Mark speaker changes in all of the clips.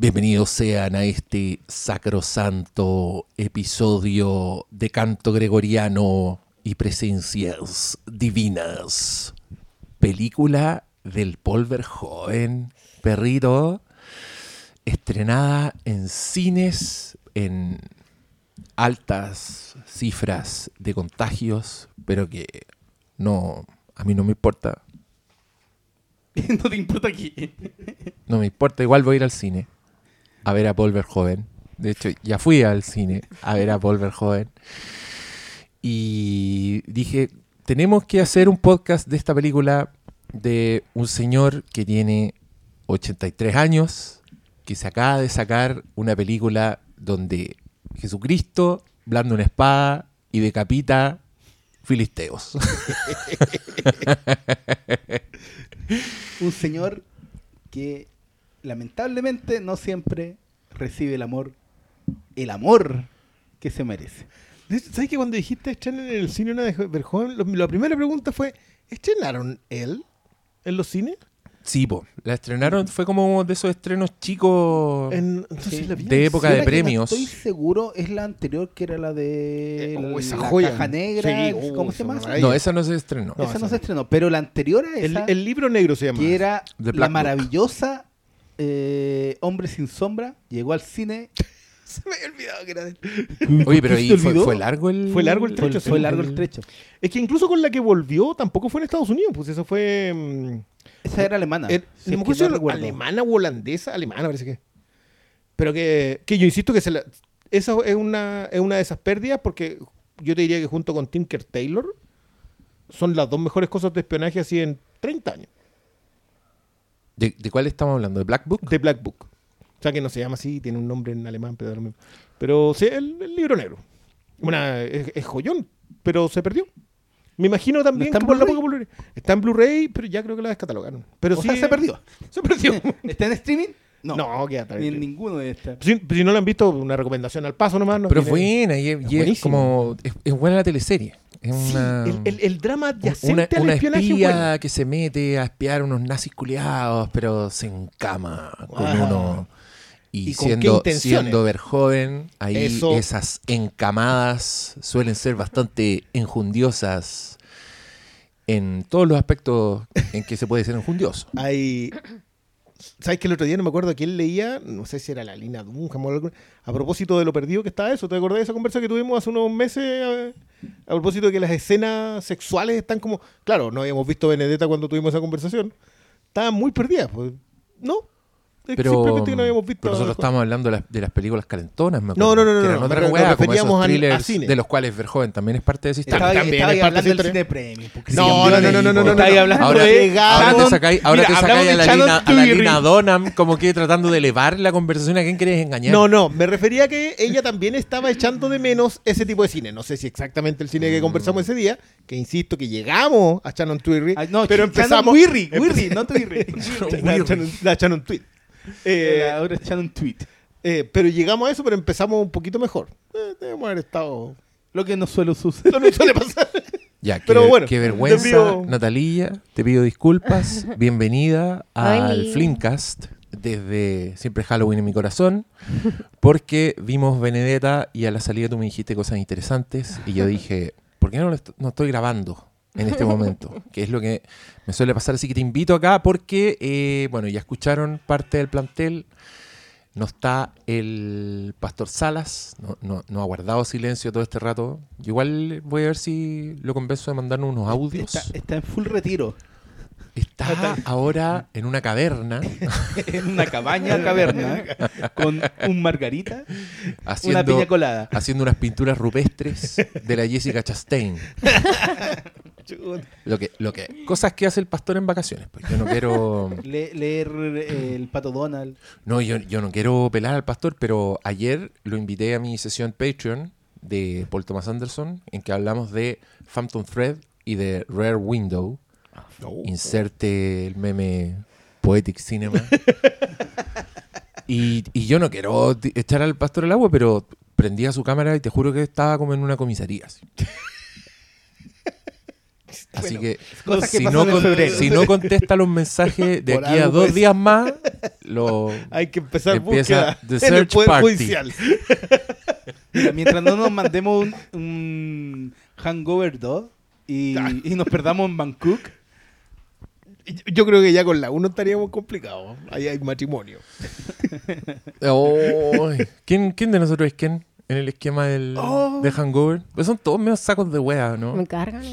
Speaker 1: Bienvenidos sean a este sacrosanto episodio de canto gregoriano y presencias divinas. Película del Polver Joven, perrito, estrenada en cines en altas cifras de contagios, pero que no, a mí no me importa.
Speaker 2: no te importa aquí.
Speaker 1: No me importa, igual voy a ir al cine a ver a Paul Verhoeven. De hecho, ya fui al cine a ver a Paul Verhoeven. Y dije, tenemos que hacer un podcast de esta película de un señor que tiene 83 años, que se acaba de sacar una película donde Jesucristo blanda una espada y decapita filisteos.
Speaker 2: Un señor que lamentablemente no siempre recibe el amor, el amor que se merece.
Speaker 3: ¿Sabes que cuando dijiste estrenar en el cine una de Verhoeven, lo- la primera pregunta fue, ¿estrenaron él en los cines?
Speaker 1: Sí, po, la estrenaron, fue como de esos estrenos chicos.
Speaker 3: En,
Speaker 2: Sí.
Speaker 1: De época de premios.
Speaker 2: No estoy seguro, es la anterior que era la de
Speaker 3: Eh, oh, esa
Speaker 2: la
Speaker 3: joya.
Speaker 2: caja negra.
Speaker 3: Sí, oh,
Speaker 2: ¿Cómo se llama?
Speaker 3: esa? maravilla.
Speaker 1: no, esa no se estrenó.
Speaker 3: No,
Speaker 2: esa
Speaker 3: esa
Speaker 2: no se estrenó, pero la anterior a
Speaker 3: El,
Speaker 2: esa,
Speaker 3: el libro negro se llama.
Speaker 2: que era
Speaker 1: The
Speaker 2: la maravillosa eh, Hombre sin sombra, llegó al cine.
Speaker 3: Se me había olvidado que era de él.
Speaker 1: Oye, pero
Speaker 3: ¿Se
Speaker 1: ahí
Speaker 3: te
Speaker 1: fue, largo el.
Speaker 3: Fue largo el trecho,
Speaker 2: fue
Speaker 3: sí.
Speaker 2: largo el trecho.
Speaker 3: Es que incluso con la que volvió tampoco fue en Estados Unidos, pues eso fue... mm,
Speaker 2: Esa era alemana.
Speaker 3: Er-
Speaker 2: si
Speaker 3: no alemana o holandesa, alemana parece que. Pero que, que yo insisto que se la- esa es una, es una de esas pérdidas porque yo te diría que junto con Tinker Taylor son las dos mejores cosas de espionaje así en 30 años.
Speaker 1: ¿De, de cuál estamos hablando? ¿De Black Book?
Speaker 3: De Black Book. O sea que no se llama así, tiene un nombre en alemán, pero, mismo. pero sí, el, el libro negro. Una, es, es joyón, pero se perdió. Me imagino también
Speaker 2: está en
Speaker 3: que por la poca Blu-ray. Está en Blu-ray, pero ya creo que la descatalogaron. Pero
Speaker 2: O
Speaker 3: sí,
Speaker 2: sea, se perdió.
Speaker 3: Se perdió.
Speaker 2: ¿Está en streaming? No.
Speaker 3: No, quédate.
Speaker 2: Ni en ninguno de estas.
Speaker 3: Si, si no lo han visto, una recomendación al paso nomás. no
Speaker 1: Pero
Speaker 3: tiene-
Speaker 1: buena y es, y es como. Es, es buena la teleserie. Es
Speaker 3: Sí,
Speaker 1: una.
Speaker 3: el, el- el drama adyacente
Speaker 1: una,
Speaker 3: al
Speaker 1: una
Speaker 3: espionaje
Speaker 1: espía
Speaker 3: bueno.
Speaker 1: que se mete a espiar unos nazis culiados, pero se encama con
Speaker 3: Ajá.
Speaker 1: uno. Y,
Speaker 3: ¿Y
Speaker 1: siendo, siendo Verjoven, ahí
Speaker 3: Eso.
Speaker 1: esas encamadas suelen ser bastante enjundiosas en todos los aspectos en que se puede ser enjundioso.
Speaker 3: Hay. ¿Sabes que el otro día no me acuerdo quién leía? No sé si era la Lina Dunham o algo. A propósito de lo perdido que está eso. ¿Te acordás de esa conversa que tuvimos hace unos meses? eh, A, propósito de que las escenas sexuales están como. Claro, no habíamos visto Benedetta cuando tuvimos esa conversación. Estaban muy perdidas. Pues. No.
Speaker 1: Pero,
Speaker 3: simplemente que no habíamos visto.
Speaker 1: pero nosotros estábamos hablando de las, de las películas calentonas, me
Speaker 3: No,
Speaker 1: acuerdo,
Speaker 3: no, no,
Speaker 1: que
Speaker 3: no,
Speaker 1: eran
Speaker 3: no,
Speaker 1: otra weá,
Speaker 3: nos
Speaker 1: como esos thrillers
Speaker 3: cine.
Speaker 1: de los cuales Verjoven también es parte de ese
Speaker 2: Estaba,
Speaker 3: También
Speaker 2: estaba
Speaker 3: es parte
Speaker 2: hablando del
Speaker 3: historia.
Speaker 2: cine premium.
Speaker 3: No, no, no,
Speaker 2: de
Speaker 3: no, no, no, no, no.
Speaker 2: hablando
Speaker 1: Ahora,
Speaker 2: de
Speaker 1: te, ahora te sacáis, ahora
Speaker 2: Mira,
Speaker 1: te sacáis a la Lina, a la. Lina Donham como que tratando de elevar la conversación a quién querés engañar.
Speaker 3: No, no, me refería a que ella también estaba echando de menos ese tipo de cine. No sé si exactamente el cine que conversamos ese día, que insisto que llegamos a Shannon
Speaker 2: no,
Speaker 3: pero empezamos.
Speaker 2: Wirri, no Twirri.
Speaker 3: la, Shannon, Tweet. Eh,
Speaker 2: Eh, ahora es Shannon Tweet.
Speaker 3: eh, pero llegamos a eso, pero empezamos un poquito mejor. Eh, debemos haber estado.
Speaker 2: Lo que no suele suceder.
Speaker 3: Suele pasar.
Speaker 1: Ya, qué,
Speaker 3: Pero
Speaker 1: ver-
Speaker 3: bueno,
Speaker 1: qué
Speaker 3: te
Speaker 1: vergüenza,
Speaker 3: pido-
Speaker 1: Natalia. Te pido disculpas. Bienvenida al. Flimcast desde Siempre Halloween en mi corazón. Porque vimos Benedetta y a la salida tú me dijiste cosas interesantes. Y yo dije, ¿por qué no, lo est- no estoy grabando en este momento? Que es lo que me suele pasar. Así que te invito acá porque, eh, bueno, ya escucharon parte del plantel. No está el Pastor Salas, no, no, no ha guardado silencio todo este rato. Igual voy a ver si lo convenzo de mandarnos unos audios.
Speaker 2: Está, está en full retiro.
Speaker 1: Está ahora en una caverna
Speaker 2: en una cabaña caverna con un margarita, una
Speaker 1: haciendo,
Speaker 2: piña colada.
Speaker 1: haciendo unas pinturas rupestres de la Jessica Chastain. Lo que, lo que, cosas que hace el pastor en vacaciones. Pues yo no quiero,
Speaker 2: Le- leer eh, el pato Donald.
Speaker 1: no, yo, yo no quiero pelar al pastor, pero ayer lo invité a mi sesión Patreon de Paul Thomas Anderson, en que hablamos de Phantom Thread y de Rare Window. Inserte el meme Poetic Cinema. y, y yo no quiero echar al pastor al agua, pero prendía su cámara y te juro que estaba como en una comisaría. así. Así que, si, no
Speaker 2: en
Speaker 1: con-
Speaker 2: febrero.
Speaker 1: si no contesta los mensajes de
Speaker 3: Por
Speaker 1: aquí a dos días más, lo
Speaker 3: Hay que empezar
Speaker 1: Empieza the
Speaker 3: en el Poder
Speaker 1: party.
Speaker 3: Judicial.
Speaker 2: Mira, mientras no nos mandemos un, un Hangover 2 y, y nos perdamos en Bangkok,
Speaker 3: Yo creo que ya con la 1 estaríamos complicados. Ahí hay matrimonio.
Speaker 1: ¿Quién, ¿Quién de nosotros es quién? En el esquema del,
Speaker 3: Oh.
Speaker 1: de Hangover. Pues son todos medio sacos de wea, ¿no?
Speaker 4: Me cargan.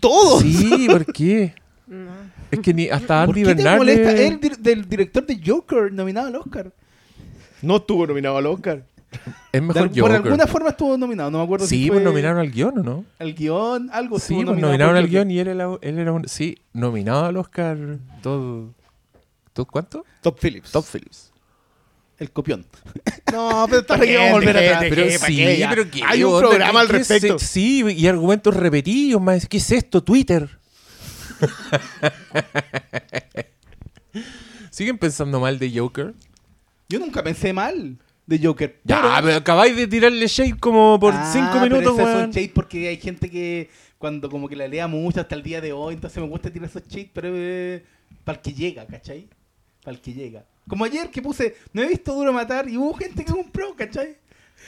Speaker 3: ¡Todos!
Speaker 1: Sí, ¿por qué?
Speaker 4: No.
Speaker 1: Es que ni hasta
Speaker 2: ¿por
Speaker 1: Andy
Speaker 2: qué te
Speaker 1: Bernal.
Speaker 2: molesta?
Speaker 1: le-
Speaker 2: Es el dir- del director de Joker nominado al Oscar.
Speaker 3: No estuvo nominado al Oscar.
Speaker 1: Es mejor
Speaker 2: De- por
Speaker 1: Joker.
Speaker 2: alguna forma estuvo nominado, no me acuerdo si
Speaker 1: Sí,
Speaker 2: fue
Speaker 1: pues nominaron al guion, ¿o no?
Speaker 2: al guion, algo
Speaker 1: Sí, pues
Speaker 2: nominado
Speaker 1: nominaron
Speaker 2: por
Speaker 1: al
Speaker 2: Joker.
Speaker 1: guion y él era, él era un... Sí, nominado al Oscar todo... ¿todo cuánto?
Speaker 3: Top Phillips.
Speaker 1: Top Phillips.
Speaker 2: El copión.
Speaker 3: No, pero está
Speaker 2: ¿Para qué a volver atrás?
Speaker 1: Pero sí, pero que
Speaker 3: Hay un programa al respecto.
Speaker 1: sí, y argumentos repetidos, más. ¿Qué es esto? Twitter. ¿Siguen pensando mal de Joker?
Speaker 2: Yo nunca pensé mal de Joker.
Speaker 1: Ya,
Speaker 2: pero-
Speaker 1: pero acabáis de tirarle shade como por
Speaker 2: Ah,
Speaker 1: cinco
Speaker 2: pero
Speaker 1: minutos,
Speaker 2: son
Speaker 1: weón.
Speaker 2: shades porque hay gente que cuando como que la lea mucho hasta el día de hoy, entonces me gusta tirar esos shades, pero para el que llega, ¿cachai? Para el que llega. Como ayer que puse, no he visto Duro Matar y hubo gente que compró, ¿cachai?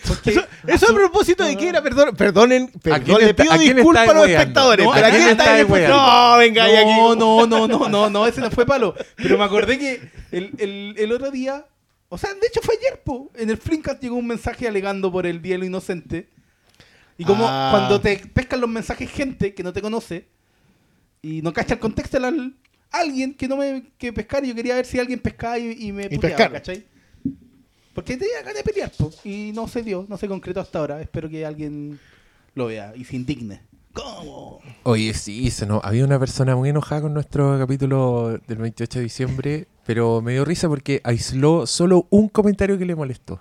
Speaker 2: Porque
Speaker 3: Eso, eso a propósito de que era, perdón, perdonen, perdón, le
Speaker 1: está-
Speaker 3: pido disculpas a los espectadores,
Speaker 2: No,
Speaker 3: pero
Speaker 2: ¿a
Speaker 3: ¿a quién
Speaker 2: quién
Speaker 3: estáis
Speaker 2: estáis
Speaker 3: weando?
Speaker 2: weando?
Speaker 3: No, venga, y aquí.
Speaker 2: no, no, no, no, no, no, ese no fue palo. Pero me acordé que el, el, el otro día, o sea, de hecho fue ayer, po, en el Flimcast llegó un mensaje alegando por el Día de lo Inocente. Y como
Speaker 3: Ah.
Speaker 2: cuando te pescan los mensajes gente que no te conoce y no cacha el contexto al alguien que no me que pescar y yo quería ver si alguien pescaba y, y me
Speaker 3: Y
Speaker 2: puteaba,
Speaker 3: pescaron.
Speaker 2: ¿cachai? Porque tenía ganas de pelear, po, y no se dio, no se concretó hasta ahora. Espero que alguien lo vea y se indigne. ¿Cómo?
Speaker 1: Oye, sí, se nos, había una persona muy enojada con nuestro capítulo del 28 de diciembre, pero me dio risa porque aisló solo un comentario que le molestó.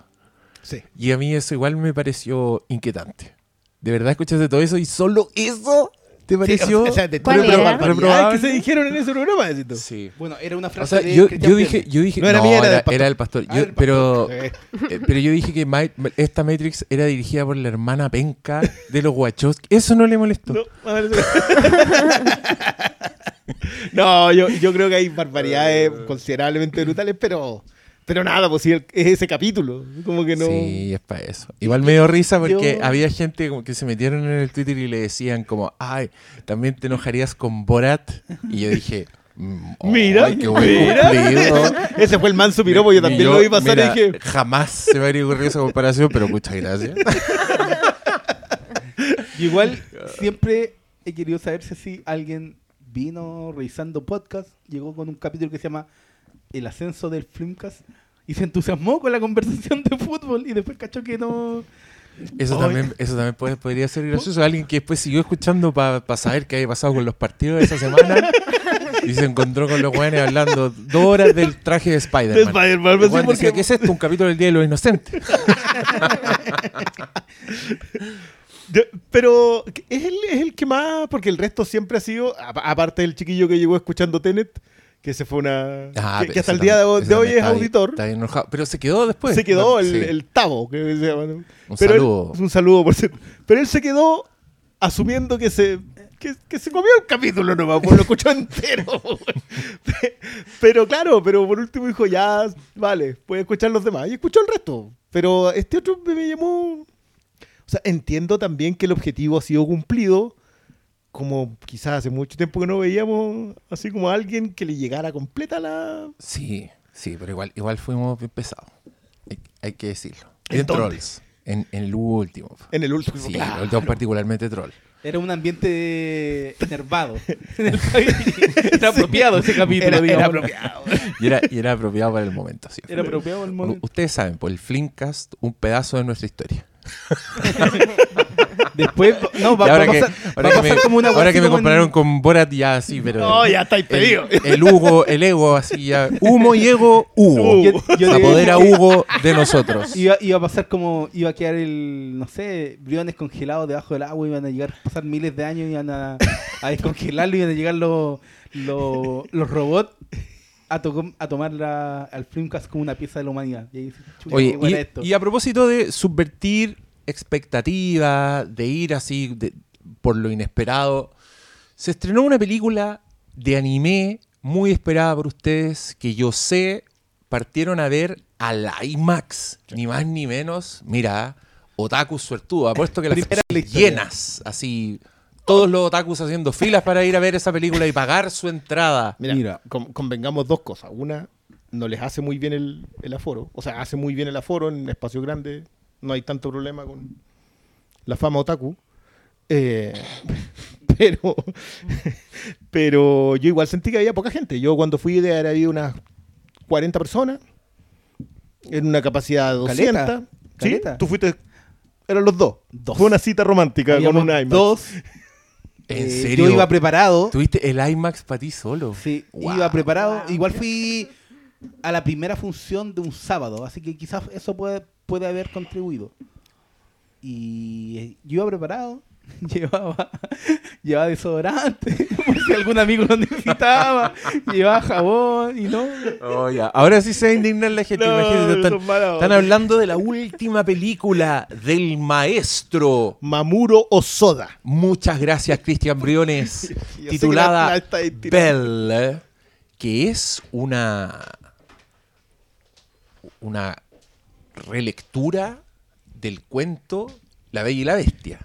Speaker 3: Sí.
Speaker 1: Y a mí eso igual me pareció inquietante. ¿De verdad escuchaste todo eso y solo eso te pareció
Speaker 3: o sea, de
Speaker 4: ¿Cuál era?
Speaker 1: reprobable?
Speaker 3: que se dijeron en ese programa.
Speaker 1: Sí.
Speaker 2: Bueno, era una
Speaker 1: O
Speaker 2: frase
Speaker 1: sea,
Speaker 2: de
Speaker 1: yo, yo dije, yo dije,
Speaker 3: No era mía, era del pastor.
Speaker 1: era del pastor.
Speaker 2: Ah, pastor.
Speaker 1: pero,
Speaker 3: Eh,
Speaker 1: eh, pero yo dije que esta Matrix era dirigida por la hermana penca de los guachos. Eso no le molestó.
Speaker 3: No, a ver, no yo, yo creo que hay barbaridades considerablemente brutales, pero, pero nada, pues sí, es ese capítulo. Como que no.
Speaker 1: Sí, es para eso. Igual me dio risa porque
Speaker 2: Yo-
Speaker 1: había gente como que se metieron en el Twitter y le decían como, ay, también te enojarías con Borat. Y yo dije, mm,
Speaker 3: Mira,
Speaker 1: ay, qué
Speaker 3: mira. Ese fue el manso piropo, yo también lo vi pasar
Speaker 1: mira,
Speaker 3: y dije.
Speaker 1: Jamás se me habría ocurrido esa comparación, pero muchas gracias.
Speaker 2: Igual siempre he querido saber si así alguien vino revisando podcast, llegó con un capítulo que se llama El ascenso del Flimcast y se entusiasmó con la conversación de fútbol y después cachó que no.
Speaker 1: Eso también, eso también puede- podría ser gracioso. Alguien que después siguió escuchando para saber qué había pasado con los partidos de esa semana y se encontró con los jóvenes hablando dos horas del traje de
Speaker 3: De
Speaker 1: Spider-Man.
Speaker 3: Sí, porque-
Speaker 1: ¿qué es esto? Un capítulo del Día de los Inocentes.
Speaker 3: Pero es el, es el que más, porque el resto siempre ha sido, aparte del chiquillo que llegó escuchando Tenet, que se fue una.
Speaker 1: Ah,
Speaker 3: que, hasta el día de,
Speaker 1: también-
Speaker 3: hoy- de es auditor.
Speaker 1: está enojado. Pero se quedó después.
Speaker 3: se quedó el,
Speaker 1: sí.
Speaker 3: el Tavo, que se llama.
Speaker 1: Un
Speaker 3: Pero él-
Speaker 1: saludo.
Speaker 3: un saludo, por cierto. Pero él se quedó asumiendo que se. Que, que se comió el capítulo nomás, pues lo escuchó entero. pero claro, pero por último dijo, ya, vale, puede escuchar los demás. Y escuchó el resto. Pero este otro me, me llamó. O sea, entiendo también que el objetivo ha sido cumplido. Como quizás hace mucho tiempo que no veíamos así como a alguien que le llegara completa la.
Speaker 1: Sí, sí, pero igual, igual fuimos bien pesados. Hay, hay que decirlo.
Speaker 3: ¿En
Speaker 1: trolls. En, en el último.
Speaker 3: En el último.
Speaker 1: Sí,
Speaker 3: claro.
Speaker 1: el último particularmente troll.
Speaker 2: Era un ambiente enervado. en el país. Era apropiado ese capítulo,
Speaker 3: Era, apropiado.
Speaker 1: Y era, y era apropiado para el momento. Sí.
Speaker 2: Era apropiado el momento.
Speaker 1: Ustedes saben, por el Flimcast, un pedazo de nuestra historia.
Speaker 2: Después, no, va,
Speaker 1: Y
Speaker 2: va
Speaker 1: ahora
Speaker 2: a
Speaker 1: que,
Speaker 2: pasar,
Speaker 1: ahora
Speaker 2: va a
Speaker 1: que
Speaker 2: pasar
Speaker 1: me,
Speaker 2: como una
Speaker 1: ahora que me
Speaker 2: en-
Speaker 1: compararon con Borat, ya sí, pero.
Speaker 3: No, ya estáis
Speaker 1: el,
Speaker 3: pedido.
Speaker 1: el Hugo, el ego, así ya. Humo y ego, Hugo.
Speaker 2: Yo- yo
Speaker 1: apodera
Speaker 2: que
Speaker 1: Hugo de nosotros.
Speaker 2: Iba, iba a pasar como, iba a quedar el, no sé, briones congelados debajo del agua, iban a llegar, pasar miles de años, iban a, a descongelarlo, iban a llegar los, los, los robots a, to- a tomar la, al Flimcast como una pieza de la humanidad. Y ahí
Speaker 1: Oye, y a propósito de subvertir expectativas, de ir así de- por lo inesperado, Se estrenó una película de anime muy esperada por ustedes que yo sé partieron a ver a la IMAX, ni más ni menos. Mira, otakus suertudo, apuesto que las filas llenas, así todos los otakus haciendo filas para ir a ver esa película y pagar su entrada.
Speaker 3: Mira,
Speaker 2: Mira.
Speaker 3: con- convengamos dos cosas. Una, no les hace muy bien el, el aforo. O sea, hace muy bien el aforo en espacio grande. No hay tanto problema con la fama otaku. Eh, pero, pero yo igual sentí que había poca gente. Yo cuando fui de habido unas 40 personas en una capacidad de 200.
Speaker 2: Caleta,
Speaker 3: ¿Sí?
Speaker 2: caleta.
Speaker 3: Tú fuiste... Eran los dos.
Speaker 2: Dos.
Speaker 3: Fue una cita romántica
Speaker 2: Habíamos
Speaker 3: con un IMAX.
Speaker 2: dos.
Speaker 1: ¿En
Speaker 2: Eh,
Speaker 1: serio?
Speaker 2: Yo iba preparado.
Speaker 1: ¿Tuviste el IMAX para ti solo?
Speaker 2: Sí,
Speaker 1: Wow.
Speaker 2: iba preparado. Igual fui a la primera función de un sábado, así que quizás eso puede, puede haber contribuido. Y eh, yo iba preparado, llevaba, llevaba desodorante, por si algún amigo lo necesitaba, llevaba jabón y no.
Speaker 1: Oh, ya. Ahora sí se va a indignar la gente.
Speaker 3: No,
Speaker 1: imagínate, están, hablando de la última película del maestro.
Speaker 3: Mamuro Osoda.
Speaker 1: Muchas gracias, Cristian Briones. Titulada. Belle, que es una una relectura del cuento La Bella y la Bestia.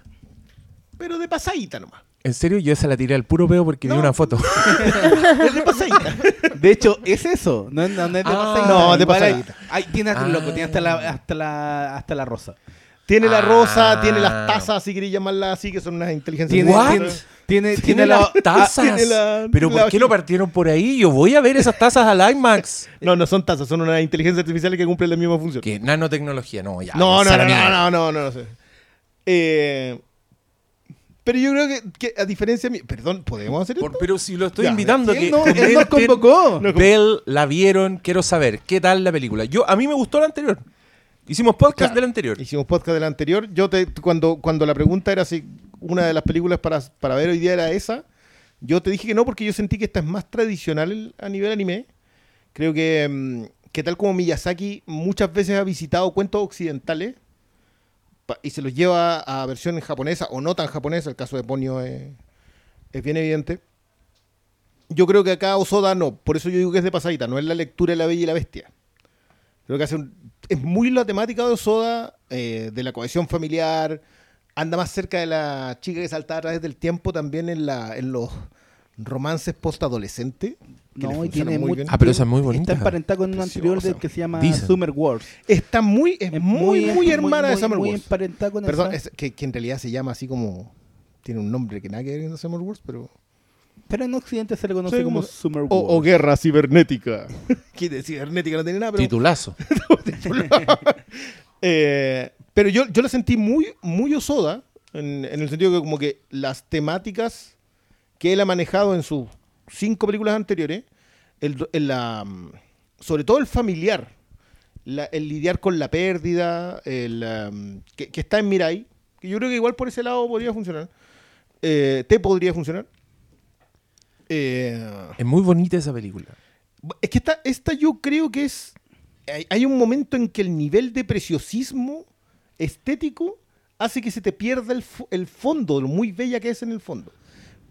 Speaker 3: Pero de pasadita nomás.
Speaker 1: En serio, yo esa la tiré al puro peo porque vi una foto.
Speaker 3: Es de pasadita.
Speaker 2: De hecho, es eso, no, no- no es de
Speaker 1: Ah.
Speaker 2: pasadita.
Speaker 3: No, de pasadita.
Speaker 2: hay- tiene hasta,
Speaker 1: Ah.
Speaker 2: loco, tiene hasta la, hasta la, hasta la rosa.
Speaker 3: Tiene la
Speaker 1: Ah.
Speaker 3: rosa, tiene las tazas, si queréis llamarlas así, que son unas inteligencias.
Speaker 2: Tiene,
Speaker 1: What?
Speaker 2: Tiene, tiene,
Speaker 1: Tiene
Speaker 2: tiene la,
Speaker 1: las tazas.
Speaker 3: tiene la-
Speaker 1: Pero
Speaker 3: la
Speaker 1: ¿por qué lo partieron por ahí? Yo voy a ver esas tazas al IMAX.
Speaker 3: No, no son tazas, son unas inteligencias artificiales que cumplen la misma función.
Speaker 1: Que nanotecnología, no, ya.
Speaker 3: No, no, no, no, no, no, no, no sé. Eh, pero yo creo que, que a diferencia de mí. Perdón, ¿podemos hacer
Speaker 1: Por-
Speaker 3: esto?
Speaker 1: pero si lo estoy
Speaker 3: Ya,
Speaker 1: invitando,
Speaker 2: Él
Speaker 1: que
Speaker 2: no- él nos convocó.
Speaker 3: No,
Speaker 1: Bell, la vieron, quiero saber, ¿qué tal la película? Yo, a mí me gustó la anterior. Hicimos podcast
Speaker 3: Claro.
Speaker 1: del anterior.
Speaker 3: Hicimos podcast del anterior. Yo te, cuando, cuando la pregunta era si una de las películas para, para ver hoy día era esa, yo te dije que no, porque yo sentí que esta es más tradicional a nivel anime. Creo que, mm, que tal como Miyazaki muchas veces ha visitado cuentos occidentales y se los lleva a versión japonesa o no tan japonesa, el caso de Ponyo es, es bien evidente. Yo creo que acá Osoda no, por eso yo digo que es de pasadita, no es la lectura de la Bella y la Bestia. Creo que hace un- es muy la temática de Osoda, eh, de la cohesión familiar, anda más cerca de la chica que salta a través del tiempo también en, la, en los romances le
Speaker 2: No, y tiene
Speaker 3: muy
Speaker 2: mu-
Speaker 3: bien.
Speaker 1: Ah, pero esa es muy bonita.
Speaker 2: Está emparentada con un anterior del que se llama
Speaker 1: Dicen.
Speaker 2: Summer Wars.
Speaker 3: Está muy, es muy, muy, hermana de Summer
Speaker 2: muy
Speaker 3: Wars.
Speaker 2: emparentada con
Speaker 3: Perdón,
Speaker 2: esa.
Speaker 3: es que, que en realidad se llama así como... Tiene un nombre que nada que ver con Summer Wars, pero...
Speaker 2: Pero en Occidente se le conoce
Speaker 3: Sí,
Speaker 2: como Summer Wars.
Speaker 3: O, o Guerra Cibernética. que de cibernética no tiene nada, pero...
Speaker 1: Titulazo.
Speaker 3: Eh, pero yo, yo la sentí muy, muy osoda, en, en el sentido que como que las temáticas que él ha manejado en sus cinco películas anteriores, el, el, la, mm, sobre todo el familiar, la- el lidiar con la pérdida, el, um, que, que está en Mirai, que yo creo que igual por ese lado podría funcionar, eh, te podría funcionar. Eh,
Speaker 1: Es muy bonita esa película.
Speaker 3: es que esta, esta yo creo que es. Hay, hay un momento en que el nivel de preciosismo estético hace que se te pierda el, el fondo, lo muy bella que es en el fondo.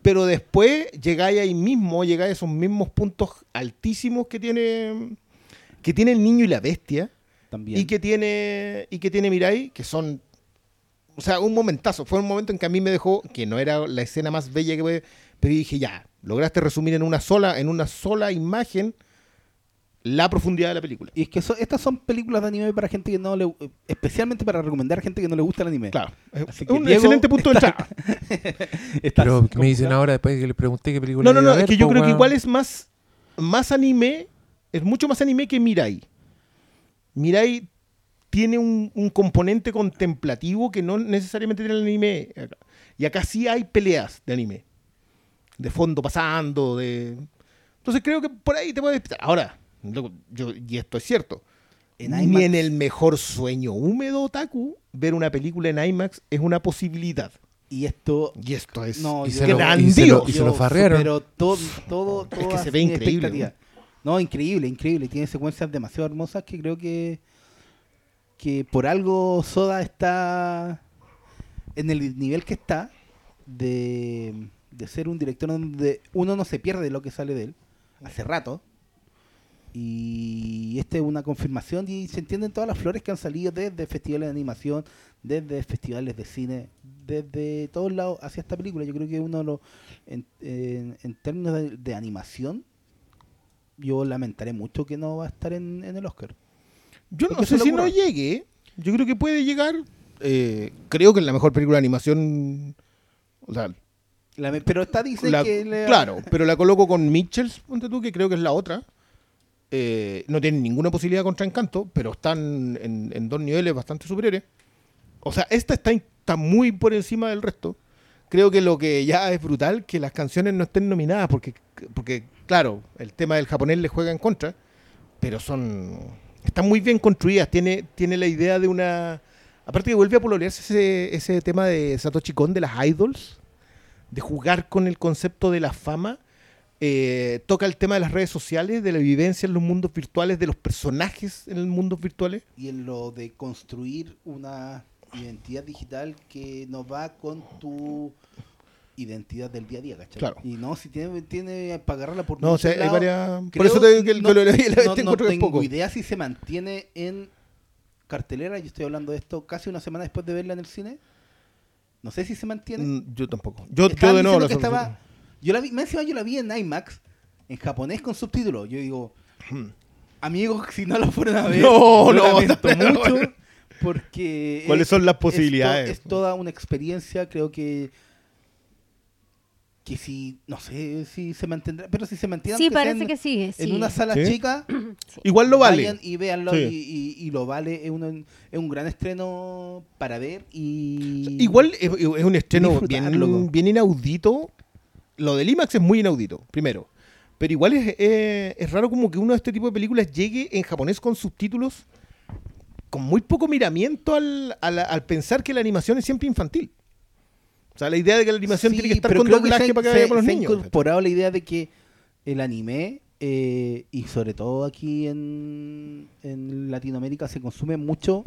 Speaker 3: Pero después llegáis ahí mismo, llegáis a esos mismos puntos altísimos que tiene, que tiene el niño y la bestia.
Speaker 2: También.
Speaker 3: Y que tiene. Y que tiene Mirai, que son. O sea, un momentazo. Fue un momento en que a mí me dejó. Que no era la escena más bella que puede. Pero yo dije, ya, lograste resumir en una sola, en una sola imagen la profundidad de la película.
Speaker 2: Y es que estas son películas de anime para gente que no le... Especialmente para recomendar a gente que no le gusta el anime.
Speaker 3: Claro. Es
Speaker 2: Así que
Speaker 3: un
Speaker 2: Diego
Speaker 3: excelente punto de entrada.
Speaker 2: Está
Speaker 1: Pero ¿qué me dicen ahora después de que les pregunté qué película
Speaker 3: No, no, no. Es que yo
Speaker 1: po,
Speaker 3: creo que igual es más, más anime. Es mucho más anime que Mirai. Mirai tiene un, un componente contemplativo que no necesariamente tiene el anime. Y acá sí hay peleas de anime. De fondo pasando, de... Entonces creo que por ahí te puedes despistar. Ahora, yo, y esto es cierto.
Speaker 2: En
Speaker 3: Ni
Speaker 2: IMAX.
Speaker 3: en el mejor sueño húmedo, Otaku, ver una película en IMAX es una posibilidad.
Speaker 2: Y esto...
Speaker 3: Y esto es
Speaker 2: No,
Speaker 1: Y
Speaker 2: yo-
Speaker 1: se lo-
Speaker 3: grandioso.
Speaker 1: y se lo- y se
Speaker 2: yo
Speaker 1: lo farrearon.
Speaker 2: supero todo, todo,
Speaker 3: Es que se ve increíble.
Speaker 2: No, increíble, increíble. Tiene secuencias demasiado hermosas que creo que que por algo Soda está en el nivel que está de, de ser un director donde uno no se pierde de lo que sale de él, hace rato. Y esta es una confirmación y se entienden todas las flores que han salido desde festivales de animación, desde festivales de cine, desde todos lados hacia esta película. Yo creo que uno los, en, en- en términos de, de animación, yo lamentaré mucho que no va a estar en, en el Oscar.
Speaker 3: Yo no sé si no llegue. Yo creo que puede llegar. eh, creo que es la mejor película de animación. O sea,
Speaker 2: La- pero está dice
Speaker 3: la-
Speaker 2: que le-
Speaker 3: claro, pero la coloco con Mitchells, ponte tú, que creo que es la otra. Eh, no tienen ninguna posibilidad contra Encanto, pero están en, en dos niveles bastante superiores. O sea, esta está, está muy por encima del resto. Creo que lo que ya es brutal, que las canciones no estén nominadas, porque, porque claro, el tema del japonés le juega en contra, pero son... Están muy bien construidas, tiene, tiene la idea de una... Aparte que vuelve a pololearse ese, ese tema de Satoshi Kon, de las idols, de jugar con el concepto de la fama, eh, toca el tema de las redes sociales, de la vivencia en los mundos virtuales, de los personajes en los mundos virtuales.
Speaker 2: y en lo de construir una identidad digital que no va con tu identidad del día a día, ¿cachai?
Speaker 3: Claro.
Speaker 2: Y no, si tiene, tiene para agarrarla por
Speaker 3: No, o sea, hay varias... Por eso te digo que
Speaker 2: no-
Speaker 3: que lo leí la
Speaker 2: no,
Speaker 3: te
Speaker 2: no tengo
Speaker 3: poco.
Speaker 2: idea si se mantiene en cartelera. Yo estoy hablando de esto casi una semana después de verla en el cine. No sé si se mantiene.
Speaker 3: Mm, Yo tampoco. Yo, yo de nuevo... la
Speaker 2: estaba, yo la vi, más encima yo la vi en IMAX, en japonés con subtítulos. Yo digo, amigos, si no lo fueron a ver,
Speaker 3: No,
Speaker 2: lo
Speaker 3: no,
Speaker 2: lamento
Speaker 3: no,
Speaker 2: mucho. Porque
Speaker 3: ¿Cuáles
Speaker 2: es-
Speaker 3: son las
Speaker 2: es to-
Speaker 3: posibilidades?
Speaker 2: Es, toda una experiencia, creo que que si, no sé si se mantendrá, pero si se mantiene
Speaker 4: Sí, parece
Speaker 2: en,
Speaker 4: que sí.
Speaker 2: en una sala
Speaker 3: ¿Sí?
Speaker 2: chica,
Speaker 3: Igual lo vale.
Speaker 2: vayan y véanlo
Speaker 3: Sí.
Speaker 2: y, y- y lo vale, es un, es un gran estreno para ver y...
Speaker 3: Igual es, es un estreno bien, bien inaudito. Lo del IMAX es muy inaudito, primero. Pero igual es, es- es raro como que uno de este tipo de películas llegue en japonés con subtítulos con muy poco miramiento al, al- al pensar que la animación es siempre infantil. O sea, la idea de que la animación
Speaker 2: Sí,
Speaker 3: tiene que estar con
Speaker 2: que
Speaker 3: doblaje
Speaker 2: se-
Speaker 3: para que
Speaker 2: se-
Speaker 3: vaya con los
Speaker 2: se ha
Speaker 3: niños.
Speaker 2: incorporado la idea de que el anime, eh, y sobre todo aquí en, en Latinoamérica, se consume mucho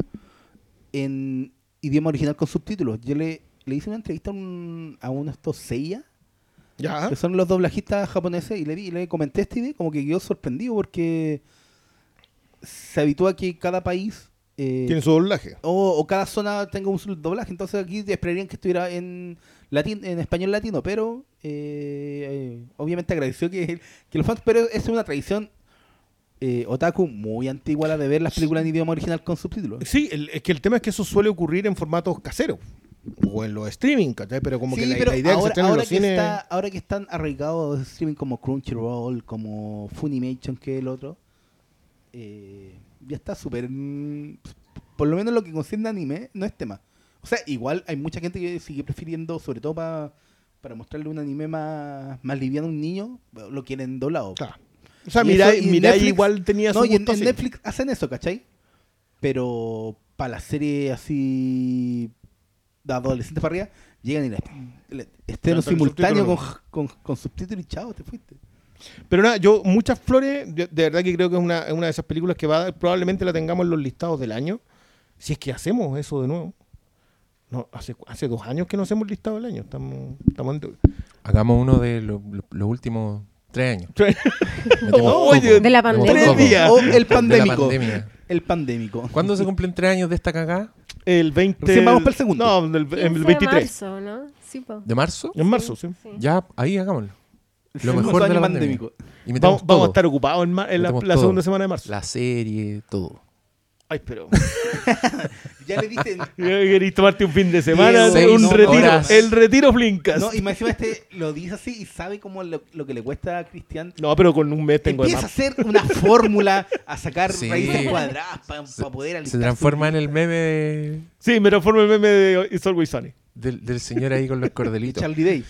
Speaker 2: en idioma original con subtítulos. Yo le, le hice una entrevista a, un, a uno de estos Seiya,
Speaker 3: Ya.
Speaker 2: que son los doblajistas japoneses, y le, di- le comenté esta idea, como que quedó sorprendido porque se habitúa que cada país... eh,
Speaker 3: Tiene su doblaje.
Speaker 2: o, o cada zona tenga un doblaje. Entonces aquí esperarían que estuviera en latín, en español latino, pero eh, eh, obviamente agradeció que, que los fans, pero es una tradición eh, otaku muy antigua la de ver las películas en idioma original con subtítulos.
Speaker 3: Sí, el- es que el tema es que eso suele ocurrir en formatos caseros. O en los streaming, ¿cachai? Pero como que la,
Speaker 2: pero
Speaker 3: la idea
Speaker 2: ahora,
Speaker 3: que se en
Speaker 2: ahora
Speaker 3: los
Speaker 2: que
Speaker 3: cines...
Speaker 2: está, ahora que están arraigados streaming como Crunchyroll, como Funimation, que es el otro, eh, ya está súper... Por lo menos lo que concierne a anime no es tema. O sea, igual hay mucha gente que sigue prefiriendo, sobre todo pa- para mostrarle un anime más, más liviano a un niño, lo quieren doblado.
Speaker 3: Claro. O sea, Mirai,
Speaker 2: eso- y
Speaker 3: Mirai
Speaker 2: Netflix-
Speaker 3: igual tenía su
Speaker 2: No, y en. Netflix hacen eso, ¿cachai? Pero para la serie así de adolescentes para arriba, llegan y le- estreno
Speaker 3: Cantan
Speaker 2: simultáneo con, con, con subtítulos y chao, te fuiste.
Speaker 3: Pero nada, yo muchas flores, de, de verdad que creo que es una, es una de esas películas que va probablemente la tengamos en los listados del año. Si es que hacemos eso de nuevo. No, hace, hace dos años que no hacemos listado del año. Estamos, estamos en-
Speaker 1: Hagamos uno de lo- lo- los últimos tres años.
Speaker 3: Tres.
Speaker 1: Metemos
Speaker 3: Oye.
Speaker 4: De la pandemia.
Speaker 2: O el
Speaker 1: De la
Speaker 2: pandémico.
Speaker 1: pandemia.
Speaker 2: El pandémico.
Speaker 1: ¿Cuándo se cumplen tres años de esta cagada?
Speaker 3: El 20.
Speaker 2: Recién vamos para el segundo.
Speaker 3: No, el, el
Speaker 4: 15 de
Speaker 3: 23.
Speaker 4: marzo, ¿no? Sí, po.
Speaker 1: ¿De marzo?
Speaker 3: En marzo, sí.
Speaker 4: Sí.
Speaker 1: Ya, ahí hagámoslo. Lo mejor de la pandemia.
Speaker 2: pandémico.
Speaker 1: Y
Speaker 3: Vamos, vamos a estar ocupados en, en la, segunda semana de marzo.
Speaker 1: La serie, todo.
Speaker 3: Ay, pero.
Speaker 2: Ya le dicen.
Speaker 3: ¿Queréis tomarte un fin de semana? Un retiro.
Speaker 1: horas.
Speaker 3: El retiro Flinkas.
Speaker 2: No, y más encima este lo dice así y sabe cómo lo, lo que le cuesta a Cristian.
Speaker 3: No, pero con un mes tengo de
Speaker 2: Empieza a hacer una fórmula, a sacar
Speaker 1: Sí.
Speaker 2: raíces cuadradas para
Speaker 1: Se,
Speaker 2: poder
Speaker 1: se transforma en el meme de-
Speaker 3: Sí, me transformo en meme de It's Always Sunny.
Speaker 1: del, del señor ahí con los cordelitos.
Speaker 2: Charlie Day.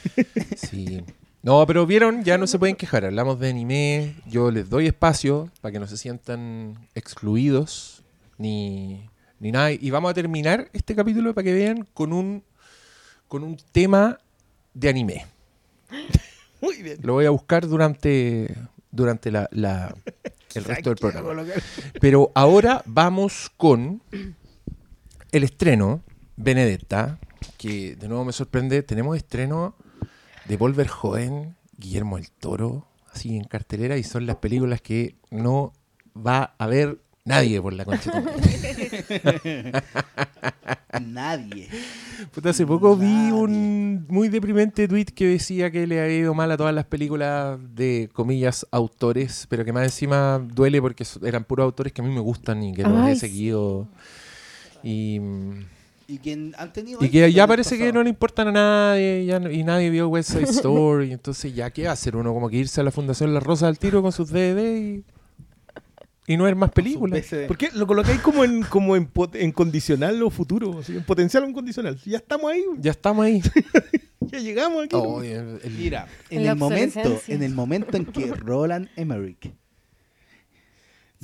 Speaker 1: Sí. No, pero vieron, ya no se pueden quejar. Hablamos de anime. Yo les doy espacio para que no se sientan excluidos ni, ni nada. Y vamos a terminar este capítulo para que vean con un, con un tema de anime.
Speaker 3: Muy bien.
Speaker 1: Lo voy a buscar durante, durante la, la- el resto del programa. Pero ahora vamos con el estreno, Benedetta, que de nuevo me sorprende. Tenemos estreno de Paul Verhoeven, Guillermo el Toro, así en cartelera, y son las películas que no va a ver nadie por la concha.
Speaker 2: Nadie.
Speaker 1: Puta, hace poco vi un muy deprimente tweet que decía que le había ido mal a todas las películas de comillas autores, pero que más encima duele porque eran puros autores que a mí me gustan y que los he seguido. Y,
Speaker 2: Y que han tenido.
Speaker 1: y que ya
Speaker 2: en
Speaker 1: parece que no le importan a nadie ya no- y nadie vio West Side Story. entonces, ¿ya qué va a hacer uno? Como que irse a la Fundación La Rosa al tiro con sus DVD y, y no ver más películas.
Speaker 2: veces-
Speaker 3: ¿Por qué lo colocáis como en, como en, pot- en condicional o futuro? Así, en potencial o en condicional. Ya estamos ahí,
Speaker 1: Ya estamos ahí.
Speaker 3: ya llegamos aquí.
Speaker 1: Oh, el- el-
Speaker 2: Mira, en
Speaker 4: La
Speaker 2: el momento, en el momento en que Roland Emmerich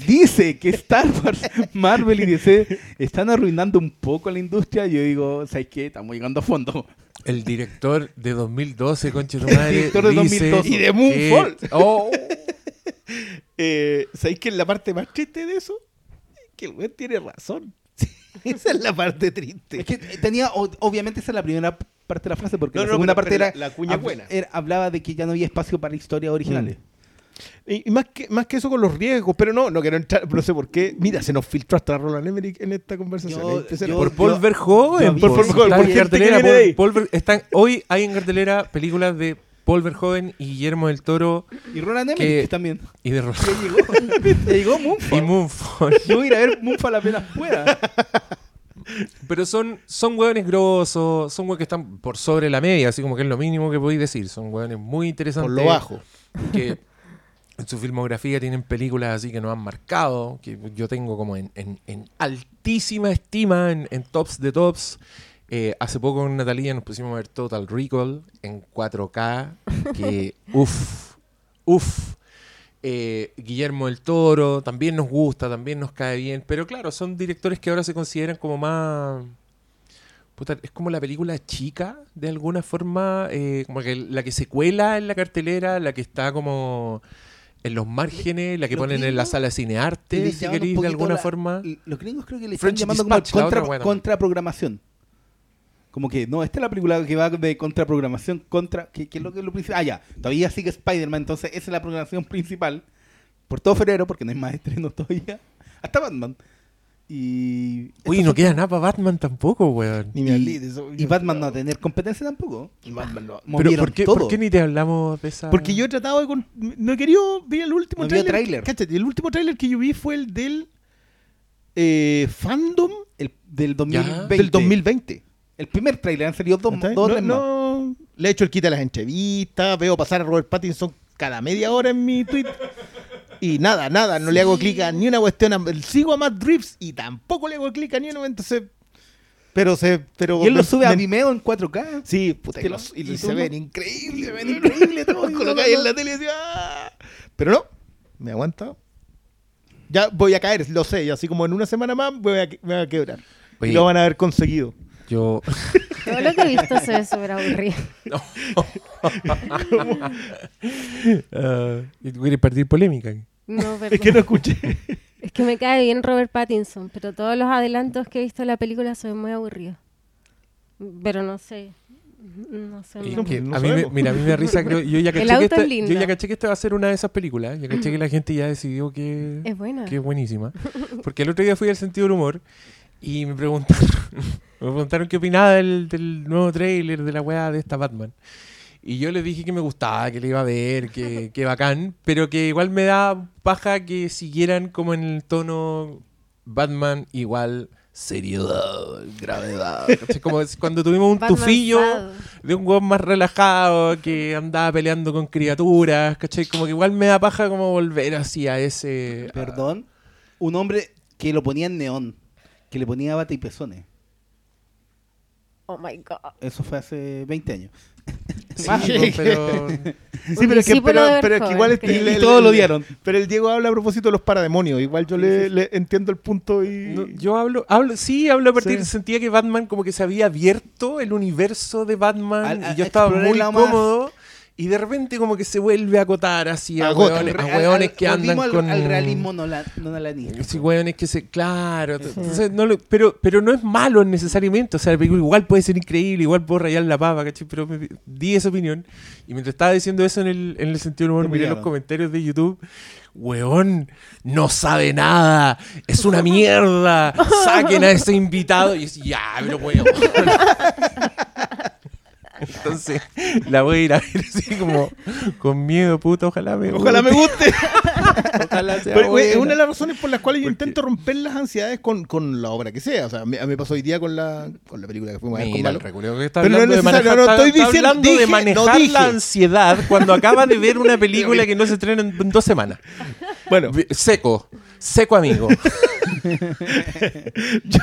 Speaker 2: dice que Star Wars, Marvel y DC están arruinando un poco la industria, yo digo, ¿sabes qué? Estamos llegando a fondo.
Speaker 1: El director de 2012, conche tu madre.
Speaker 2: director de
Speaker 1: dice
Speaker 2: 2012.
Speaker 3: Y de Moonfall.
Speaker 1: que- Oh,
Speaker 3: Eh, ¿Sabéis que la parte más triste de eso? Es que el güey tiene razón. Esa es la parte triste.
Speaker 2: Es que tenía, obviamente esa es la primera parte de la frase, porque
Speaker 3: No,
Speaker 2: la
Speaker 3: no,
Speaker 2: segunda
Speaker 3: pero-
Speaker 2: parte
Speaker 3: pero
Speaker 2: era,
Speaker 3: la- cuña
Speaker 2: hab-
Speaker 3: buena.
Speaker 2: era- hablaba de que ya no había espacio para historias originales.
Speaker 3: Y, y más, que, más que eso con los riesgos, pero no, no quiero entrar, no sé por qué. Mira, se nos filtró hasta Roland Emmerich en esta conversación.
Speaker 2: Yo-
Speaker 3: Es
Speaker 2: yo-
Speaker 1: por Paul Verhoeven.
Speaker 2: por
Speaker 3: que
Speaker 1: cartelera, Paul-
Speaker 3: ahí.
Speaker 1: Paul Ver- están- hoy hay en cartelera películas de Paul Verhoeven y Guillermo del Toro
Speaker 2: Y Roland
Speaker 1: Que-
Speaker 2: Emmerich también.
Speaker 1: y de Ro-
Speaker 2: Ya llegó, llegó
Speaker 1: y
Speaker 2: Moonfall.
Speaker 1: Moonfall.
Speaker 2: Yo voy a ir a ver Moonfall apenas pueda.
Speaker 1: Pero son, son hueones grosos, son hueones que están por sobre la media, así como que es lo mínimo que podéis decir. Son hueones muy interesantes.
Speaker 3: por lo bajo.
Speaker 1: que en su filmografía tienen películas así que nos han marcado, que yo tengo como en, en- en altísima estima, en, en tops de tops. Eh, hace poco con Natalia nos pusimos a ver Total Recall en 4K, que uff, uff. Eh, Guillermo del Toro también nos gusta, también nos cae bien, pero claro, son directores que ahora se consideran como más... puta, es como la película chica, de alguna forma, eh, como que la que se cuela en la cartelera, la que está como en los márgenes, la que
Speaker 2: Los
Speaker 1: ponen en la sala de cinearte, si queréis, de alguna
Speaker 2: la-
Speaker 1: forma.
Speaker 2: Los gringos creo que le
Speaker 1: French
Speaker 2: están llamando como
Speaker 1: Dispatch,
Speaker 2: contra,
Speaker 1: buena.
Speaker 2: contraprogramación. Como que, no, esta es la película que va de contraprogramación contra... ¿Qué, es lo que es lo principal? Ah, ya, todavía sigue Spider-Man, entonces esa es la programación principal. Por todo febrero, porque no hay más estrenos todavía. Hasta Batman. Y...
Speaker 1: Uy, no queda nada para Batman tampoco, weón.
Speaker 3: Ni me hablé de eso.
Speaker 2: Y Batman no va a tener competencia tampoco.
Speaker 3: Y Batman no.
Speaker 1: Pero ¿por qué,
Speaker 2: todo.
Speaker 1: ¿por qué ni te hablamos de esa...?
Speaker 3: Porque yo he tratado de... con- No he querido ver el último
Speaker 2: No
Speaker 3: tráiler.
Speaker 2: tráiler.
Speaker 3: Cáchate, el último tráiler que yo vi fue el del... eh, fandom
Speaker 2: El, del 2020.
Speaker 3: del 2020.
Speaker 2: El primer trailer han salido dos, dos
Speaker 3: no,
Speaker 2: más.
Speaker 3: le he hecho el quita a las entrevistas, veo pasar a Robert Pattinson cada media hora en mi tweet. Y nada, nada, no le hago clic a ni una cuestión. a- Sigo a Matt Reeves y tampoco le hago clic a ni una. Entonces, pero se. Pero
Speaker 2: Y él lo
Speaker 3: me-
Speaker 2: sube a
Speaker 3: me-
Speaker 2: Vimeo en 4K.
Speaker 3: Sí, puta, y,
Speaker 2: Que
Speaker 3: los-
Speaker 2: lo-
Speaker 3: y
Speaker 2: y
Speaker 3: se ven
Speaker 2: no-
Speaker 3: increíbles,
Speaker 2: Se ven increíbles todo, y
Speaker 3: Colocáis en la tele y decía, "Ah". Pero no, me aguanta. Ya voy a caer, lo sé, y así como en una semana más voy a, me voy a quebrar.
Speaker 1: Oye,
Speaker 3: y lo van a haber conseguido.
Speaker 1: yo...
Speaker 4: Todo lo que he visto se ve súper aburrido.
Speaker 1: Ah, ¿Y tú quieres partir polémica?
Speaker 4: No,
Speaker 3: Es que no escuché.
Speaker 4: Es que me cae bien Robert Pattinson, pero todos los adelantos que he visto de la película son muy aburridos. Pero no sé. No sé. No-
Speaker 1: que
Speaker 3: no
Speaker 1: a mí me, mira, a mí me da risa, creo, yo ya caché, que
Speaker 4: auto
Speaker 1: esta,
Speaker 4: es lindo.
Speaker 1: yo ya caché que esta va a ser una de esas películas, ya caché que la gente ya decidió que,
Speaker 4: Es buena.
Speaker 1: que es buenísima, porque el otro día fui al sentido del humor y me preguntaron, me preguntaron qué opinaba del, del nuevo trailer de la weá de esta Batman. Y yo les dije que me gustaba, que le iba a ver, que, que bacán, pero que igual me da paja que siguieran como en el tono Batman igual seriedad, gravedad. ¿cachai? Como es cuando tuvimos un
Speaker 4: Batman
Speaker 1: tufillo
Speaker 4: sad.
Speaker 1: de un weón más relajado que andaba peleando con criaturas, ¿cachai? Como que igual me da paja como volver así a ese...
Speaker 2: Perdón. Un hombre que lo ponía en neón. Que le ponía bata y pezones.
Speaker 4: Oh my god.
Speaker 2: Eso fue hace 20 años.
Speaker 1: Sí, pero...
Speaker 3: Sí, pero es que, pero,
Speaker 4: de
Speaker 3: pero es que
Speaker 4: Verhoeven,
Speaker 3: igual es el-
Speaker 2: Y
Speaker 3: el-
Speaker 2: todos lo odiaron.
Speaker 3: Pero el Diego habla a propósito de los parademonios. Igual yo le, le entiendo el punto y.
Speaker 1: No, yo hablo, hablo, sí, hablo a partir,
Speaker 3: Sí.
Speaker 1: sentía que Batman como que se había abierto el universo de Batman
Speaker 2: Al-
Speaker 1: y yo estaba muy cómodo Y de repente como que se vuelve a acotar así a, hueones, a
Speaker 2: Al-
Speaker 1: hueones
Speaker 2: al-
Speaker 1: que andan
Speaker 2: al-
Speaker 1: con...
Speaker 2: Al realismo nola- nolanista.
Speaker 1: Sí, hueones que se... Claro. entonces no lo- pero, pero no es malo necesariamente. O sea, la película igual puede ser increíble, igual puedo rayar la papa, ¿cachai? Pero me- di esa opinión. Y mientras estaba diciendo eso en el, en el sentido del humor, miré los comentarios de YouTube. Weón, no sabe nada. Es una mierda. Saquen a ese invitado. Y decía, ya, pero weón. Entonces, la voy a ir a ver así como con miedo, puta. Ojalá me
Speaker 3: Ojalá me guste.
Speaker 1: Ojalá sea
Speaker 3: Pero, es una de las razones por las cuales yo
Speaker 1: Porque-
Speaker 3: intento romper las ansiedades con, con la obra que sea. O sea, mí me pasó hoy día con la, con la película que fuimos a ver con
Speaker 1: Mira,
Speaker 3: Malo.
Speaker 1: el recuerdo que está
Speaker 3: Pero no es necesario, no, no, estoy
Speaker 1: está
Speaker 3: diciendo-
Speaker 1: hablando de
Speaker 3: dije- no
Speaker 1: manejar
Speaker 3: dije.
Speaker 1: la ansiedad cuando acaba de ver una película que no se estrena en, en dos semanas.
Speaker 3: Bueno,
Speaker 1: Seco, seco amigo.
Speaker 3: yo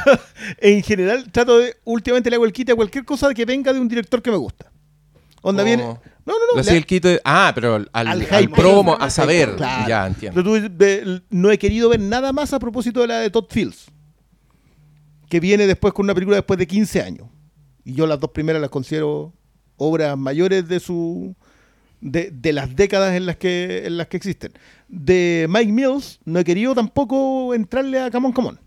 Speaker 3: en general trato de, últimamente le hago el quite a cualquier cosa que venga de un director que me gusta. Onda
Speaker 1: Oh.
Speaker 3: viene. No, no, no.
Speaker 1: Lo
Speaker 3: le-
Speaker 1: hacía el quito de- Ah, pero al,
Speaker 3: Al
Speaker 1: promo, a saber.
Speaker 3: Claro.
Speaker 1: Ya, entiendo.
Speaker 3: Pero tú, de- no he querido ver nada más a propósito de la de Todd Fields. Que viene después con una película después de 15 años. Y yo las dos primeras las considero obras mayores de su. De, de las décadas en las que en las que existen. De Mike Mills no he querido tampoco entrarle a Come On, Come On.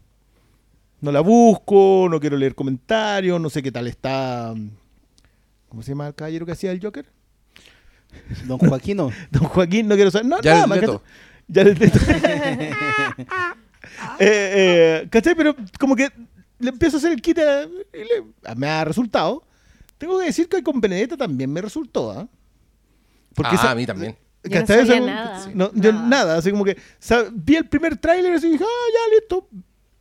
Speaker 3: No la busco, no quiero leer comentarios, no sé qué tal está. ¿Cómo se llama el caballero que hacía el Joker?
Speaker 2: Don Joaquino.
Speaker 3: Don Joaquín, no quiero saber. No,
Speaker 1: Jared
Speaker 3: nada. Jared Leto. eh, eh, ¿Cachai? Pero como que le empiezo a hacer el quite y le- me ha resultado. Tengo que decir que con Benedetta también me resultó, ¿ah?
Speaker 1: Ah,
Speaker 3: esa-
Speaker 1: a mí también.
Speaker 4: Yo no sabía
Speaker 3: Esa-
Speaker 4: nada.
Speaker 3: no, yo
Speaker 4: Nada.
Speaker 3: así como que vi el primer tráiler y dije, ah, ya, listo.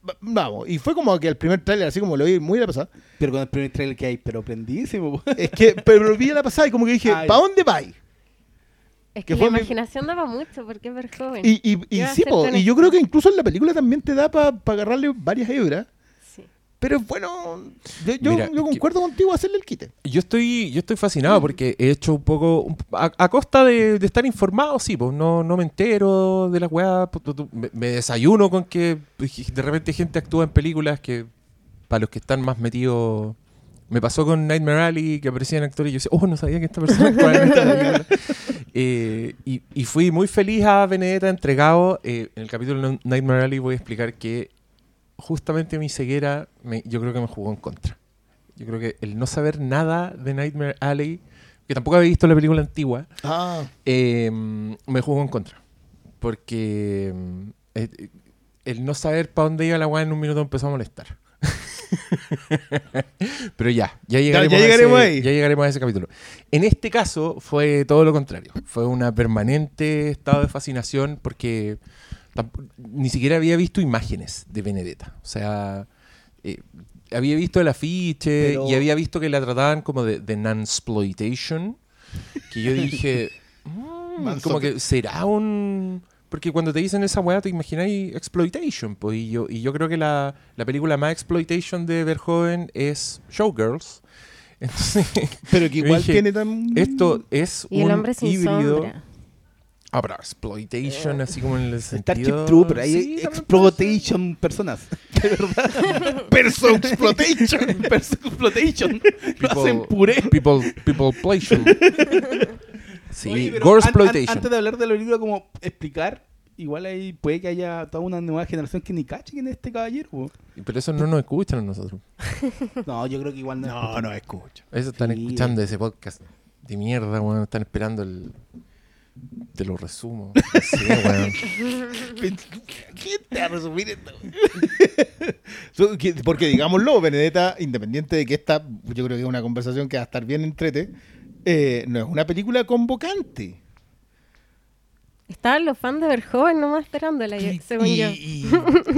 Speaker 3: Va- Vamos, y fue como que el primer tráiler, así como lo vi muy a la pasada,
Speaker 2: Pero con el primer trailer que hay, pero prendísimo.
Speaker 3: es que, pero lo vi a la pasada y como que dije,
Speaker 2: Ay.
Speaker 3: ¿para dónde va?
Speaker 4: Es
Speaker 3: Que
Speaker 4: que, la
Speaker 3: mi-
Speaker 4: imaginación daba mucho porque es ver joven.
Speaker 3: Y, y, y
Speaker 4: ¿Qué va a
Speaker 3: sí, po, y yo creo que incluso en la película también te da para agarrarle varias hebras. Pero bueno, yo, yo,
Speaker 1: Mira,
Speaker 3: yo
Speaker 1: que-
Speaker 3: concuerdo contigo hacerle el quite.
Speaker 1: Yo estoy, yo estoy fascinado porque he hecho un poco, a, a costa de, de estar informado, sí, pues no, no me entero de las weas, me, me desayuno con que de repente gente actúa en películas que para los que están más metidos, me pasó con Nightmare Alley que aparecían actores y yo decía, oh, no sabía que esta persona actuaba en esta película. Eh, y, y fui muy feliz a Benedetta entregado. Eh, en el capítulo Nightmare Alley voy a explicar que justamente mi ceguera me- yo creo que me jugó en contra. Yo creo que el no saber nada de Nightmare Alley, que tampoco había visto la película antigua,
Speaker 3: Ah,
Speaker 1: eh, me jugó en contra. Porque eh, el no saber para dónde iba la weá en un minuto empezó a molestar. Pero ya, ya llegaremos,
Speaker 3: ya
Speaker 1: a
Speaker 3: llegaremos
Speaker 1: ese,
Speaker 3: ahí.
Speaker 1: ya llegaremos a ese capítulo. En este caso fue todo lo contrario. Fue una permanente estado de fascinación porque ni siquiera había visto imágenes de Benedetta. O sea, eh, había visto el afiche
Speaker 2: Pero-
Speaker 1: y había visto que la trataban como de, de non-exploitation. Que yo dije, "Mm, como
Speaker 3: que-
Speaker 1: será un... Porque cuando te dicen esa weá te imagináis exploitation. Pues, y, yo, y yo creo que la, la película más exploitation de Verhoeven es Showgirls. Entonces,
Speaker 3: pero que igual
Speaker 1: dije,
Speaker 3: tiene tan...
Speaker 1: esto es
Speaker 4: Y
Speaker 1: un
Speaker 4: el hombre sin
Speaker 1: híbrido.
Speaker 4: sombra.
Speaker 1: Ah, pero exploitation, así como en el
Speaker 2: Starship
Speaker 1: sentido...
Speaker 2: Trooper, ahí
Speaker 1: Sí, también
Speaker 2: exploitation personas. De verdad.
Speaker 3: Person Exploitation.
Speaker 2: Person exploitation. Lo
Speaker 1: People-
Speaker 2: hacen puré.
Speaker 1: People, people plation. Sí,
Speaker 2: Oye,
Speaker 1: gore
Speaker 2: an- an-
Speaker 1: exploitation.
Speaker 2: antes de hablar de la película, como explicar, igual ahí puede que haya toda una nueva generación que ni cache quién es este caballero. po.
Speaker 1: Pero eso no nos escuchan a nosotros.
Speaker 2: No, yo creo que igual no.
Speaker 3: No, no escucho.
Speaker 1: Eso están
Speaker 2: Sí.
Speaker 1: escuchando ese podcast de mierda, weón. Están esperando el... Te lo resumo. Sé, weón.
Speaker 3: ¿Quién te va a resumir esto? Porque digámoslo, Benedetta, independiente de que esta, yo creo que es una conversación que va a estar bien entrete, eh, no es una película convocante.
Speaker 4: Estaban los fans de Verhoeven nomás esperándola,
Speaker 3: Y,
Speaker 4: según
Speaker 3: y-
Speaker 4: yo.
Speaker 3: y-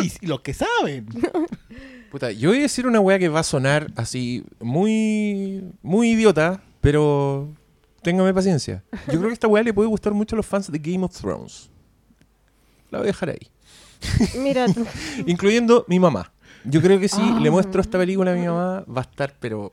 Speaker 3: y- y los que saben.
Speaker 1: Puta, yo voy a decir una weá que va a sonar así muy, muy idiota, pero téngame paciencia. Yo creo que esta weá le puede gustar mucho a los fans de Game of Thrones. La voy a dejar ahí.
Speaker 4: Mira tú.
Speaker 1: Incluyendo mi mamá. Yo creo que si
Speaker 4: Ah.
Speaker 1: le muestro esta película a mi mamá, va a estar, pero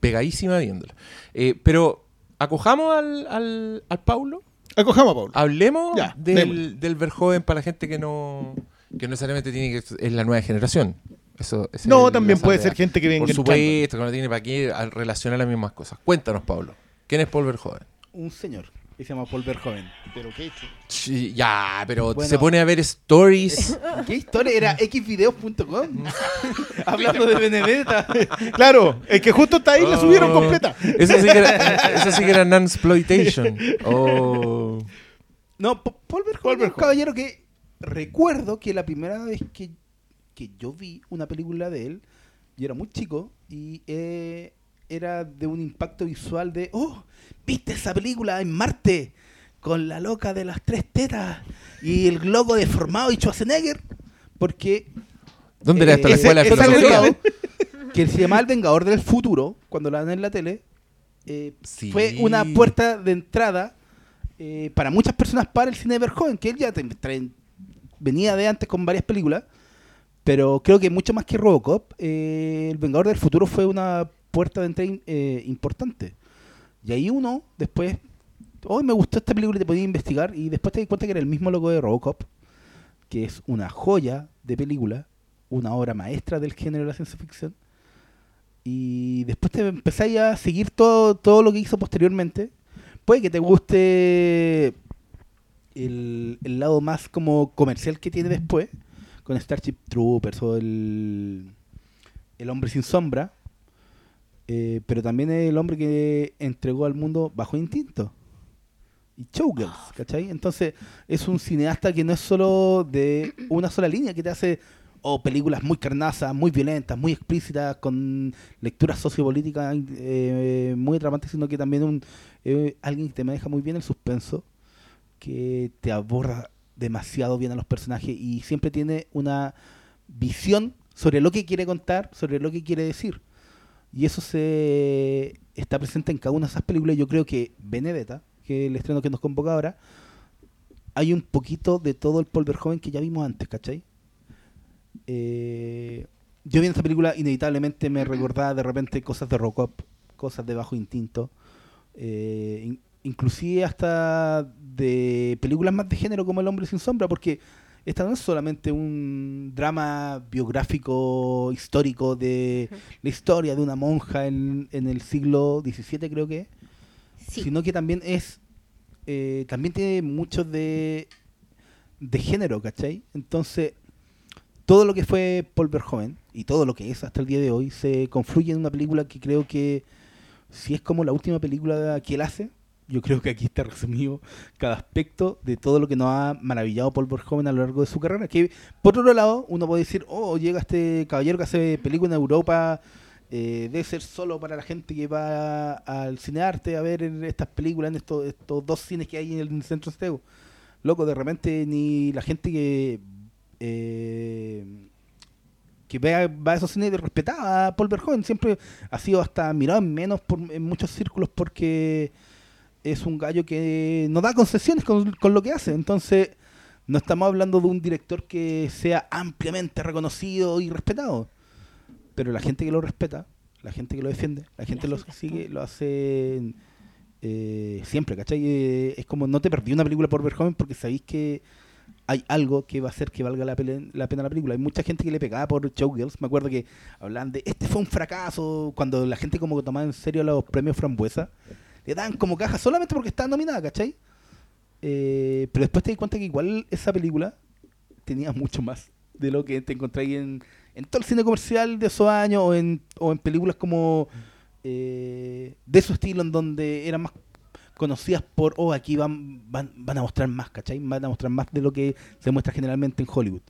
Speaker 1: pegadísima viéndola. Eh, pero acojamos al, al, al Paulo.
Speaker 3: Acojamos a Pablo.
Speaker 1: Hablemos
Speaker 3: Ya,
Speaker 1: del, del Verjoven para la gente que no, que no necesariamente tiene que es la nueva generación. Eso,
Speaker 3: No, también puede ser gente que venga
Speaker 1: Por supuesto, que no tiene para qué relacionar las mismas cosas. Cuéntanos, Pablo. ¿Quién es Paul Verhoeven?
Speaker 2: un señor que se llama Paul Verhoeven.
Speaker 3: Pero qué hecho.
Speaker 1: Sí, Ya, pero
Speaker 2: Bueno.
Speaker 1: se pone a ver stories.
Speaker 2: ¿Qué historia? Era xvideos.com. Hablando de Benedetta.
Speaker 3: Claro, es que justo está ahí la subieron
Speaker 1: Oh.
Speaker 3: completa.
Speaker 1: Eso sí que era, eso sí que era non-exploitation. Oh.
Speaker 2: No, Pa- Paul Verhoeven,
Speaker 3: Paul
Speaker 2: es un
Speaker 3: Verhoeven.
Speaker 2: caballero que recuerdo que la primera vez que, que yo vi una película de él, yo era muy chico y eh, era de un impacto visual de, oh, ¿viste esa película en Marte? Con la loca de las tres tetas y el globo deformado y Schwarzenegger. Porque
Speaker 1: ¿Dónde era esta la
Speaker 2: Eh,
Speaker 1: escuela de filosofía?
Speaker 2: que se llama El Vengador del Futuro, cuando la dan en la tele, eh,
Speaker 1: Sí.
Speaker 2: fue una puerta de entrada eh, para muchas personas para el cine de Verhoeven, que él ya venía de antes con varias películas, pero creo que mucho más que Robocop, eh, El Vengador del Futuro fue una puerta de entrada eh, importante. Y ahí uno, después, hoy me gustó esta película y te podía investigar, y después te di cuenta que era el mismo logo de Robocop, que es una joya de película, una obra maestra del género de la ciencia ficción. Y después te empezáis a seguir todo, todo lo que hizo posteriormente. Puede que te guste el, el lado más como comercial que tiene después, con Starship Troopers o el, el Hombre Sin Sombra. Eh, pero también es el hombre que entregó al mundo Bajo Instinto y Showgirls, ¿cachai? Entonces es un cineasta que no es solo de una sola línea, que te hace o películas muy carnazas, muy violentas, muy explícitas, con lecturas sociopolíticas eh, muy atrapantes, sino que también un eh, alguien que te maneja muy bien el suspenso, que te aborda demasiado bien a los personajes y siempre tiene una visión sobre lo que quiere contar, sobre lo que quiere decir. Y eso se está presente en cada una de esas películas. Yo creo que Benedetta, que es el estreno que nos convoca ahora, hay un poquito de todo el Paul Verhoeven que ya vimos antes, ¿cachai? Eh, yo viendo esta película inevitablemente me recordaba de repente cosas de Robocop, cosas de Bajo Instinto, eh, in- inclusive hasta de películas más de género como El Hombre Sin Sombra, porque esta no es solamente un drama biográfico histórico de la historia de una monja en, en el siglo XVII creo que
Speaker 4: Sí.
Speaker 2: sino que también es eh, también tiene mucho de de género, ¿cachai? Entonces todo lo que fue Paul Verhoeven y todo lo que es hasta el día de hoy se confluye en una película que creo que si es como la última película que él hace, yo creo que aquí está resumido cada aspecto de todo lo que nos ha maravillado Paul Verhoeven a lo largo de su carrera. Que por otro lado, uno puede decir, oh, llega este caballero que hace película en Europa, eh, debe ser solo para la gente que va al cinearte a ver estas películas en estos, estos dos cines que hay en el centro de Santiago. Loco, de repente ni la gente que eh, que va a esos cines respetaba a Paul Verhoeven, siempre ha sido hasta mirado en menos por, en muchos círculos porque es un gallo que no da concesiones con, con lo que hace. Entonces, no estamos hablando de un director que sea ampliamente reconocido y respetado. Pero la gente que lo respeta, la gente que lo defiende, la gente
Speaker 4: La
Speaker 2: lo sigue, lo hace eh, siempre, ¿cachai? Eh, es como no te perdí una película por Verhoeven porque sabéis que hay algo que va a hacer que valga la, pele- la pena la película. Hay mucha gente que le pegaba por Showgirls. Me acuerdo que hablaban de este fue un fracaso. Cuando la gente como que tomaba en serio los premios Frambuesa, le daban como caja solamente porque estaba nominada, ¿cachai? Eh, pero después te di cuenta que igual esa película tenía mucho más de lo que te encontráis en, en todo el cine comercial de esos años o en, películas como eh, de su estilo en donde eran más conocidas por, oh, aquí van, van, van a mostrar más, ¿cachai? Van a mostrar más de lo que se muestra generalmente en Hollywood.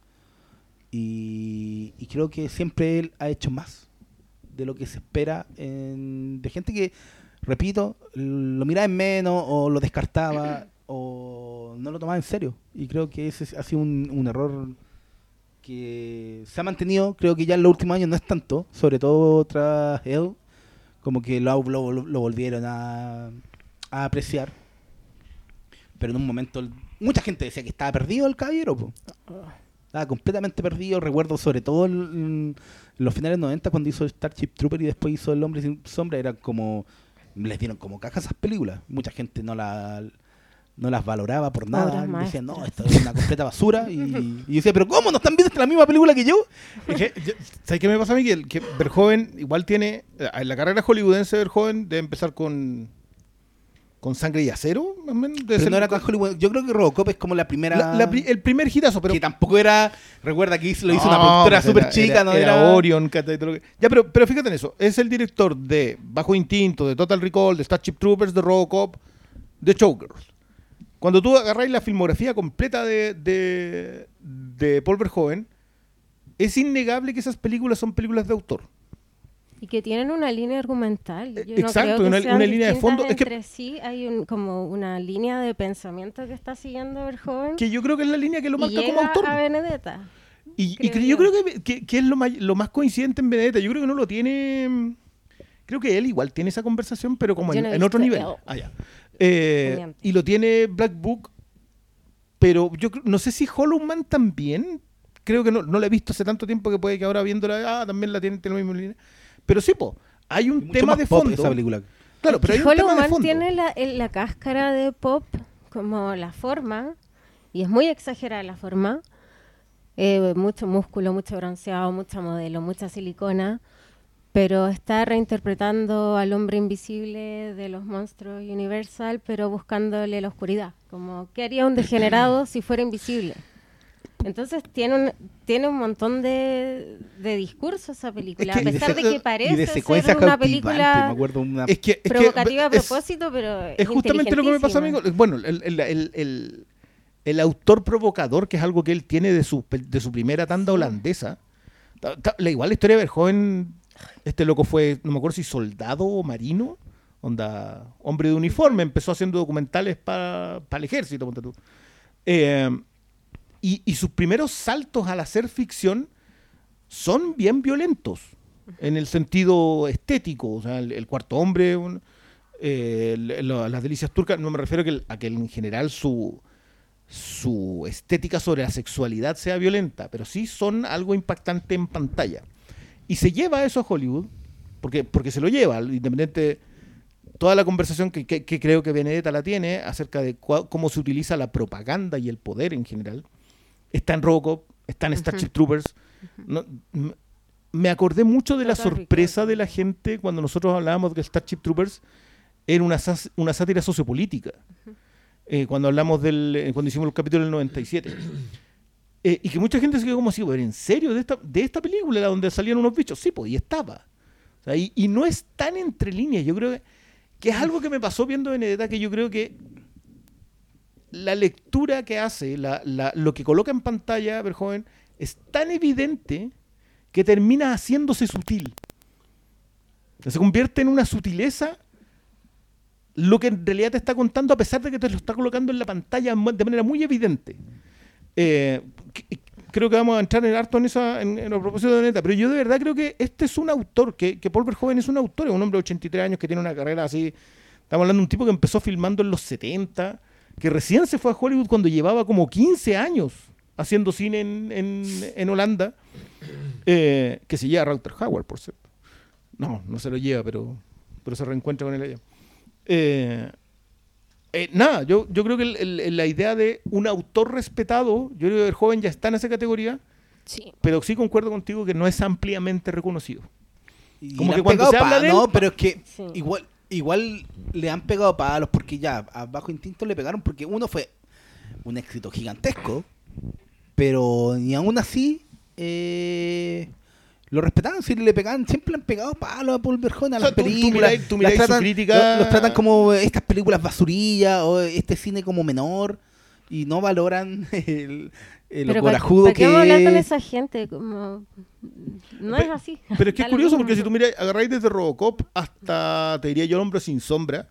Speaker 2: Y, y creo que siempre él ha hecho más de lo que se espera de gente que, repito, lo miraba en menos o lo descartaba o no lo tomaba en serio. Y creo que ese ha sido un, error que se ha mantenido, creo que ya en los últimos años no es tanto, sobre todo tras él, como que lo, lo, lo volvieron a, apreciar. Pero en un momento, mucha gente decía que estaba perdido el caballero. po. Estaba completamente perdido. Recuerdo sobre todo en los finales 90 cuando hizo Starship Trooper y después hizo El Hombre Sin Sombra. Era como. Les dieron como cajas esas películas. Mucha gente no la no las valoraba por nada.
Speaker 4: Obras
Speaker 2: Decían, no, esto es una completa basura. Y, y yo decía, pero ¿cómo? ¿No están viendo esta la misma película que yo?
Speaker 3: Es que, yo- ¿Sabes qué me pasa a mí? Que, que Verhoeven igual tiene. En la carrera hollywoodense de Verhoeven debe empezar con. Con sangre y acero. debe
Speaker 2: Pero no era tan Hollywood. Yo creo que Robocop es como la primera.
Speaker 3: la- la pri- el primer girazo, pero
Speaker 2: que tampoco era. Recuerda que lo hizo una
Speaker 3: No,
Speaker 2: productora
Speaker 3: pues
Speaker 2: súper chica,
Speaker 3: era-
Speaker 2: ¿no?
Speaker 3: Era,
Speaker 2: Era,
Speaker 3: Orion, que- Ya, pero, pero fíjate en eso. Es el director de Bajo Instinto, de Total Recall, de Starship Troopers, de Robocop, de Showgirls. Cuando tú agarráis la filmografía completa de, de, de Paul Verhoeven, es innegable que esas películas son películas de autor.
Speaker 4: Y que tienen una línea argumental. Yo no
Speaker 3: Exacto,
Speaker 4: creo que
Speaker 3: una- línea de fondo. Es que-
Speaker 4: Entre sí hay un, como una línea de pensamiento que está siguiendo Verhoeven.
Speaker 3: Que yo creo que es la línea que lo
Speaker 4: y
Speaker 3: marca como
Speaker 4: llega
Speaker 3: autor.
Speaker 4: a Benedetta.
Speaker 3: Y, y
Speaker 4: creo
Speaker 3: cre- yo
Speaker 4: yo.
Speaker 3: creo que, que- que es lo más, lo más coincidente en Benedetta. Yo creo que no lo tiene. Creo que él igual tiene esa conversación, pero como
Speaker 4: Yo
Speaker 3: en,
Speaker 4: no
Speaker 3: otro nivel.
Speaker 4: él.
Speaker 3: Ah. Eh, y lo tiene Black Book, pero yo creo- no sé si Hollow Man también. Creo que no, no la he visto hace tanto tiempo que puede que ahora viéndola, ah, también la tiene, tiene la misma línea. Pero sí, po, hay un
Speaker 2: mucho
Speaker 3: tema
Speaker 2: más
Speaker 3: de
Speaker 2: pop
Speaker 3: fondo.
Speaker 2: esa película.
Speaker 3: Claro, pero hay un
Speaker 4: Hollow
Speaker 3: tema de
Speaker 4: Man
Speaker 3: fondo.
Speaker 4: tiene la, la cáscara de pop como la forma, y es muy exagerada la forma. Eh, mucho músculo, mucho bronceado, mucha modelo, mucha silicona, pero está reinterpretando al hombre invisible de los monstruos Universal, pero buscándole la oscuridad. Como, ¿qué haría un degenerado si fuera invisible? Entonces tiene un, tiene un montón de, de discurso esa película,
Speaker 3: que-
Speaker 4: a pesar de,
Speaker 2: se-
Speaker 4: que parece
Speaker 2: de
Speaker 4: ser una película
Speaker 2: Me acuerdo una.
Speaker 3: Es que, es que-
Speaker 4: provocativa a
Speaker 3: es-
Speaker 4: propósito, pero
Speaker 3: Es justamente lo que me pasa a mí. Bueno, el, el- el- el- el autor provocador, que es algo que él tiene de su, de su primera tanda holandesa. Ta- ta- la, igual la historia de Verhoeven, este loco fue, no me acuerdo si soldado o marino, onda, hombre de uniforme, empezó haciendo documentales para el ejército, ponte tú. Eh, y, sus primeros saltos al hacer ficción son bien violentos en el sentido estético. O sea, el, cuarto hombre, eh, las delicias turcas, no me refiero a que, en general su, su estética sobre la sexualidad sea violenta, pero sí son algo impactante en pantalla. Y se lleva eso a Hollywood, porque, porque se lo lleva, independiente toda la conversación que, creo que Benedetta la tiene acerca de cómo se utiliza la propaganda y el poder en general. Está en Robocop, está en Starship Troopers. No, m- me acordé mucho de la sorpresa de la gente cuando nosotros hablábamos de que Starship Troopers era una, sátira sociopolítica. Eh, cuando hablamos del, eh, cuando hicimos el capítulo del 97. Eh, y que mucha gente se quedó como así, "Pero, ¿en serio? ¿De esta, de esta película era donde salían unos bichos? Sí, pues, y estaba. O sea, y, y no es tan entre líneas. Yo creo que, que es algo que me pasó viendo Benedetta, que yo creo que la lectura que hace, la- lo que coloca en pantalla Verhoeven, es tan evidente que termina haciéndose sutil. Se convierte en una sutileza lo que en realidad te está contando a pesar de que te lo está colocando en la pantalla de manera muy evidente. Eh, que- creo que vamos a entrar en harto en esa en, en el propósito de neta, pero yo de verdad creo que este es un autor, que, que Paul Verhoeven es un autor, es un hombre de 83 años que tiene una carrera así. Estamos hablando de un tipo que empezó filmando en los 70, que recién se fue a Hollywood cuando llevaba como 15 años haciendo cine en, en- en Holanda, eh, que se lleva a Rutger Hauer, por cierto. No, no se lo lleva, pero, pero se reencuentra con él allá. Eh, eh, nada, yo, yo creo que el- el- la idea de un autor respetado, yo creo que el joven ya está en esa categoría,
Speaker 4: Sí.
Speaker 3: pero sí concuerdo contigo que no es ampliamente reconocido.
Speaker 2: Y
Speaker 3: Como que cuando
Speaker 2: pegado
Speaker 3: se habla
Speaker 2: palos,
Speaker 3: de él,
Speaker 2: No, pero es que
Speaker 4: Sí.
Speaker 2: igual, igual le han pegado palos porque ya a Bajo Instinto le pegaron porque uno fue un éxito gigantesco, pero ni aún así eh, lo respetaban, si le pegaban, siempre le han pegado palos a Paul Verhoeven a
Speaker 3: O sea,
Speaker 2: las
Speaker 3: tú- tú
Speaker 2: películas.
Speaker 3: miráis- tú
Speaker 2: las
Speaker 3: miráis su
Speaker 2: tratan-
Speaker 3: crítica-
Speaker 2: lo- Los tratan como estas películas basurillas o este cine como menor y no valoran el, el
Speaker 4: Pero
Speaker 2: corajudo
Speaker 4: ¿para,
Speaker 2: que...
Speaker 4: hablar con esa gente? Como, no es así.
Speaker 3: Pero es que es curioso porque si tú miras, agarráis desde Robocop hasta, te diría yo, El hombre sin sombra,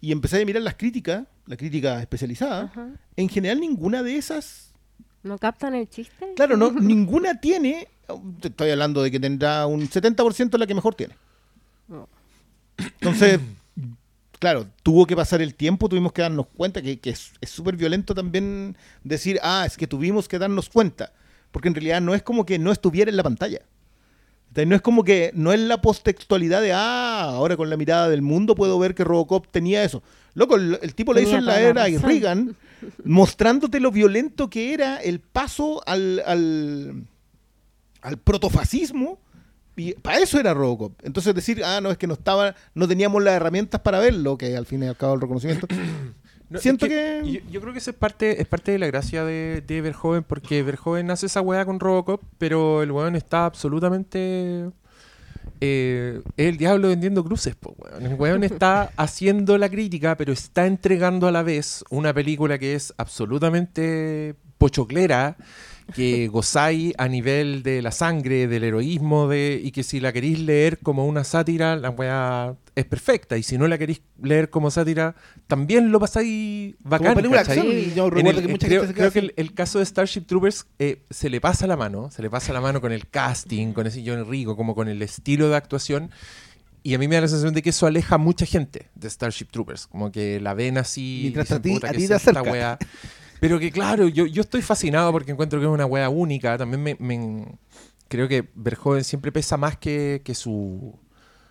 Speaker 3: y empezáis a mirar las críticas, la crítica especializada,
Speaker 4: Ajá.
Speaker 3: en general ninguna de esas,
Speaker 4: ¿No captan el chiste?
Speaker 3: claro, no, ninguna tiene, te estoy hablando de que tendrá un 70% la que mejor tiene.
Speaker 4: No.
Speaker 3: Entonces, claro, tuvo que pasar el tiempo, tuvimos que darnos cuenta que, que es súper violento también decir, ah, es que tuvimos que darnos cuenta, porque en realidad no es como que no estuviera en la pantalla. Entonces, no es como que, no es la posttextualidad de, ah, ahora con la mirada del mundo puedo ver que Robocop tenía eso. Loco, el, el tipo le
Speaker 4: Tenía
Speaker 3: hizo en la era
Speaker 4: razón.
Speaker 3: Reagan, mostrándote lo violento que era el paso al, al, al protofascismo Y para eso era Robocop. Entonces decir, ah, no, es que no estaba, no teníamos las herramientas para verlo, que al fin y al cabo el reconocimiento.
Speaker 1: No,
Speaker 3: Siento
Speaker 1: es
Speaker 3: que-
Speaker 1: Yo, yo creo que eso es parte, es parte de la gracia de, de Verhoeven, porque Verhoeven hace esa weá con Robocop, pero el weón está absolutamente... eh, es el diablo vendiendo cruces, po, weón. El weón está haciendo la crítica, pero está entregando a la vez una película que es absolutamente pochoclera, que gozáis a nivel de la sangre, del heroísmo, de, y que si la queréis leer como una sátira, la weá es perfecta. Y si no la queréis leer como sátira, también lo pasáis bacán.
Speaker 2: Y yo
Speaker 1: el-
Speaker 2: que mucha
Speaker 1: creo,
Speaker 2: gente se
Speaker 1: creo que el, el caso de Starship Troopers eh, se le pasa la mano, se le pasa la mano con el casting, con ese Johnny Rico, como con el estilo de actuación. Y a mí me da la sensación de que eso aleja a mucha gente de Starship Troopers. Como que la ven así.
Speaker 2: Mientras a
Speaker 1: dicen,
Speaker 2: ti-
Speaker 1: "Puta,
Speaker 2: a
Speaker 1: ¿qué
Speaker 2: ti
Speaker 1: es
Speaker 2: te
Speaker 1: esta
Speaker 2: acerca".
Speaker 1: Weá?". Pero que claro, yo, yo estoy fascinado porque encuentro que es una wea única. También me, me- creo que Verhoeven siempre pesa más que, que su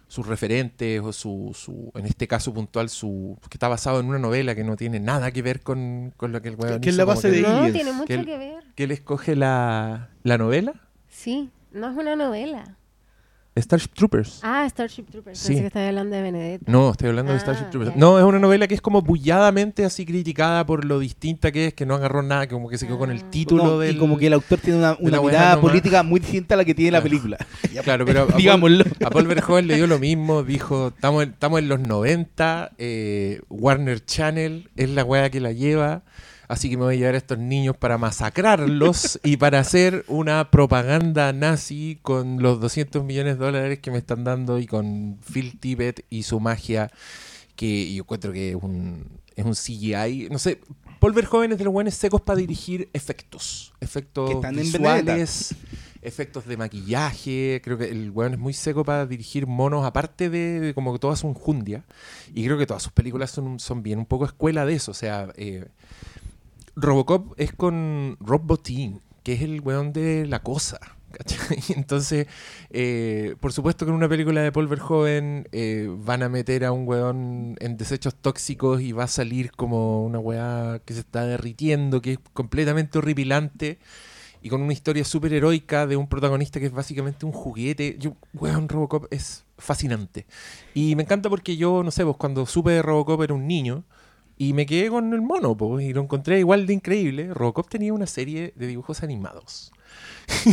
Speaker 1: sus referentes o su, su, en este caso puntual, su que está basado en una novela que no tiene nada que ver con, con lo que el weón
Speaker 3: que es la base de
Speaker 4: No, tiene mucho
Speaker 1: que
Speaker 4: ver.
Speaker 1: que él escoge la, la novela
Speaker 4: Sí, no es una novela.
Speaker 1: Starship Troopers.
Speaker 4: Ah, Starship Troopers.
Speaker 1: Sí.
Speaker 4: Pensé que estaba hablando de Benedetta.
Speaker 1: No, estoy hablando de
Speaker 4: Ah,
Speaker 1: Starship Troopers. No, es una novela que es como bulladamente así criticada por lo distinta que es, que no agarró nada, que como que se quedó con el
Speaker 4: Ah.
Speaker 1: título
Speaker 2: No,
Speaker 1: del...
Speaker 2: Y como que el autor tiene una,
Speaker 1: de
Speaker 2: una
Speaker 1: la
Speaker 2: mirada
Speaker 1: nomás.
Speaker 2: política muy distinta a la que tiene la
Speaker 1: Claro.
Speaker 2: película.
Speaker 1: Claro, pero a Paul,
Speaker 2: Digámoslo.
Speaker 1: a Paul Verhoeven le dio lo mismo, dijo, estamos en, estamos en los 90, eh, Warner Channel es la weá que la lleva, así que me voy a llevar a estos niños para masacrarlos y para hacer una propaganda nazi con los 200 millones de dólares que me están dando y con Phil Tippett y su magia, que yo encuentro que es un, es un CGI, no sé... Paul Verhoeven es de los buenos secos para dirigir efectos, efectos
Speaker 2: Que están en
Speaker 1: visuales, efectos de maquillaje. Creo que el weón es muy seco para dirigir monos, aparte de, de como que toda su enjundia. Y creo que todas sus películas son, son bien un poco escuela de eso. O sea, eh, Robocop es con Rob que es el weón de la cosa. Entonces, eh, por supuesto que en una película de Paul Verhoeven eh, van a meter a un weón en desechos tóxicos y va a salir como una weá que se está derritiendo, que es completamente horripilante y con una historia súper heroica de un protagonista que es básicamente un juguete. Yo, weón, Robocop es fascinante. Y me encanta porque yo, no sé, pues cuando supe de Robocop era un niño y me quedé con el mono, pues, y lo encontré igual de increíble. Robocop tenía una serie de dibujos animados.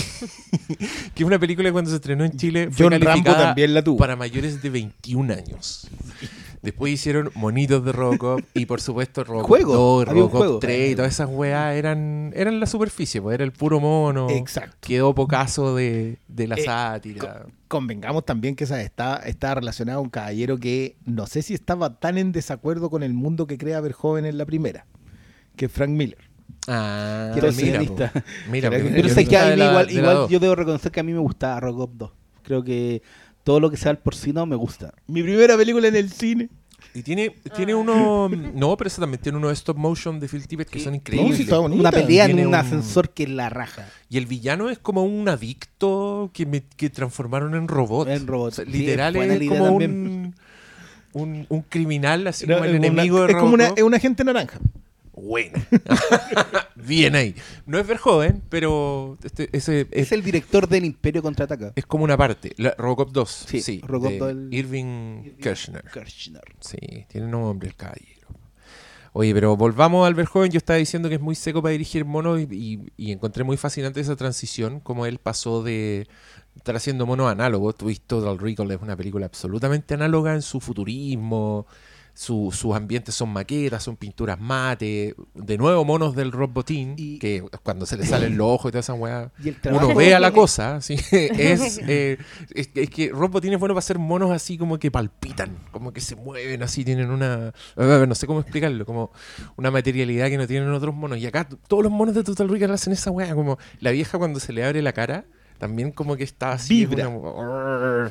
Speaker 1: que es una película que cuando se estrenó en Chile fue
Speaker 3: John Rambo también la tuvo.
Speaker 1: para mayores de 21 años. Después hicieron monitos de Robocop y por supuesto Robocop
Speaker 2: Juego,
Speaker 1: 2,
Speaker 2: había un
Speaker 1: Robocop
Speaker 2: juego.
Speaker 1: 3 y todas esas weas eran, eran la superficie, pues era el puro mono.
Speaker 3: Exacto.
Speaker 1: Quedó pocaso de, de la
Speaker 3: Eh,
Speaker 1: sátira.
Speaker 3: Convengamos también que esa está, está relacionado a un caballero que no sé si estaba tan en desacuerdo con el mundo que crea Verhoeven en la primera, que es Frank Miller.
Speaker 1: Ah,
Speaker 2: que era
Speaker 1: mira, po. mira,
Speaker 3: Pero
Speaker 2: sé que a mí
Speaker 1: la-
Speaker 2: igual, igual yo debo reconocer que a mí me gustaba Robocop 2. Creo que todo lo que sea el porcino me gusta.
Speaker 3: Mi primera película en el cine.
Speaker 1: Y tiene, tiene uno. No, pero eso también tiene uno de stop motion de Phil Tippett que son
Speaker 3: No,
Speaker 1: increíbles.
Speaker 3: sí, está bonita.
Speaker 2: Una pelea en
Speaker 1: Tiene
Speaker 2: un
Speaker 1: un-
Speaker 2: ascensor que la raja.
Speaker 1: Y el villano es como un adicto que, me- que transformaron en robot.
Speaker 2: En robot.
Speaker 1: O sea,
Speaker 2: Sí,
Speaker 1: literal
Speaker 2: es buena
Speaker 1: es
Speaker 2: la idea
Speaker 1: como
Speaker 2: también.
Speaker 1: un, un, un criminal, así
Speaker 3: Era
Speaker 1: como el
Speaker 3: una-
Speaker 1: enemigo de
Speaker 3: es como una,
Speaker 1: Robocop.
Speaker 3: es un agente naranja.
Speaker 1: Buena. Bien ahí. No es ver joven, pero este- ese es,
Speaker 2: Es el director del Imperio Contraataca.
Speaker 1: es como una parte. La, Robocop 2. Sí,
Speaker 2: Sí, Robocop
Speaker 1: de
Speaker 2: 2 el-
Speaker 1: Irving Kirchner.
Speaker 2: Kirchner.
Speaker 1: Sí, tiene nombre el caballero. Oye, pero volvamos al Verhoeven. Yo estaba diciendo que es muy seco para dirigir monos y, y- y encontré muy fascinante esa transición, como él pasó de estar haciendo monos análogos. Tuviste Total Recall, es una película absolutamente análoga en su futurismo. Su- sus ambientes son maquetas, son pinturas mate. De nuevo, monos del Rob Bottin,
Speaker 2: Y-
Speaker 1: que cuando se le salen los ojos y toda esa weá. Uno ve a la cosa, ¿sí? es, eh, es, es que Rob Bottin es bueno para hacer monos así como que palpitan, como que se mueven así, tienen una... No sé cómo explicarlo, como una materialidad que no tienen otros monos. Y acá todos los monos de Total Recall hacen esa weá, como la vieja cuando se le abre la cara, también como que está así...
Speaker 3: Vibra.
Speaker 1: como-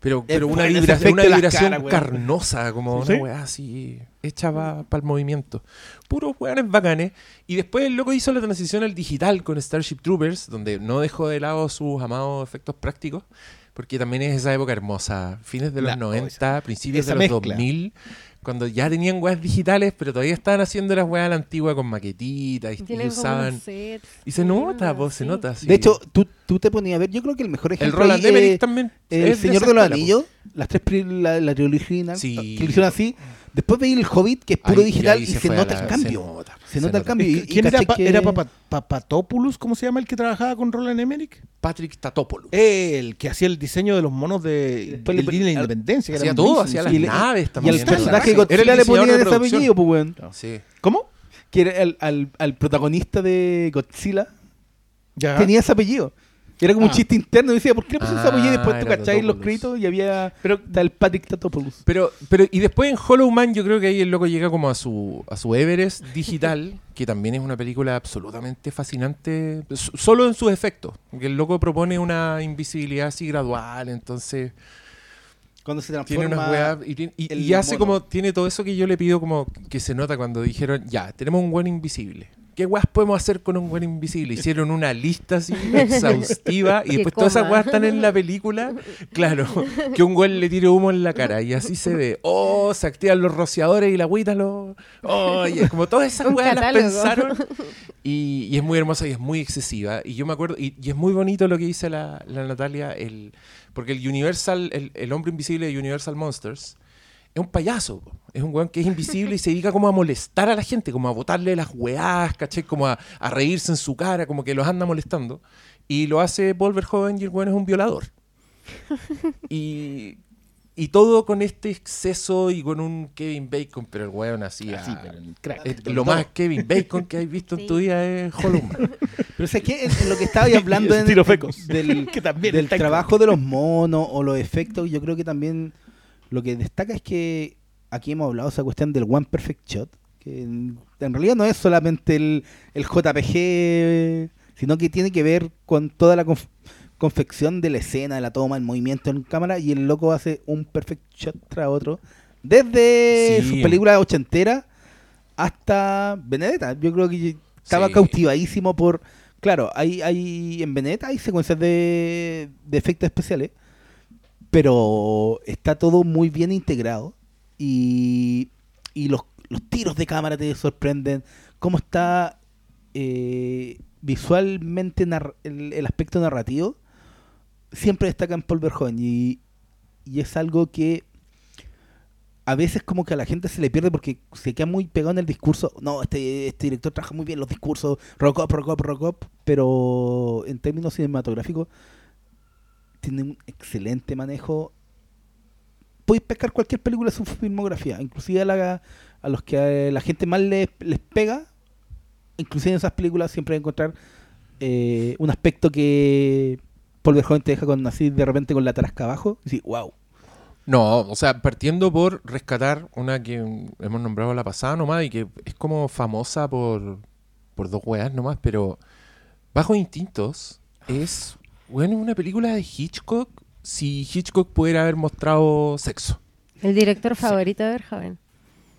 Speaker 1: pero, pero una, vibra- una vibración carnosa, como
Speaker 3: ¿Sí?
Speaker 1: una weá así, hecha para el movimiento. Puros weones bacanes. Y después el loco hizo la transición al digital con Starship Troopers, donde no dejó de lado sus amados efectos prácticos. porque también es esa época hermosa, fines de los
Speaker 3: La-
Speaker 1: 90, principios
Speaker 3: esa
Speaker 1: de los
Speaker 3: mezcla.
Speaker 1: 2000, cuando ya tenían weas digitales, pero todavía estaban haciendo las weas a la antigua con maquetitas y, y usaban... Y se nota,
Speaker 4: ¿no?
Speaker 1: pues, se nota. sí.
Speaker 2: De hecho, tú, tú te ponías a ver, yo creo que el mejor
Speaker 1: el
Speaker 2: ejemplo
Speaker 1: Roland
Speaker 2: ahí,
Speaker 1: Emmerich
Speaker 2: eh,
Speaker 1: también.
Speaker 2: El
Speaker 1: es
Speaker 2: Señor de los Anillos, las tres la, la trilogía original,
Speaker 1: Sí.
Speaker 2: que lo hicieron así. Después veí el Hobbit, que es puro
Speaker 1: y
Speaker 2: digital, y
Speaker 1: se
Speaker 2: nota
Speaker 1: la-
Speaker 2: el
Speaker 1: se
Speaker 2: cambio.
Speaker 1: nota,
Speaker 2: Se,
Speaker 1: se
Speaker 2: nota el cambio. Y, y
Speaker 3: ¿Quién era, pa-
Speaker 2: que-
Speaker 3: era Papa- Papatopoulos? ¿Cómo se llama el que trabajaba con Roland Emmerich?
Speaker 1: Patrick Tatopoulos.
Speaker 3: El que hacía el diseño de los monos de,
Speaker 2: Después
Speaker 3: del
Speaker 2: le-
Speaker 3: Día de la Independencia.
Speaker 1: Hacía todo, hacía las
Speaker 2: Y
Speaker 1: naves
Speaker 2: Y
Speaker 1: también.
Speaker 2: al
Speaker 1: era la
Speaker 2: personaje Godzilla
Speaker 1: Era el
Speaker 2: le
Speaker 1: de
Speaker 2: ese apellido, pues, weón.
Speaker 1: Sí.
Speaker 3: ¿Cómo?
Speaker 2: Que era el- al, al protagonista de Godzilla
Speaker 3: Ya.
Speaker 2: tenía ese apellido. Era como un
Speaker 3: Ah.
Speaker 2: chiste interno. Y decía, ¿por qué le pusieron ese
Speaker 1: Ah,
Speaker 2: apellido? Y después tú
Speaker 1: era
Speaker 2: cacháis los créditos y había
Speaker 3: Pero-
Speaker 2: el Patrick Tatopoulos.
Speaker 1: Pero, pero, y después en Hollow Man, yo creo que ahí el loco llega como a su, a su Everest digital, que también es una película absolutamente fascinante, solo en sus efectos. Que el loco propone una invisibilidad así gradual, entonces
Speaker 2: Cuando se
Speaker 1: tiene
Speaker 2: transforma...
Speaker 1: unas weas y, tiene- y-
Speaker 2: el
Speaker 1: y hace
Speaker 2: mono.
Speaker 1: como, tiene todo eso que yo le pido como que se nota cuando dijeron, ya, tenemos un buen invisible. ¿Qué weas podemos hacer con un buen invisible? Hicieron una lista así exhaustiva y después todas esas weas están en la película. Claro, que un weón le tire humo en la cara y así se ve. Oh, se activan los rociadores y la agüita lo. Oh, y es como todas esas weas las pensaron. Y, y es muy hermosa y es muy excesiva. Y yo me acuerdo, y, y es muy bonito lo que dice la, la Natalia, el, porque el Universal, el, el hombre invisible de Universal Monsters, es un payaso. po. Es un weón que es invisible y se dedica como a molestar a la gente, como a botarle las weás, ¿cachai? Como a, a reírse en su cara, como que los anda molestando. Y lo hace Paul Verhoeven y el weón es un violador. y, y todo con este exceso y con un Kevin Bacon, pero el weón así.
Speaker 3: Así,
Speaker 1: ah,
Speaker 3: pero en crack.
Speaker 1: es lo más Kevin Bacon que has visto en tu
Speaker 4: Sí.
Speaker 1: vida es Hollow.
Speaker 2: Pero es que en, en lo que estaba hablando en-
Speaker 3: fecos.
Speaker 2: del,
Speaker 3: Que también
Speaker 2: del
Speaker 3: en
Speaker 2: trabajo de los monos o los efectos, yo creo que también lo que destaca es que aquí hemos hablado de esa cuestión del One Perfect Shot, que en, en realidad no es solamente el, el JPG, sino que tiene que ver con toda la conf- confección de la escena, de la toma, el movimiento en cámara, y el loco hace un perfect shot tras otro, desde
Speaker 1: Sí.
Speaker 2: sus películas ochenteras hasta Benedetta. Yo creo que estaba
Speaker 1: Sí.
Speaker 2: cautivadísimo por... Claro, hay, hay en Benedetta hay secuencias de, de efectos especiales, pero está todo muy bien integrado y, y los, los tiros de cámara te sorprenden. Cómo está eh, visualmente el, aspecto narrativo, siempre destaca en Paul Verhoeven y, y es algo que a veces como que a la gente se le pierde porque se queda muy pegado en el discurso. No, este, este director trabaja muy bien los discursos, Robocop, Robocop, Robocop, pero en términos cinematográficos tiene un excelente manejo. Podéis pescar cualquier película de su filmografía, inclusive a, la- a los que a la gente más les, les pega, inclusive en esas películas siempre hay que encontrar eh, un aspecto que Paul Verhoeven te deja con así de repente con la tarasca abajo. Y sí, wow.
Speaker 1: No, o sea, partiendo por rescatar una que hemos nombrado la pasada nomás y que es como famosa por, por dos weas nomás, pero Bajo Instintos es, bueno, una película de Hitchcock si Hitchcock pudiera haber mostrado sexo.
Speaker 4: El director favorito de Verhoeven.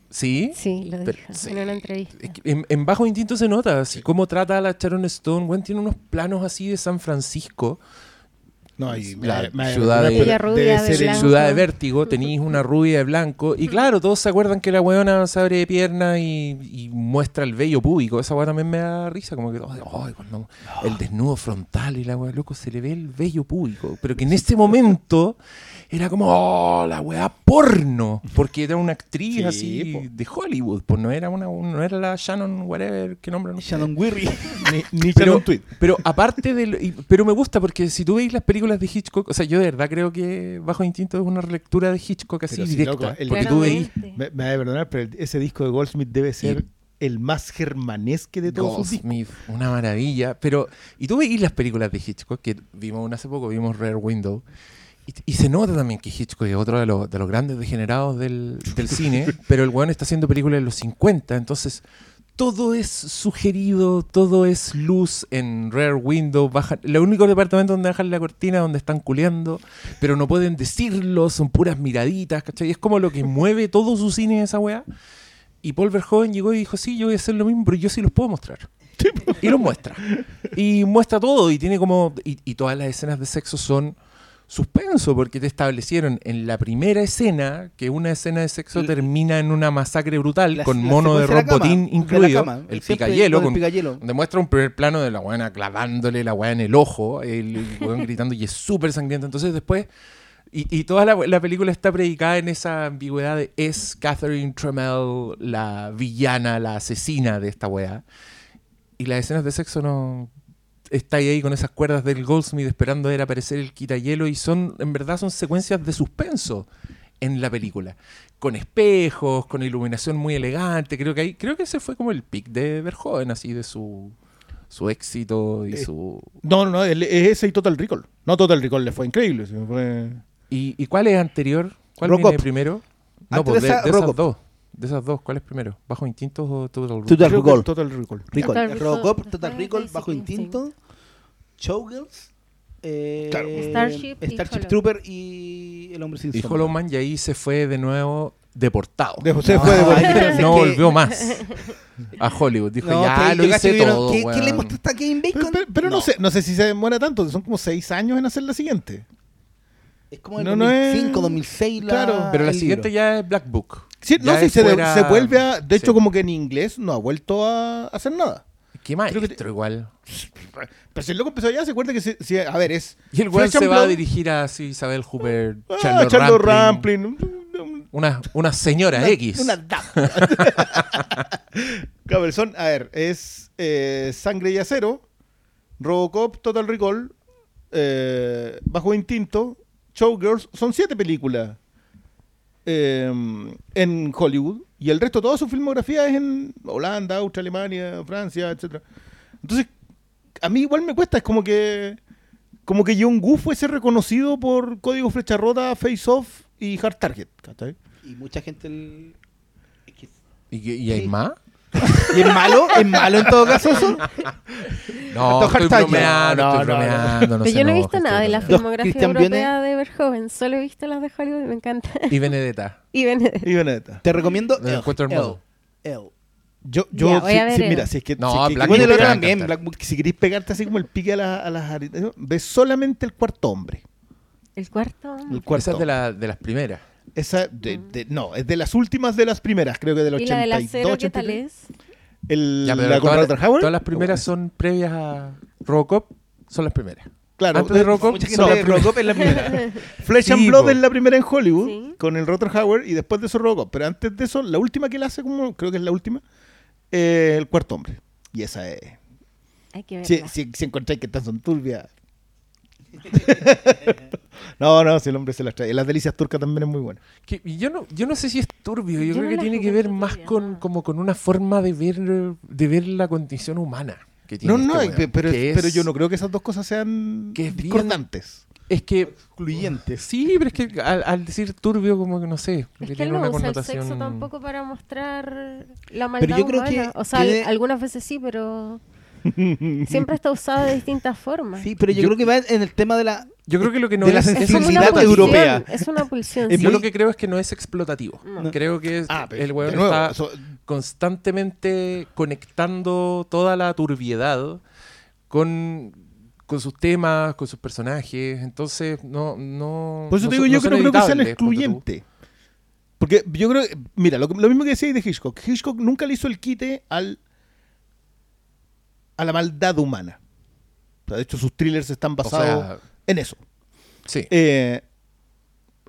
Speaker 1: ¿Sí?
Speaker 4: Sí, lo
Speaker 1: Pero-
Speaker 4: dijo
Speaker 1: sí.
Speaker 4: en una entrevista.
Speaker 1: Es que En, en Bajo Instinto se nota, así cómo trata a la Sharon Stone, weón, tiene unos planos así de San Francisco,
Speaker 3: No, y me-
Speaker 1: La
Speaker 3: me-
Speaker 1: ciudad
Speaker 3: me-
Speaker 1: de-
Speaker 4: rubia de blanco.
Speaker 1: Ciudad de Vértigo, tenéis una rubia de blanco. Y claro, todos se acuerdan que la weona se abre de pierna y, y muestra el vello público. Esa weá también me da risa, como que oh, ay, cuando el desnudo frontal y la weá, loco, se le ve el vello público. Pero que en ese momento era como, oh, la weá porno. Porque era una actriz
Speaker 3: Sí,
Speaker 1: así
Speaker 3: po.
Speaker 1: de Hollywood, pues no era una, no era la Shannon, whatever, que nombre no sé.
Speaker 2: Shannon Weary.
Speaker 3: Ni, ni
Speaker 1: Pero,
Speaker 3: Shannon Tweed.
Speaker 1: pero aparte del. y- Pero me gusta porque si tú veis las películas de Hitchcock, o sea, yo de verdad creo que Bajo Instinto es una relectura de Hitchcock así
Speaker 3: Pero si,
Speaker 1: directa.
Speaker 3: loco, el-
Speaker 1: porque tú veis.
Speaker 3: Me, me va a perdonar, pero ese disco de Goldsmith debe ser el más germanesque de todos.
Speaker 1: Goldsmith, una maravilla. Pero, y tú veis las películas de Hitchcock, que vimos una hace poco, vimos Rare Window. Y, y se nota también que Hitchcock es otro de los, de los grandes degenerados del, del cine, pero el weón está haciendo películas en los 50, entonces todo es sugerido, todo es luz en Rare Window. Bajan, el único departamento donde bajan la cortina donde están culeando, pero no pueden decirlo, son puras miraditas, ¿cachai? Es como lo que mueve todo su cine esa weá. Y Paul Verhoeven llegó y dijo, sí, yo voy a hacer lo mismo, pero yo sí los puedo mostrar. Y los muestra. Y muestra todo y tiene como... Y, y todas las escenas de sexo son suspenso, porque te establecieron en la primera escena que una escena de sexo
Speaker 2: La-
Speaker 1: termina en una masacre brutal
Speaker 2: La-
Speaker 1: con
Speaker 2: la
Speaker 1: mono de
Speaker 2: secuencia la
Speaker 1: Rob Bottin
Speaker 2: cama, de la
Speaker 1: incluido,
Speaker 2: cama.
Speaker 1: el picayelo,
Speaker 2: con el
Speaker 1: con,
Speaker 2: picayelo.
Speaker 1: donde muestra un primer plano de la buena clavándole la weá en el ojo, el weón gritando y es súper sangriento. Entonces después, y, y toda la, la película está predicada en esa ambigüedad de es Catherine Tremel la villana, la asesina de esta weá. Y las escenas de sexo no... Está ahí, con esas cuerdas del Goldsmith esperando ver aparecer el quitahielo y son, en verdad, son secuencias de suspenso en la película. Con espejos, con iluminación muy elegante. Creo que ahí, creo que ese fue como el pic de Verhoeven, así de su, su éxito y
Speaker 3: Eh,
Speaker 1: su.
Speaker 3: No, no, no, es ese y Total Recall. No, Total Recall le fue increíble. fue-
Speaker 1: ¿Y, y cuál es anterior? ¿Cuál viene primero? No, pues
Speaker 2: de
Speaker 1: de,
Speaker 2: esa,
Speaker 1: de esas dos. De esas dos, ¿cuál es primero? ¿Bajo instintos o Total Recall?
Speaker 2: Total Recall.
Speaker 3: Total Recall.
Speaker 2: Recall.
Speaker 4: Total Recall,
Speaker 2: Robocop, Total Recall, Bajo Instinto, Showgirls, eh,
Speaker 3: Claro.
Speaker 4: Starship y
Speaker 2: Starship
Speaker 4: Hollow.
Speaker 2: Trooper y El Hombre Sin
Speaker 1: Y. Hollow Man y ahí se fue de nuevo deportado.
Speaker 3: De- se
Speaker 2: No,
Speaker 3: fue de
Speaker 2: ay, pero es
Speaker 1: no volvió más a Hollywood. Dijo,
Speaker 2: No,
Speaker 1: ya lo hice
Speaker 2: vieron,
Speaker 1: todo,
Speaker 2: ¿Qué, ¿qué
Speaker 1: weón".
Speaker 2: le mostraste a Kevin
Speaker 3: Pero,
Speaker 2: Bacon?
Speaker 3: pero- pero no. sé, no sé si se demora tanto, son como seis años en hacer la siguiente.
Speaker 2: Es como en
Speaker 3: No, no es-
Speaker 2: 2005, 2006. La,
Speaker 3: Claro.
Speaker 1: Pero la
Speaker 2: el
Speaker 1: siguiente
Speaker 2: libro.
Speaker 1: ya es Black Book.
Speaker 3: Sí, no, sí, se,
Speaker 1: fuera-
Speaker 3: se vuelve a. De hecho,
Speaker 1: Sí.
Speaker 3: como que en inglés no ha vuelto a hacer nada.
Speaker 1: Qué
Speaker 3: Creo que
Speaker 1: maestro igual.
Speaker 3: Pero si el loco empezó allá, se acuerda que. se- a ver, es.
Speaker 1: Y el weón se va a dirigir a sí, Isabel Hooper,
Speaker 3: ah,
Speaker 1: Rampling,
Speaker 3: Rampling. un-
Speaker 1: Una, una señora
Speaker 3: una-
Speaker 1: X.
Speaker 3: Una dama. Son, a ver, es eh, Sangre y Acero, Robocop, Total Recall, eh, Bajo Instinto, Showgirls. Son siete películas eh, en Hollywood. Y el resto, toda su filmografía es en Holanda, Austria, Alemania, Francia, etcétera. Entonces, a mí igual me cuesta, es como que como que John Woo fuese reconocido por Código Flecha Rota, Face Off y Hard Target. ¿cachai?
Speaker 2: Y mucha gente. el- es que-
Speaker 1: ¿Y, hay
Speaker 2: Sí.
Speaker 1: más?
Speaker 2: ¿Y es malo? ¿Es malo en todo caso eso?
Speaker 1: No, estoy bromeando,
Speaker 3: No,
Speaker 1: estoy
Speaker 3: no, no.
Speaker 1: bromeando. No
Speaker 4: Pero yo no he visto nada de la filmografía europea de Verhoeven, solo he visto las de Hollywood y me encanta.
Speaker 1: Y Benedetta.
Speaker 4: y Benedetta.
Speaker 3: Y Benedetta.
Speaker 2: Te recomiendo.
Speaker 1: Lo
Speaker 2: Elle,
Speaker 1: encuentro hermoso.
Speaker 2: Elle.
Speaker 3: Yo, yo,
Speaker 4: voy
Speaker 3: si-
Speaker 4: a ver
Speaker 3: si-
Speaker 4: el-
Speaker 3: mira, si es que,
Speaker 1: No,
Speaker 3: si es que-
Speaker 1: Black
Speaker 2: Bueno,
Speaker 1: a
Speaker 2: también.
Speaker 1: encantar.
Speaker 2: Black Book.
Speaker 3: si queréis pegarte así como el pique a, la- a las aritas, ves solamente el cuarto hombre.
Speaker 4: El cuarto.
Speaker 3: El cuarto
Speaker 1: Esa es de, la, de las primeras.
Speaker 3: Esa de- de- no, es de las últimas de las primeras, creo que del
Speaker 4: ¿Y
Speaker 3: 82,
Speaker 4: la del acero qué tal
Speaker 3: 83.
Speaker 4: es?
Speaker 3: El,
Speaker 1: Ya,
Speaker 3: la con
Speaker 1: todas, las primeras son previas a Robocop. Son las primeras.
Speaker 3: Claro,
Speaker 1: antes de Robocop,
Speaker 2: Mucha
Speaker 1: son
Speaker 2: gente
Speaker 1: las
Speaker 2: de
Speaker 1: primeras.
Speaker 2: Robocop es la primera.
Speaker 3: Flesh and Blood es la primera en Hollywood,
Speaker 4: Sí.
Speaker 3: con el Rutger Hauer, y después de eso Robocop. Pero antes de eso, la última que él hace, como creo que es la última, eh, el cuarto hombre. Y esa es...
Speaker 4: Hay que verla.
Speaker 3: Si, si, si encontráis que están son turbias. no, no, si el hombre se las trae. Las delicias turcas también es muy buena.
Speaker 1: Que- yo no, yo no sé si es turbio, yo,
Speaker 4: Yo
Speaker 1: creo
Speaker 4: no
Speaker 1: que tiene que ver más
Speaker 4: turbia,
Speaker 1: con,
Speaker 4: no.
Speaker 1: como con una forma de ver, de ver la condición humana. Que tiene
Speaker 3: No, no,
Speaker 1: este
Speaker 3: pe-
Speaker 1: weón,
Speaker 3: pero,
Speaker 1: que
Speaker 3: pero
Speaker 1: es-
Speaker 3: yo no creo que esas dos cosas sean
Speaker 1: que es bien-
Speaker 3: discordantes.
Speaker 1: Es que
Speaker 2: Excluyentes.
Speaker 1: Sí, pero es que al, al decir turbio, como que no sé,
Speaker 4: Es
Speaker 1: que
Speaker 4: que él
Speaker 1: tiene
Speaker 4: no
Speaker 1: una
Speaker 4: usa el
Speaker 1: connotación.
Speaker 4: sexo tampoco para mostrar la maldad
Speaker 2: Pero yo creo que-
Speaker 4: humana. O sea,
Speaker 2: que-
Speaker 4: algunas veces sí, pero siempre está usado de distintas formas.
Speaker 2: Sí, pero yo,
Speaker 1: Yo-
Speaker 2: creo que va en el tema de la.
Speaker 1: Yo creo que lo que no
Speaker 2: de la
Speaker 1: es,
Speaker 4: es una
Speaker 2: sensibilidad
Speaker 4: pulsión,
Speaker 2: europea.
Speaker 4: Es una pulsión.
Speaker 2: Es
Speaker 4: sí.
Speaker 1: yo lo que creo es que no es explotativo.
Speaker 4: No.
Speaker 1: Creo que es-
Speaker 3: Ah, pero
Speaker 1: el
Speaker 3: nuevo,
Speaker 1: está
Speaker 3: eso-
Speaker 1: constantemente conectando toda la turbiedad con, con sus temas, con sus personajes. Entonces, no. no
Speaker 3: Por eso
Speaker 1: no
Speaker 3: te digo, yo
Speaker 1: son
Speaker 3: que no creo que
Speaker 1: ponte tú.
Speaker 3: excluyentes. Porque yo creo, que- mira, lo mismo que decíais de Hitchcock. Hitchcock nunca le hizo el quite al a la maldad humana. O sea, de hecho, sus thrillers están
Speaker 1: O
Speaker 3: basados
Speaker 1: sea,
Speaker 3: en eso.
Speaker 1: sí.
Speaker 3: Eh,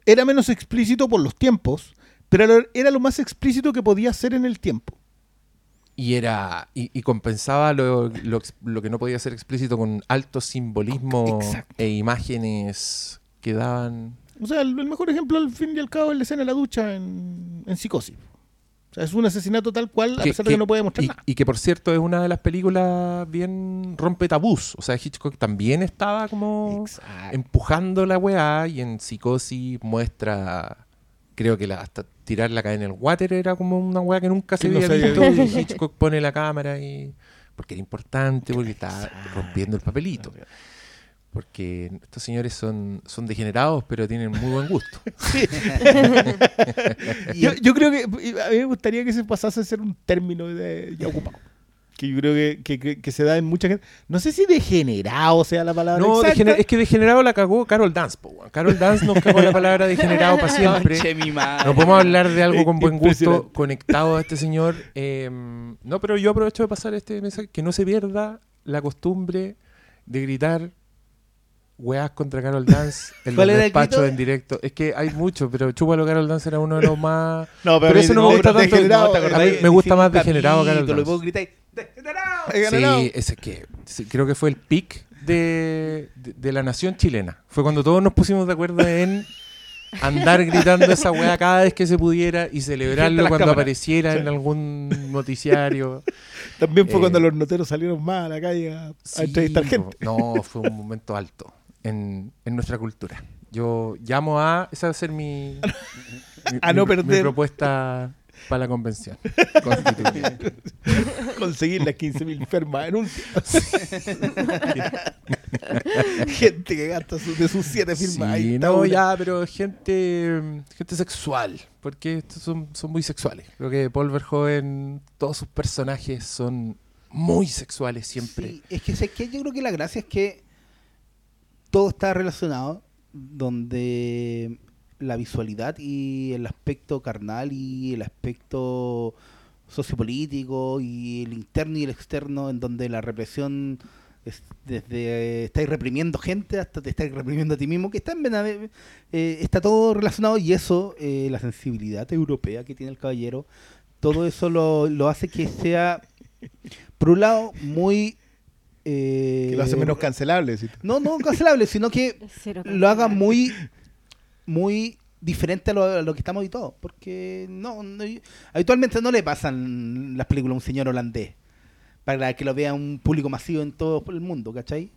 Speaker 3: era menos explícito por los tiempos, pero era- lo más explícito que podía ser en el tiempo.
Speaker 1: Y era y, y compensaba lo, lo ex- lo que no podía ser explícito con alto simbolismo
Speaker 3: Exacto.
Speaker 1: e imágenes que daban.
Speaker 3: O sea, el, el mejor ejemplo al fin y al cabo es la escena de la ducha en, en Psicosis. O sea, es un asesinato tal cual, a
Speaker 1: que-
Speaker 3: pesar de que
Speaker 1: que-
Speaker 3: no puede mostrar
Speaker 1: y,
Speaker 3: nada.
Speaker 1: y que por cierto es una de las películas bien rompe tabús. O sea, Hitchcock también estaba como
Speaker 3: Exacto.
Speaker 1: empujando la weá y en Psicosis muestra, creo que la- hasta tirar la cadena en el water era como una weá que nunca se
Speaker 3: no
Speaker 1: había visto. Y Hitchcock pone la cámara y... Porque era importante, porque estaba rompiendo el papelito. Porque estos señores son, son degenerados, pero tienen muy buen gusto.
Speaker 3: Yo, yo creo que a mí me gustaría que se pasase a ser un término de, ya ocupado. que yo creo que, que- que- que se da en mucha gente. No sé si degenerado sea la palabra.
Speaker 1: No,
Speaker 3: exacta.
Speaker 1: degener- es que degenerado la cagó Carol Dance. po. Carol Dance nos cagó la palabra degenerado para siempre.
Speaker 2: Conche mi madre.
Speaker 1: No podemos hablar de algo con buen gusto conectado a este señor. Eh, no, pero yo aprovecho de pasar este mensaje, que no se pierda la costumbre de gritar weás contra Carol Dance en los
Speaker 2: ¿Cuál era el
Speaker 1: despachos
Speaker 2: grito?
Speaker 1: en directo. Es que hay muchos, pero Chúpalo Carol Dance era uno de los más...
Speaker 3: No,
Speaker 1: pero
Speaker 3: a
Speaker 1: eso no me gusta tanto.
Speaker 3: degenerado,
Speaker 1: No, ¿te acordás? A mí me gusta más degenerado Carol
Speaker 2: Lo
Speaker 1: Dance.
Speaker 2: puedo gritar. ¡Degenerado!
Speaker 3: Degenerado.
Speaker 1: Sí, ese que sí, creo que fue el pic de, de- de la nación chilena. Fue cuando todos nos pusimos de acuerdo en andar gritando esa weá cada vez que se pudiera y
Speaker 2: a
Speaker 1: celebrarlo cuando
Speaker 2: cámaras.
Speaker 1: apareciera en algún noticiario.
Speaker 3: También fue
Speaker 1: Eh,
Speaker 3: cuando los noteros salieron más a la calle a, a
Speaker 1: Sí,
Speaker 3: entrevistar gente.
Speaker 1: No, fue un momento alto en, en nuestra cultura. Yo llamo a. Esa va a ser mi. mi-
Speaker 3: A no
Speaker 1: mi- mi propuesta para la convención constituyente.
Speaker 3: Conseguir las 15.000 firmas en un Gente que gasta su- de sus 7 firmas. ahí
Speaker 1: Sí, no,
Speaker 3: una.
Speaker 1: ya, pero gente, gente sexual, porque estos son, son muy sexuales. Creo que Paul Verhoeven, todos sus personajes son muy sexuales siempre.
Speaker 2: Sí, es que, sé que yo creo que la gracia es que todo está relacionado, donde la visualidad y el aspecto carnal y el aspecto sociopolítico y el interno y el externo, en donde la represión es desde estáis reprimiendo gente hasta te estáis reprimiendo a ti mismo, que está en Benave- eh, está todo relacionado y eso, eh, la sensibilidad europea que tiene el caballero, todo eso lo, lo hace que sea, por un lado, muy... eh,
Speaker 3: Que lo hace menos cancelable.
Speaker 2: no, no cancelable, sino que lo haga muy muy diferente a lo, a lo que estamos habituados. Porque no, no- habitualmente no le pasan las películas a un señor holandés para que lo vea un público masivo en todo el mundo, ¿cachai?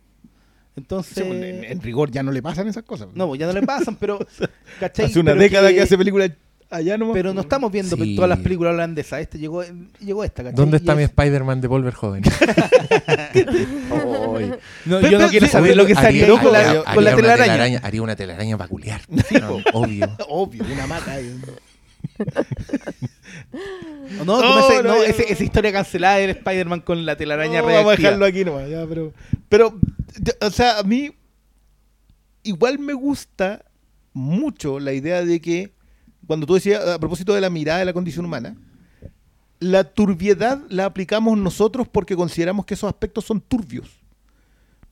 Speaker 2: Entonces,
Speaker 3: Sí, en, en rigor ya no le pasan esas cosas.
Speaker 2: no, pues ya no le pasan, pero ¿cachai?
Speaker 3: Hace una
Speaker 2: Pero
Speaker 3: década que...
Speaker 2: que
Speaker 3: hace películas allá nomás.
Speaker 2: Pero no estamos viendo
Speaker 1: Sí.
Speaker 2: todas las películas holandesas. Este llegó, llegó esta, ¿cachai?
Speaker 1: ¿Dónde
Speaker 2: Y
Speaker 1: está mi
Speaker 2: es-
Speaker 1: Spider-Man de Paul Verhoeven? Ay.
Speaker 2: No,
Speaker 3: Pero-
Speaker 2: yo no quiero
Speaker 3: sí,
Speaker 2: saber lo que
Speaker 1: Haría-
Speaker 2: salió con la,
Speaker 1: haría-
Speaker 2: con la telaraña.
Speaker 1: Haría una telaraña peculiar. No, obvio.
Speaker 3: Obvio, una maca. ahí.
Speaker 2: No, no,
Speaker 3: No,
Speaker 2: ese-
Speaker 3: no,
Speaker 2: no,
Speaker 3: ya
Speaker 2: ese-
Speaker 3: no.
Speaker 2: esa historia cancelada del Spider-Man con la telaraña
Speaker 3: No, vamos a
Speaker 2: reactiva.
Speaker 3: dejarlo aquí nomás, ya, pero, pero, o sea, a mí igual me gusta mucho la idea de que, cuando tú decías, a propósito de la mirada de la condición humana, la turbiedad la aplicamos nosotros porque consideramos que esos aspectos son turbios.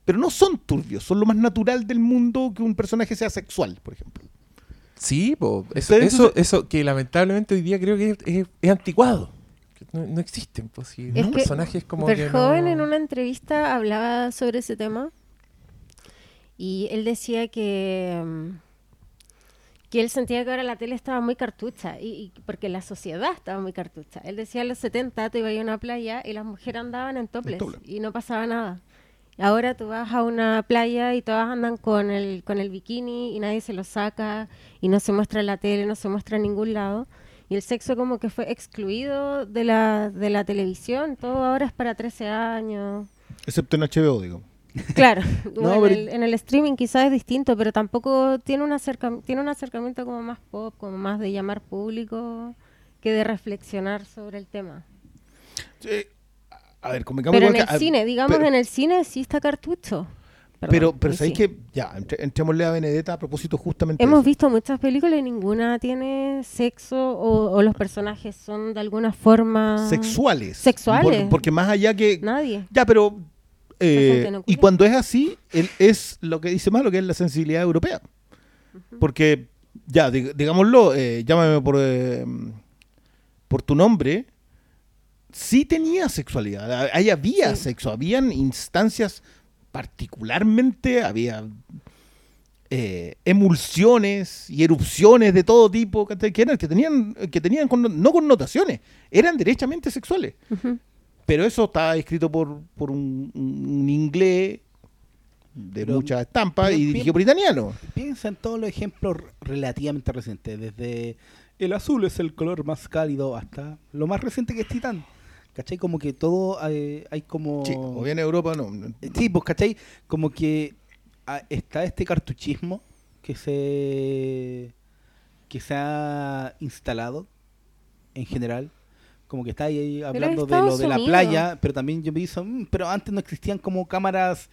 Speaker 3: Pero no son turbios, son lo más natural del mundo que un personaje sea sexual, por ejemplo.
Speaker 1: Sí, po, eso,
Speaker 3: Entonces-
Speaker 1: eso, eso que lamentablemente hoy día creo que es, es- es anticuado. No, no existen, pues sí,
Speaker 4: Es
Speaker 1: ¿no?
Speaker 4: que
Speaker 1: personajes como que
Speaker 4: Verhoeven
Speaker 1: no-
Speaker 4: en una entrevista hablaba sobre ese tema y él decía que, mm, que él sentía que ahora la tele estaba muy cartucha y, y porque la sociedad estaba muy cartucha. Él decía en los 70 tú ibas a una playa y las mujeres andaban en toples y no pasaba nada. Ahora tú vas a una playa y todas andan con el, con el bikini y nadie se lo saca y no se muestra en la tele, no se muestra en ningún lado. Y el sexo como que fue excluido de la, de la televisión. Todo ahora es para 13 años.
Speaker 3: Excepto en HBO, digo.
Speaker 4: Claro,
Speaker 2: No,
Speaker 4: en, el, en el streaming quizás es distinto, pero tampoco tiene un, acerca- tiene un acercamiento como más pop, como más de llamar público que de reflexionar sobre el tema.
Speaker 3: Eh, a ver,
Speaker 4: Pero en el
Speaker 3: que-
Speaker 4: cine, digamos,
Speaker 3: pero-
Speaker 4: en el cine sí está cartucho. Perdón,
Speaker 3: Pero, pero ¿sabéis
Speaker 4: sí.
Speaker 3: que Ya, entre- entrémosle a Benedetta a propósito justamente
Speaker 4: Hemos
Speaker 3: eso.
Speaker 4: visto muchas películas y ninguna tiene sexo o, o los personajes son de alguna forma
Speaker 3: sexuales.
Speaker 4: Sexuales.
Speaker 3: Por- porque más allá que...
Speaker 4: Nadie.
Speaker 3: Ya, pero... eh,
Speaker 4: no
Speaker 3: y cuando es así, él es lo que dice más, lo que es la sensibilidad europea. Porque, ya, dig- digámoslo, eh, llámame por, eh, por tu nombre, sí tenía sexualidad. Ahí había
Speaker 4: Sí.
Speaker 3: sexo, habían instancias particularmente, había eh, emulsiones y erupciones de todo tipo que, eran, que tenían, que tenían conno- no connotaciones, eran derechamente sexuales. Pero eso está escrito por, por un, un inglés de
Speaker 2: Pero-
Speaker 3: mucha estampa y dirigido por italiano.
Speaker 2: Piensa en todos los ejemplos relativamente recientes, desde el azul es el color más cálido hasta lo más reciente que es Titán. ¿Cachai? Como que todo eh, hay como...
Speaker 3: Sí, o bien en Europa no.
Speaker 2: Eh, Sí, pues, ¿cachai? Como que ah, está este cartuchismo que se que se ha instalado en general como que está ahí hablando de lo de la
Speaker 4: Unidos.
Speaker 2: playa, pero también yo me hizo, "Mm, pero antes no existían como cámaras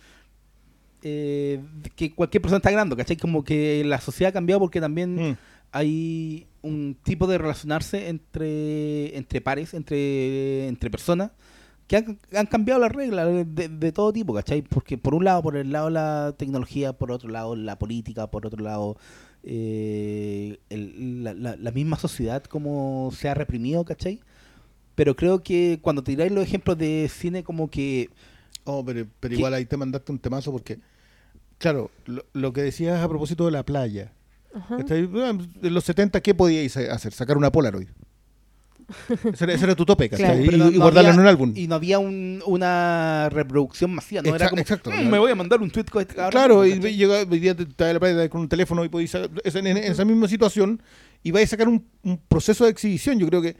Speaker 2: eh, que cualquier persona está grabando, ¿cachai? Como que la sociedad ha cambiado porque también
Speaker 3: Mm.
Speaker 2: hay un tipo de relacionarse entre, entre pares, entre, entre personas, que han, han cambiado las reglas de, de todo tipo, ¿cachai? Porque por un lado, por el lado la tecnología, por otro lado la política, por otro lado eh, el- la, la- la misma sociedad como se ha reprimido, ¿cachai? Pero creo que cuando tiráis los ejemplos de cine como que...
Speaker 3: Oh, pero, pero igual ahí te mandaste un temazo porque, claro, lo, lo que decías a propósito de la playa.
Speaker 4: Ajá.
Speaker 3: En los 70, ¿qué podíais hacer? Sacar una Polaroid. Ese era, ese era tu tope.
Speaker 4: Claro,
Speaker 3: y,
Speaker 2: pero no-
Speaker 3: y
Speaker 2: no
Speaker 3: guardarlo
Speaker 2: había-
Speaker 3: en un álbum.
Speaker 2: Y no había un- una reproducción masiva, no era
Speaker 3: Exa-
Speaker 2: como,
Speaker 3: exacto.
Speaker 2: "Mm, me voy a mandar un tweet con este cabrón",
Speaker 3: Claro, y
Speaker 2: ¿cachai?
Speaker 3: llega, hoy día te con un teléfono y es en, en esa misma situación y vais a sacar un, un proceso de exhibición. Yo creo que.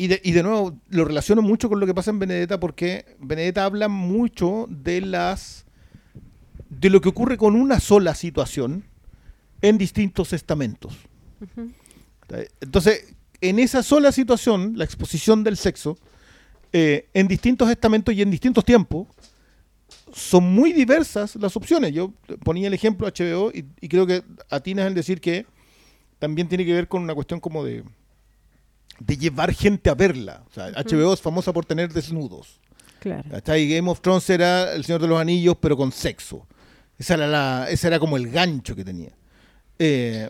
Speaker 3: Y de, y de nuevo, lo relaciono mucho con lo que pasa en Benedetta porque Benedetta habla mucho de las. de lo que ocurre con una sola situación en distintos estamentos. Entonces, en esa sola situación, la exposición del sexo, eh, en distintos estamentos y en distintos tiempos, son muy diversas las opciones. Yo ponía el ejemplo HBO y, y creo que atinas en decir que también tiene que ver con una cuestión como de, de llevar gente a verla. O sea, HBO es famosa por tener desnudos.
Speaker 4: Claro.
Speaker 3: ¿cachai? Game of Thrones era El Señor de los Anillos, pero con sexo. Esa era, la, ese era como el gancho que tenía. Eh,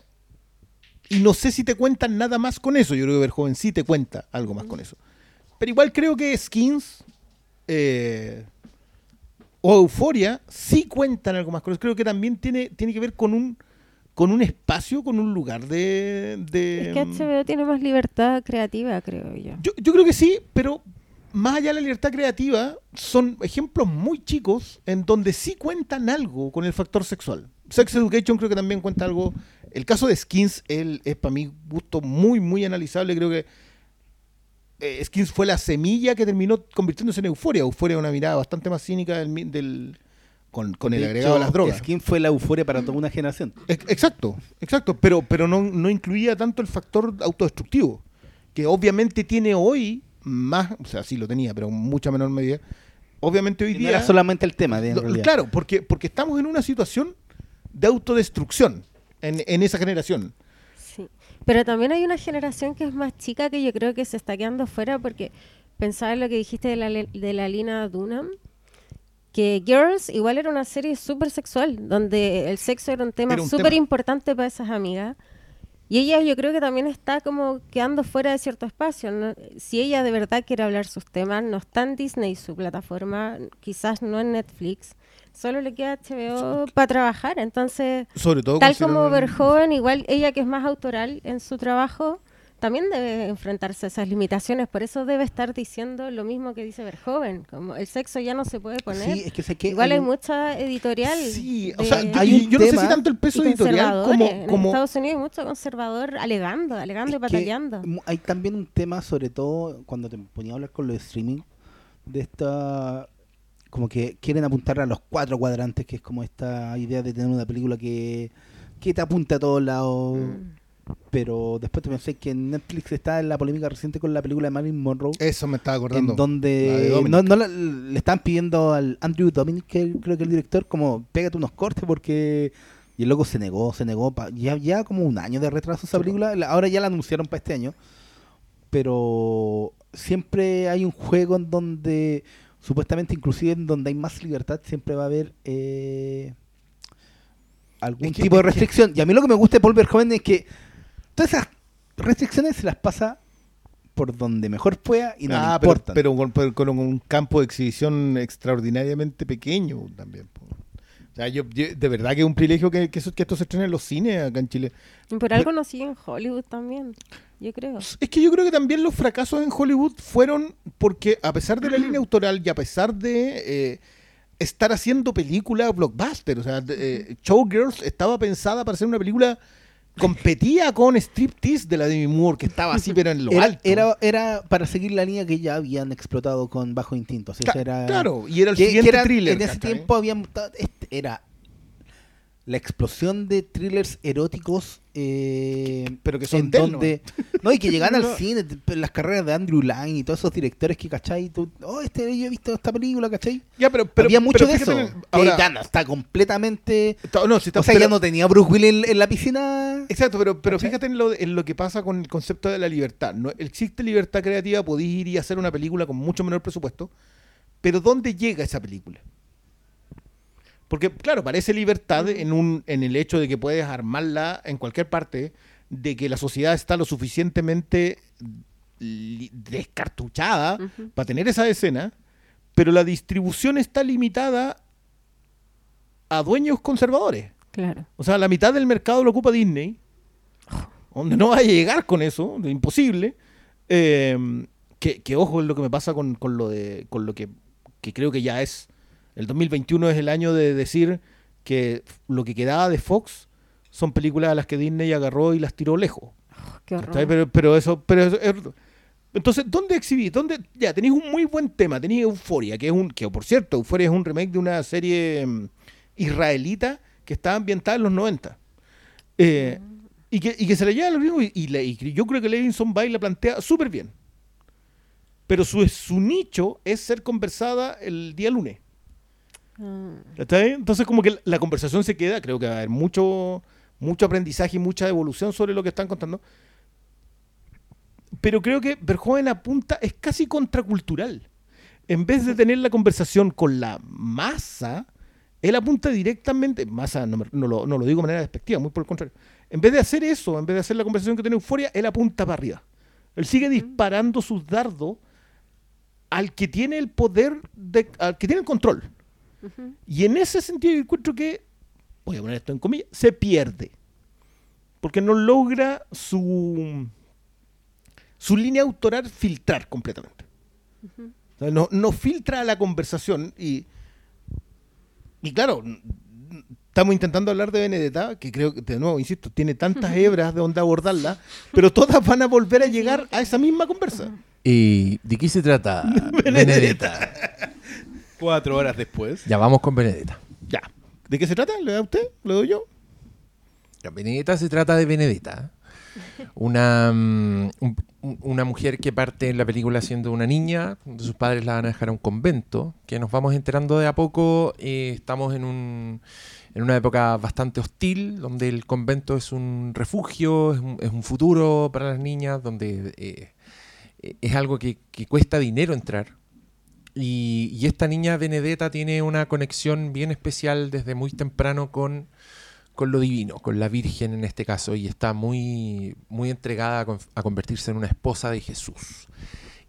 Speaker 3: y no sé si te cuentan nada más con eso. Yo creo que Verjoven sí te cuenta algo más con eso. Pero igual creo que Skins eh, o Euforia sí cuentan algo más con eso. Creo que también tiene, tiene que ver con un, con un espacio, con un lugar de... de-
Speaker 4: Es que HBO tiene más libertad creativa, creo yo.
Speaker 3: yo, yo creo que sí, pero más allá de la libertad creativa, son ejemplos muy chicos en donde sí cuentan algo con el factor sexual. Sex Education creo que también cuenta algo. El caso de Skins él, es para mi gusto muy, muy analizable. Creo que eh, Skins fue la semilla que terminó convirtiéndose en Euforia. Euforia es una mirada bastante más cínica del, del- con, con el
Speaker 2: De
Speaker 3: agregado de
Speaker 2: hecho,
Speaker 3: las drogas.
Speaker 2: Skin fue la euforia para toda una generación.
Speaker 3: Ex- Exacto, exacto, pero, pero no, no incluía tanto el factor autodestructivo, que obviamente tiene hoy más, o sea, sí lo tenía, pero en mucha menor medida. Obviamente hoy
Speaker 2: Y no
Speaker 3: día...
Speaker 2: era solamente el tema, de, en
Speaker 3: lo-
Speaker 2: realidad.
Speaker 3: claro, porque, porque estamos en una situación de autodestrucción en, en esa generación.
Speaker 4: Sí. Pero también hay una generación que es más chica que yo creo que se está quedando fuera porque pensaba en lo que dijiste de la, le- de la Lina Dunham, que Girls igual era una serie súper sexual, donde el sexo era un tema súper importante para esas amigas. Y ella yo creo que también está como quedando fuera de cierto espacio. ¿no? Si ella de verdad quiere hablar sus temas, no está en Disney su plataforma, quizás no en Netflix, solo le queda HBO para trabajar. Entonces,
Speaker 3: Sobre todo
Speaker 4: Tal como Verhoeven, igual ella que es más autoral en su trabajo, también debe enfrentarse a esas limitaciones. Por eso debe estar diciendo lo mismo que dice Verhoeven. Como el sexo ya no se puede poner.
Speaker 2: Sí, es que sé que
Speaker 4: igual hay, mucha editorial.
Speaker 3: Sí, o sea,
Speaker 2: Hay un
Speaker 3: yo no sé si tanto el peso editorial como...
Speaker 4: En
Speaker 3: como
Speaker 4: Estados Unidos hay mucho conservador alegando, alegando y batallando.
Speaker 2: hay también un tema, sobre todo cuando te ponía a hablar con los de streaming, de esta. Como que quieren apuntar a los cuatro cuadrantes, que es como esta idea de tener una película que, que te apunte a todos lados.
Speaker 4: Mm.
Speaker 2: Pero después te pensé que en Netflix está en la polémica reciente con la película de Marilyn Monroe.
Speaker 3: Eso me estaba acordando.
Speaker 2: en donde no, no la- le están pidiendo al Andrew Dominic, que creo que el director, como pégate unos cortes porque... Y el loco se negó, se negó. pa- ya, ya como un año de retraso esa película. la- Ahora ya la anunciaron para este año. Pero siempre hay un juego en donde, supuestamente inclusive en donde hay más libertad, siempre va a haber eh, algún
Speaker 3: Es que-
Speaker 2: tipo de
Speaker 3: que-
Speaker 2: restricción. Y a mí lo que me gusta de Paul Verhoeven es que todas esas restricciones se las pasa por donde mejor pueda y no
Speaker 3: ah, pero,
Speaker 2: importan.
Speaker 3: pero con, pero con un campo de exhibición extraordinariamente pequeño también. O sea, yo, yo- de verdad que es un privilegio que, que, eso- que esto se estrene en los cines acá en Chile.
Speaker 4: Por algo nos siguen en Hollywood también, yo creo.
Speaker 3: Es que yo creo que también los fracasos en Hollywood fueron porque a pesar de la línea autoral y a pesar de eh, estar haciendo películas blockbuster, o sea, de- eh, Showgirls estaba pensada para ser una película competía con Striptease de la Demi Moore, que estaba así pero en lo
Speaker 2: era,
Speaker 3: alto.
Speaker 2: era, era para seguir la línea que ya habían explotado con Bajo Instinto. o sea,
Speaker 3: Ca-
Speaker 2: era-
Speaker 3: claro, y era el
Speaker 2: que- que
Speaker 3: siguiente
Speaker 2: era-
Speaker 3: thriller.
Speaker 2: En ese
Speaker 3: ¿cachai?
Speaker 2: tiempo habían, este era la explosión de thrillers eróticos eh,
Speaker 3: Pero que son
Speaker 2: donde no y que llegan al cine las carreras de Andrew Lang y todos esos directores que cachai tú, oh este yo he visto esta película cachai
Speaker 3: Ya, pero, pero-
Speaker 2: había mucho
Speaker 3: pero
Speaker 2: de eso
Speaker 3: el-
Speaker 2: que
Speaker 3: ahora-
Speaker 2: ya no está completamente
Speaker 3: está- no, si está-
Speaker 2: o sea
Speaker 3: pero-
Speaker 2: ya no tenía Bruce Willis en, en la piscina
Speaker 3: Exacto, pero, pero
Speaker 2: ¿Cachai?
Speaker 3: fíjate en lo, en lo que pasa con el concepto de la libertad. No existe libertad creativa, podéis ir y hacer una película con mucho menor presupuesto, pero ¿dónde llega esa película? Porque, claro, parece libertad en, un, en el hecho de que puedes armarla en cualquier parte, de que la sociedad está lo suficientemente descartuchada para tener esa escena, pero la distribución está limitada a dueños conservadores.
Speaker 4: Claro.
Speaker 3: O sea, la mitad del mercado lo ocupa Disney. Donde no va a llegar con eso, de imposible. Eh, que, que ojo es lo que me pasa con, con lo de con lo que, que creo que ya es. El 2021 es el año de decir que lo que quedaba de Fox son películas a las que Disney agarró y las tiró lejos.
Speaker 4: Horror.
Speaker 3: Pero, pero eso, pero eso es- entonces, ¿dónde exhibís? ¿Dónde? Ya, tenéis un muy buen tema, tenéis Euforia, que es un, que por cierto, Euforia es un remake de una serie mm, israelita que estaba ambientada en los 90. Eh, y, que, y que se le lleva a los gringos y, y le- y yo creo que Levinson Bay la plantea súper bien. Pero su, su nicho es ser conversada el día lunes.
Speaker 4: Ah,
Speaker 3: ¿Cachai? Entonces como que la conversación se queda, creo que va a haber mucho, mucho aprendizaje y mucha evolución sobre lo que están contando. Pero creo que Verhoeven apunta, es casi contracultural. En vez de tener la conversación con la masa, él apunta directamente, masa no, me- no lo, no lo digo de manera despectiva, muy por el contrario. En vez de hacer eso, en vez de hacer la conversación que tiene Euforia, él apunta para arriba. Él sigue disparando sus dardos al que tiene el poder, de, al que tiene el control. Y en ese sentido yo encuentro que, voy a poner esto en comillas, se pierde. Porque no logra su, su línea autoral filtrar completamente. O sea, no, no filtra la conversación y, y claro, estamos intentando hablar de Benedetta, que creo que, de nuevo, insisto, tiene tantas hebras de donde abordarla, pero todas van a volver a llegar a esa misma conversa.
Speaker 1: ¿Y de qué se trata Benedetta?
Speaker 2: cuatro horas después
Speaker 1: Ya vamos con Benedetta.
Speaker 3: Ya. ¿De qué se trata? ¿Le da usted? ¿Le doy yo?
Speaker 1: Ya, Benedetta se trata de Benedetta, una, mm, un- un- una mujer que parte en la película siendo una niña, sus padres la van a dejar a un convento, que nos vamos enterando de a poco, eh, estamos en, un, en una época bastante hostil, donde el convento es un refugio, es un, es un futuro para las niñas, donde eh, eh, es algo que, que cuesta dinero entrar. Y, y esta niña Benedetta tiene una conexión bien especial desde muy temprano con con lo divino, con la Virgen en este caso, y está muy, muy entregada a, con- a convertirse en una esposa de Jesús.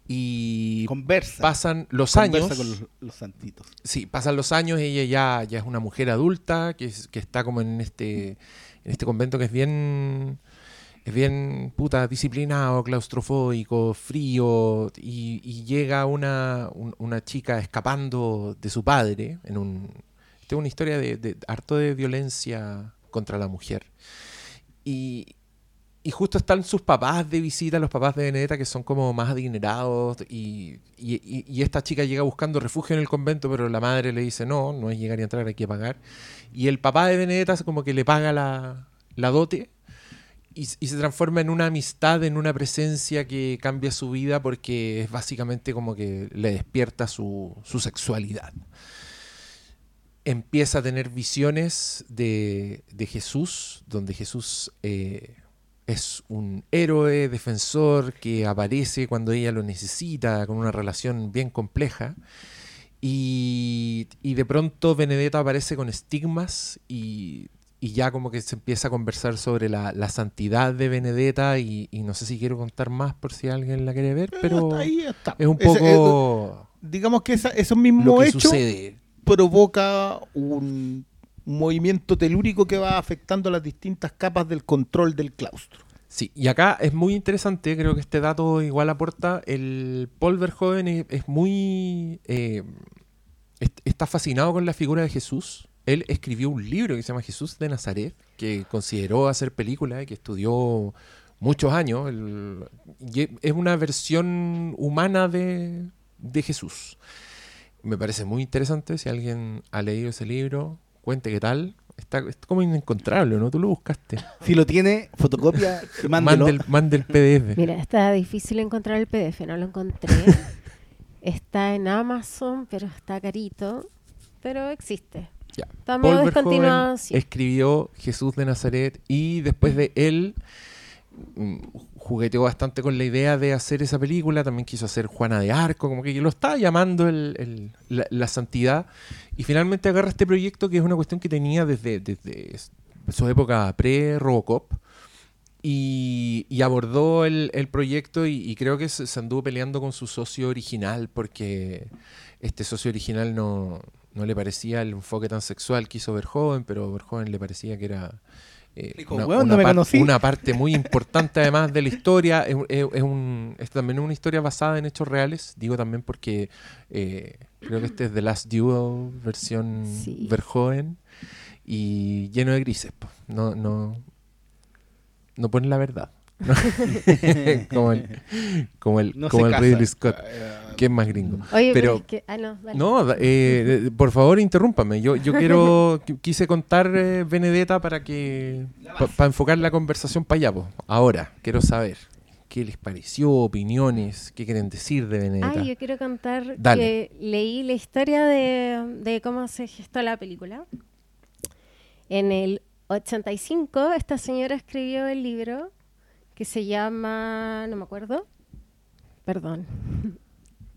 Speaker 1: Y
Speaker 2: conversa.
Speaker 1: pasan los
Speaker 2: conversa
Speaker 1: años,
Speaker 2: con los, los santitos.
Speaker 1: Sí, pasan los años, ella ya, ya es una mujer adulta, que, es- que está como en este, en este convento que es bien, es bien puta, disciplinado, claustrofóbico, frío, y, llega una, un- una chica escapando de su padre, en un, esta es una historia de, de harto de violencia contra la mujer. Y, y justo están sus papás de visita, los papás de Benedetta, que son como más adinerados, y- y esta chica llega buscando refugio en el convento, pero la madre le dice, no, no es llegar y entrar, hay que pagar. Y el papá de Benedetta como que le paga la, la dote, y, se transforma en una amistad, en una presencia que cambia su vida, porque es básicamente como que le despierta su, sexualidad. Empieza a tener visiones de, de Jesús, donde Jesús... eh, es un héroe, defensor que aparece cuando ella lo necesita, con una relación bien compleja. Y, y de pronto Benedetta aparece con estigmas y, y ya como que se empieza a conversar sobre la, la santidad de Benedetta y, y no sé si quiero contar más por si alguien la quiere ver, pero
Speaker 3: Hasta ahí está.
Speaker 1: es un poco
Speaker 3: digamos que esa, esos mismos hechos
Speaker 1: sucede.
Speaker 3: provoca un, movimiento telúrico que va afectando las distintas capas del control del claustro.
Speaker 1: Sí, y acá es muy interesante, creo que este dato igual aporta, el Paul Verhoeven es, es muy... eh, est- está fascinado con la figura de Jesús. Él escribió un libro que se llama Jesús de Nazaret, que consideró hacer película y que estudió muchos años. El- y e- es una versión humana de, de Jesús. Me parece muy interesante, si alguien ha leído ese libro, cuente qué tal. Está, es como inencontrable, ¿no? Tú lo buscaste.
Speaker 2: Si lo tiene, fotocopia mándelo.
Speaker 1: Mande el, mande el PDF.
Speaker 4: Mira, está difícil encontrar el PDF, no lo encontré. está en Amazon, pero está carito. Pero existe.
Speaker 1: Ya. Paul Verhoeven
Speaker 4: sí.
Speaker 1: escribió Jesús de Nazaret y después de él mm, jugueteó bastante con la idea de hacer esa película, también quiso hacer Juana de Arco, como que lo estaba llamando el- el- la, la santidad y finalmente agarra este proyecto que es una cuestión que tenía desde, desde su época pre-Robocop y, y abordó el, el proyecto y, y creo que se, se anduvo peleando con su socio original porque este socio original no, no le parecía el enfoque tan sexual que hizo Verhoeven, pero Verhoeven le parecía que era eh, una,
Speaker 2: "Weón,
Speaker 1: una
Speaker 2: no me
Speaker 1: par-
Speaker 2: conocí".
Speaker 1: una parte muy importante además de la historia. Es, es- es un, es también una historia basada en hechos reales, digo también porque eh, creo que este es The Last Duel versión
Speaker 4: Sí.
Speaker 1: Verhoeven y lleno de grises. No, no, no pone la verdad. como el, como el,
Speaker 2: No
Speaker 1: como el. Ridley Scott, que es más gringo.
Speaker 4: Oye, pero,
Speaker 1: pero-
Speaker 4: es que... Ah, no,
Speaker 1: eh, por favor, interrúmpame. Yo, yo quiero, qui- quise contar eh, Benedetta para que, para enfocar la conversación para allá. po. Ahora, quiero saber qué les pareció, opiniones, qué quieren decir de Benedetta.
Speaker 4: Ay, yo quiero contar
Speaker 1: Dale.
Speaker 4: que leí la historia de, de cómo se gestó la película. En el 85, esta señora escribió el libro que se llama, no me acuerdo, perdón,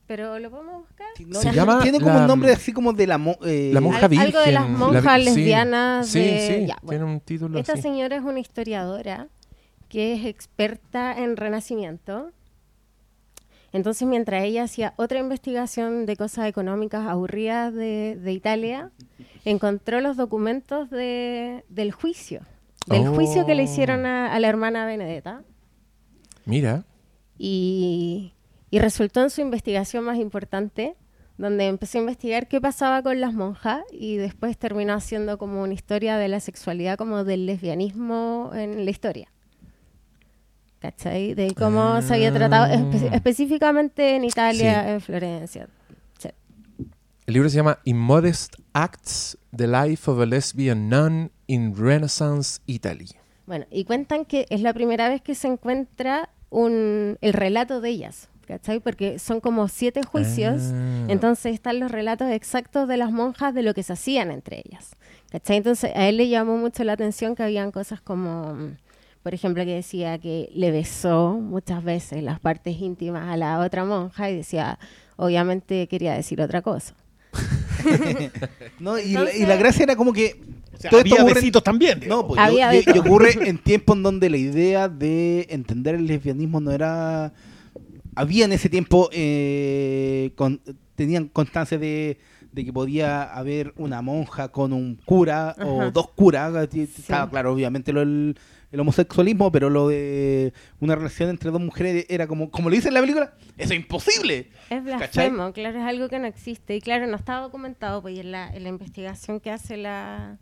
Speaker 4: pero lo podemos buscar.
Speaker 2: No,
Speaker 1: Se
Speaker 2: tiene-
Speaker 1: llama
Speaker 2: Tiene como
Speaker 1: la-
Speaker 2: un nombre así como de la... mo- eh,
Speaker 1: La monja virgen.
Speaker 4: algo de las
Speaker 1: la
Speaker 4: monjas lesbianas
Speaker 1: Sí,
Speaker 4: de-
Speaker 1: sí,
Speaker 4: ya, bueno.
Speaker 1: tiene un título
Speaker 4: Esta
Speaker 1: así.
Speaker 4: señora es una historiadora que es experta en renacimiento. Entonces, mientras ella hacía otra investigación de cosas económicas aburridas de, de Italia, encontró los documentos de- del juicio, del juicio que le hicieron a, a la hermana Benedetta.
Speaker 1: Mira,
Speaker 4: Y, y resultó en su investigación más importante, donde empezó a investigar qué pasaba con las monjas y después terminó haciendo como una historia de la sexualidad, como del lesbianismo en la historia. ¿Cachai? De cómo se había tratado espe-
Speaker 1: Ah.
Speaker 4: específicamente en Italia, en Florencia. Sí.
Speaker 1: el libro se llama Immodest Acts, The Life of a Lesbian Nun in Renaissance Italy.
Speaker 4: Bueno, y cuentan que es la primera vez que se encuentra un, el relato de ellas, ¿cachai? Porque son como siete juicios,
Speaker 1: Ah.
Speaker 4: entonces están los relatos exactos de las monjas de lo que se hacían entre ellas, ¿cachai? Entonces a él le llamó mucho la atención que habían cosas como, por ejemplo, que decía que le besó muchas veces las partes íntimas a la otra monja y decía, obviamente quería decir otra cosa.
Speaker 2: no, y, la, y
Speaker 4: Entonces-
Speaker 2: la gracia era como que...
Speaker 3: O sea,
Speaker 2: todo esto
Speaker 3: había
Speaker 2: ocurre-
Speaker 3: besitos también.
Speaker 2: No, pues,
Speaker 4: Había
Speaker 2: y- ocurre en tiempos en donde la idea de entender el lesbianismo no era... Había en ese tiempo, eh, con- tenían constancia de, de que podía haber una monja con un cura o dos curas. Estaba claro, obviamente, lo del el homosexualismo, pero lo de una relación entre dos mujeres era como, como lo dice en la película, eso es imposible.
Speaker 4: Es blasfemo, claro, es algo que no existe. Y claro, no está documentado, pues y en la, en la investigación que hace la,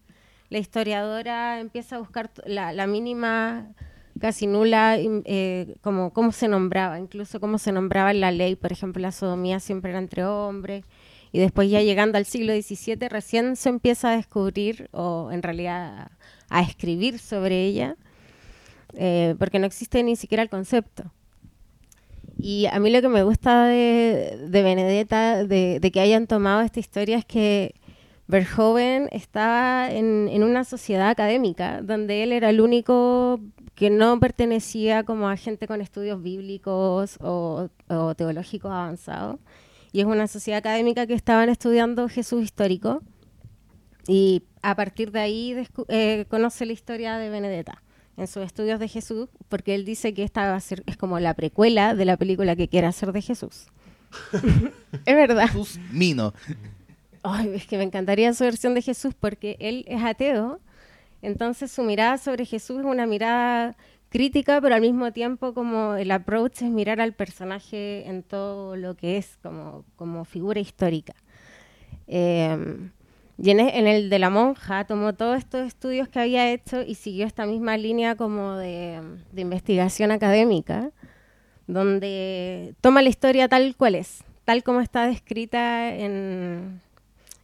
Speaker 4: la historiadora empieza a buscar la, mínima, casi nula, eh, como cómo se nombraba, incluso cómo se nombraba en la ley. Por ejemplo, la sodomía siempre era entre hombres. Y después ya llegando al siglo XVII recién se empieza a descubrir, o en realidad a, escribir sobre ella, eh, porque no existe ni siquiera el concepto. Y a mí lo que me gusta de, de Benedetta, de, de que hayan tomado esta historia, es que Verhoeven estaba en, en una sociedad académica, donde él era el único que no pertenecía como a gente con estudios bíblicos o, o teológicos avanzados. Y es una sociedad académica que estaban estudiando Jesús histórico. Y a partir de ahí eh, conoce la historia de Benedetta en sus estudios de Jesús, porque él dice que esta va a ser, es como la precuela de la película que quiere hacer de Jesús. es verdad.
Speaker 2: Jesús Mino.
Speaker 4: Ay, es que me encantaría su versión de Jesús porque él es ateo, entonces su mirada sobre Jesús es una mirada crítica, pero al mismo tiempo como el approach es mirar al personaje en todo lo que es como, como figura histórica. Eh, y en, e- en el de la monja tomó todos estos estudios que había hecho y siguió esta misma línea como de, de investigación académica, donde toma la historia tal cual es, tal como está descrita en,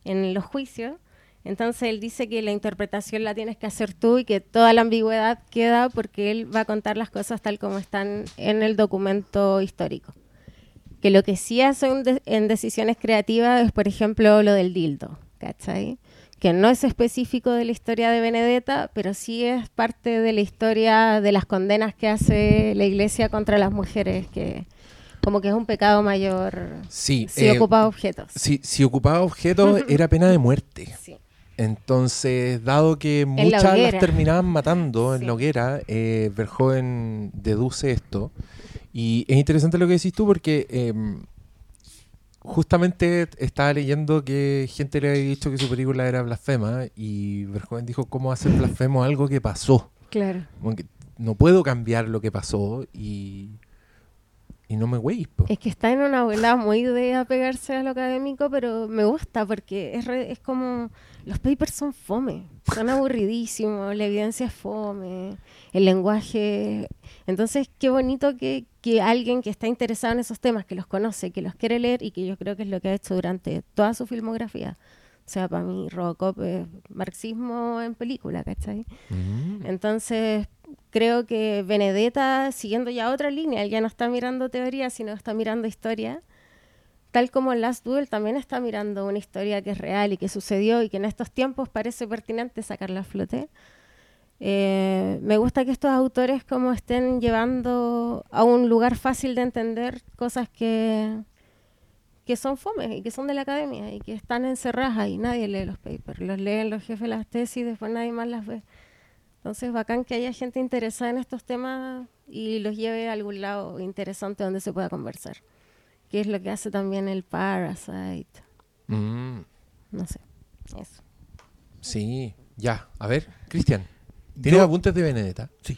Speaker 4: en los juicios. Entonces él dice que la interpretación la tienes que hacer tú y que toda la ambigüedad queda porque él va a contar las cosas tal como están en el documento histórico. Que lo que sí hace en decisiones creativas es, por ejemplo, lo del dildo, ¿cachai? Que no es específico de la historia de Benedetta, pero sí es parte de la historia de las condenas que hace la iglesia contra las mujeres, que como que es un pecado mayor
Speaker 1: Sí,
Speaker 4: si
Speaker 1: eh,
Speaker 4: ocupa objetos.
Speaker 1: si, si ocupaba objetos era pena de muerte.
Speaker 4: Sí.
Speaker 1: Entonces, dado que muchas las terminaban matando en la hoguera, eh, Verhoeven deduce esto. Y es interesante lo que decís tú porque em, justamente estaba leyendo que gente le había dicho que su película era blasfema y Verhoeven dijo, ¿cómo hacer blasfemo algo que pasó?
Speaker 4: Claro.
Speaker 1: Como que no puedo cambiar lo que pasó y, y no me güey.
Speaker 4: Es que está en una bola muy de apegarse a lo académico, pero me gusta porque es, re- es como los papers son fome, son aburridísimos, la evidencia es fome, el lenguaje. Entonces, qué bonito que, que alguien que está interesado en esos temas, que los conoce, que los quiere leer y que yo creo que es lo que ha hecho durante toda su filmografía. O sea, para mí Robocop es marxismo en película, ¿cachai?
Speaker 1: Mm.
Speaker 4: Entonces, creo que Benedetta, siguiendo ya otra línea, él ya no está mirando teoría, sino está mirando historia. Tal como Last Duel también está mirando una historia que es real y que sucedió y que en estos tiempos parece pertinente sacarla a flote. Eh, me gusta que estos autores como estén llevando a un lugar fácil de entender cosas que, que son fome y que son de la academia y que están encerradas ahí. Nadie lee los papers, los leen los jefes de las tesis y después nadie más las ve. Entonces, bacán que haya gente interesada en estos temas y los lleve a algún lado interesante donde se pueda conversar. Que es lo que hace también el Parasite.
Speaker 1: Mm.
Speaker 4: No sé, eso.
Speaker 1: Sí, ya. A ver, Cristian, ¿tienes
Speaker 3: Yo-
Speaker 1: apuntes de Benedetta?
Speaker 3: Sí.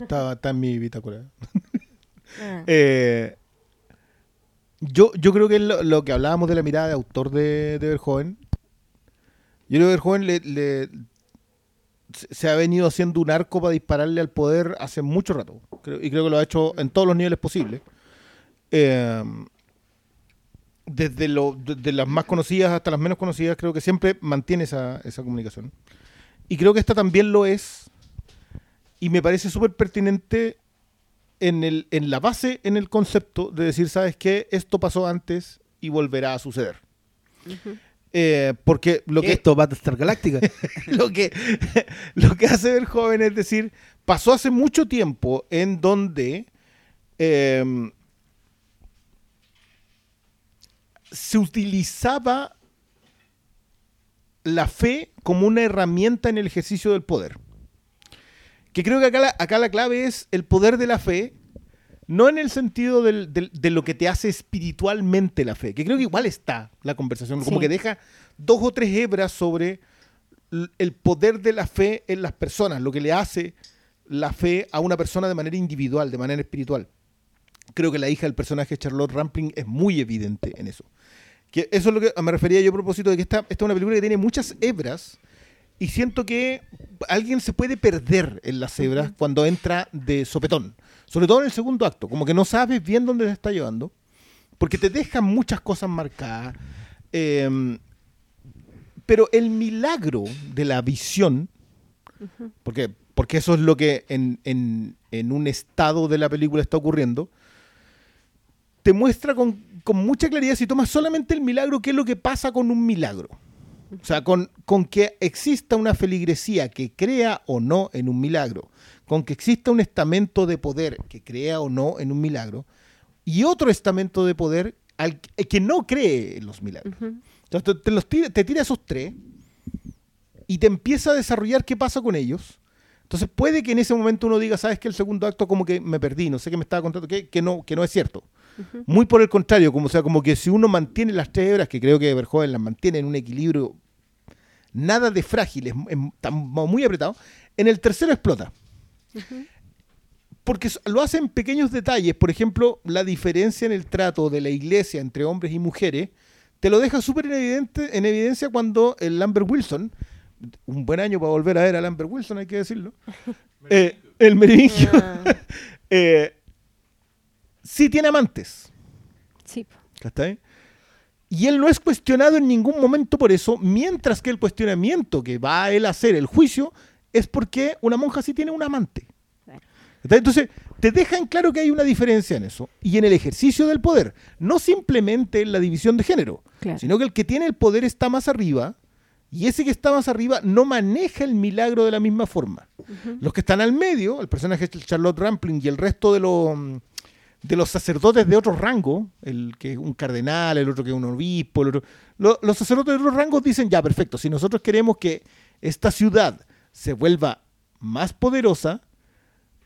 Speaker 3: Está, está en mi bitácora.
Speaker 4: Ah,
Speaker 3: Eh, yo, yo creo que lo, lo que hablábamos de la mirada de autor de, de Verhoeven, yo creo que Verhoeven le, le- se ha venido haciendo un arco para dispararle al poder hace mucho rato. Y creo que lo ha hecho en todos los niveles posibles. Eh, desde, lo, desde las más conocidas hasta las menos conocidas, creo que siempre mantiene esa, esa comunicación. Y creo que esta también lo es. Y me parece súper pertinente en, el, en la base, en el concepto de decir, ¿sabes qué? Esto pasó antes y volverá a suceder. Eh, porque lo que,
Speaker 2: Esto Battlestar Galáctica.
Speaker 3: lo que lo que hace ver joven es decir, pasó hace mucho tiempo en donde eh, se utilizaba la fe como una herramienta en el ejercicio del poder. Que creo que acá la, acá la clave es el poder de la fe, no en el sentido del- del- de lo que te hace espiritualmente la fe, que creo que igual está la conversación, como
Speaker 4: Sí.
Speaker 3: que deja dos o tres hebras sobre el poder de la fe en las personas, lo que le hace la fe a una persona de manera individual, de manera espiritual. Creo que la hija del personaje Charlotte Rampling es muy evidente en eso. Que eso es lo que me refería yo a propósito de que esta, esta es una película que tiene muchas hebras y siento que alguien se puede perder en las hebras cuando entra de sopetón. Sobre todo en el segundo acto, como que no sabes bien dónde te está llevando, porque te dejan muchas cosas marcadas. eh, pero el milagro de la visión, porque, porque eso es lo que en, en- en un estado de la película está ocurriendo, te muestra con, con mucha claridad, si tomas solamente el milagro, qué es lo que pasa con un milagro. O sea, con, con que exista una feligresía que crea o no en un milagro, con que exista un estamento de poder que crea o no en un milagro, y otro estamento de poder al, que no cree en los milagros. Entonces te, los tira, te tira esos tres y te empieza a desarrollar qué pasa con ellos. Entonces puede que en ese momento uno diga, sabes que el segundo acto como que me perdí, no sé qué me estaba contando, que, que no, que no es cierto. Muy por el contrario, como o sea, como que si uno mantiene las tres hebras, que creo que Verhoeven las mantiene en un equilibrio nada de frágil, es, es- está muy apretado, en el tercero explota. Porque lo hace en pequeños detalles, por ejemplo, la diferencia en el trato de la iglesia entre hombres y mujeres, te lo deja súper en, en evidencia cuando el Lambert Wilson, un buen año para volver a ver a Lambert Wilson, hay que decirlo, eh, el merovingio,
Speaker 4: Ah,
Speaker 3: eh, sí tiene amantes.
Speaker 4: sí, po.
Speaker 3: ¿Cachai? Y él no es cuestionado en ningún momento por eso, mientras que el cuestionamiento que va a él a hacer el juicio es porque una monja sí tiene un amante. Entonces, te dejan claro que hay una diferencia en eso y en el ejercicio del poder. No simplemente en la división de género,
Speaker 4: Claro.
Speaker 3: sino que el que tiene el poder está más arriba y ese que está más arriba no maneja el milagro de la misma forma. Los que están al medio, el personaje de Charlotte Rampling y el resto de los de los sacerdotes de otro rango, el que es un cardenal, el otro que es un obispo, el otro- lo- los sacerdotes de otros rangos dicen, ya, perfecto, si nosotros queremos que esta ciudad se vuelva más poderosa,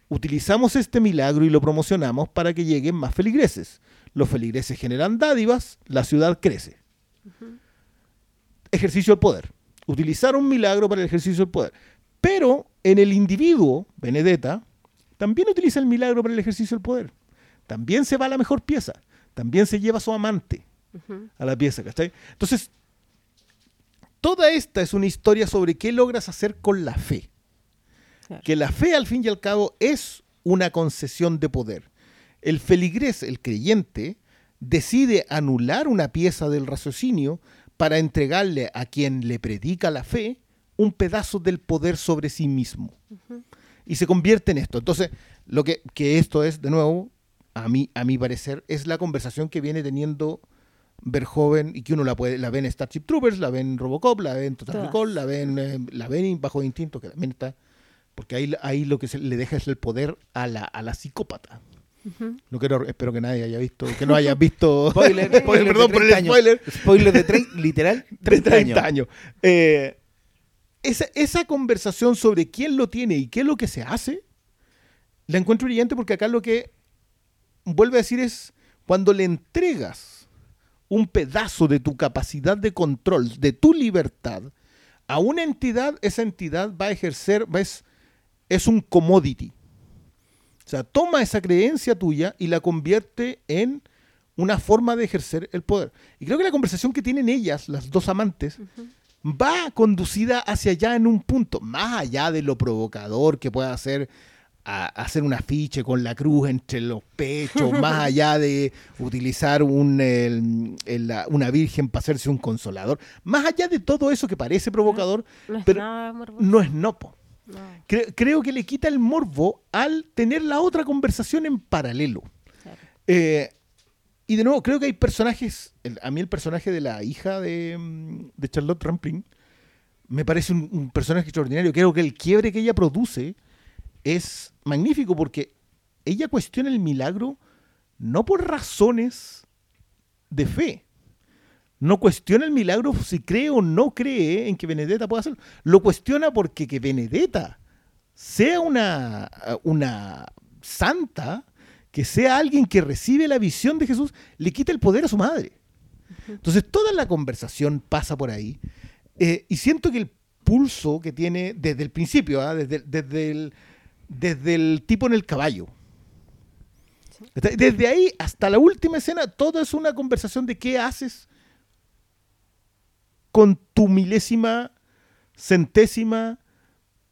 Speaker 3: utilizamos este milagro y lo promocionamos para que lleguen más feligreses. Los feligreses generan dádivas, la ciudad crece. Ejercicio del poder. Utilizar un milagro para el ejercicio del poder. Pero en el individuo, Benedetta, también utiliza el milagro para el ejercicio del poder. También se va a la mejor pieza. También se lleva a su amante a la pieza, ¿cachai? Entonces, toda esta es una historia sobre qué logras hacer con la fe.
Speaker 4: Claro.
Speaker 3: Que la fe, al fin y al cabo, es una concesión de poder. El feligrés, el creyente, decide anular una pieza del raciocinio para entregarle a quien le predica la fe un pedazo del poder sobre sí mismo. Y se convierte en esto. Entonces, lo que, que esto es, de nuevo, a mí, a mi parecer, es la conversación que viene teniendo Verhoeven y que uno la puede, la ve en Starship Troopers, la ve en Robocop, la ve en Total
Speaker 4: Todas.
Speaker 3: Recall, la ve en, eh, la ve en Bajo Instinto, que también está, porque ahí, ahí lo que se le deja es el poder a la, a la psicópata. No quiero, espero que nadie haya visto, que no haya visto.
Speaker 2: Spoiler, spoiler
Speaker 3: perdón por el
Speaker 2: 30 años.
Speaker 3: spoiler.
Speaker 2: Spoiler de tre- literal 30,
Speaker 3: 30
Speaker 2: años.
Speaker 3: años. Eh, esa, esa conversación sobre quién lo tiene y qué es lo que se hace, la encuentro brillante porque acá lo que vuelve a decir es cuando le entregas un pedazo de tu capacidad de control, de tu libertad, a una entidad, esa entidad va a ejercer, es, es un commodity. O sea, toma esa creencia tuya y la convierte en una forma de ejercer el poder. Y creo que la conversación que tienen ellas, las dos amantes, va conducida hacia allá en un punto, más allá de lo provocador que pueda hacer a- hacer un afiche con la cruz entre los pechos, más allá de utilizar un, el- el- la- una virgen para hacerse un consolador, más allá de todo eso que parece provocador,
Speaker 4: No es
Speaker 3: pero
Speaker 4: nada morboso.
Speaker 3: no es nopo.
Speaker 4: No.
Speaker 3: Cre- creo que le quita el morbo al tener la otra conversación en paralelo.
Speaker 4: Claro.
Speaker 3: Eh, y de nuevo, creo que hay personajes. el- a mí, el personaje de la hija de, de Charlotte Rampling me parece un, un personaje extraordinario. Creo que el quiebre que ella produce es magnífico porque ella cuestiona el milagro no por razones de fe. No cuestiona el milagro si cree o no cree en que Benedetta pueda hacerlo. Lo cuestiona porque que Benedetta sea una, una santa, que sea alguien que recibe la visión de Jesús, le quita el poder a su madre. Entonces toda la conversación pasa por ahí. Eh, y siento que el pulso que tiene desde el principio, ¿ah? desde, desde, el, desde el tipo en el caballo. Desde ahí hasta la última escena, todo es una conversación de qué haces con tu milésima, centésima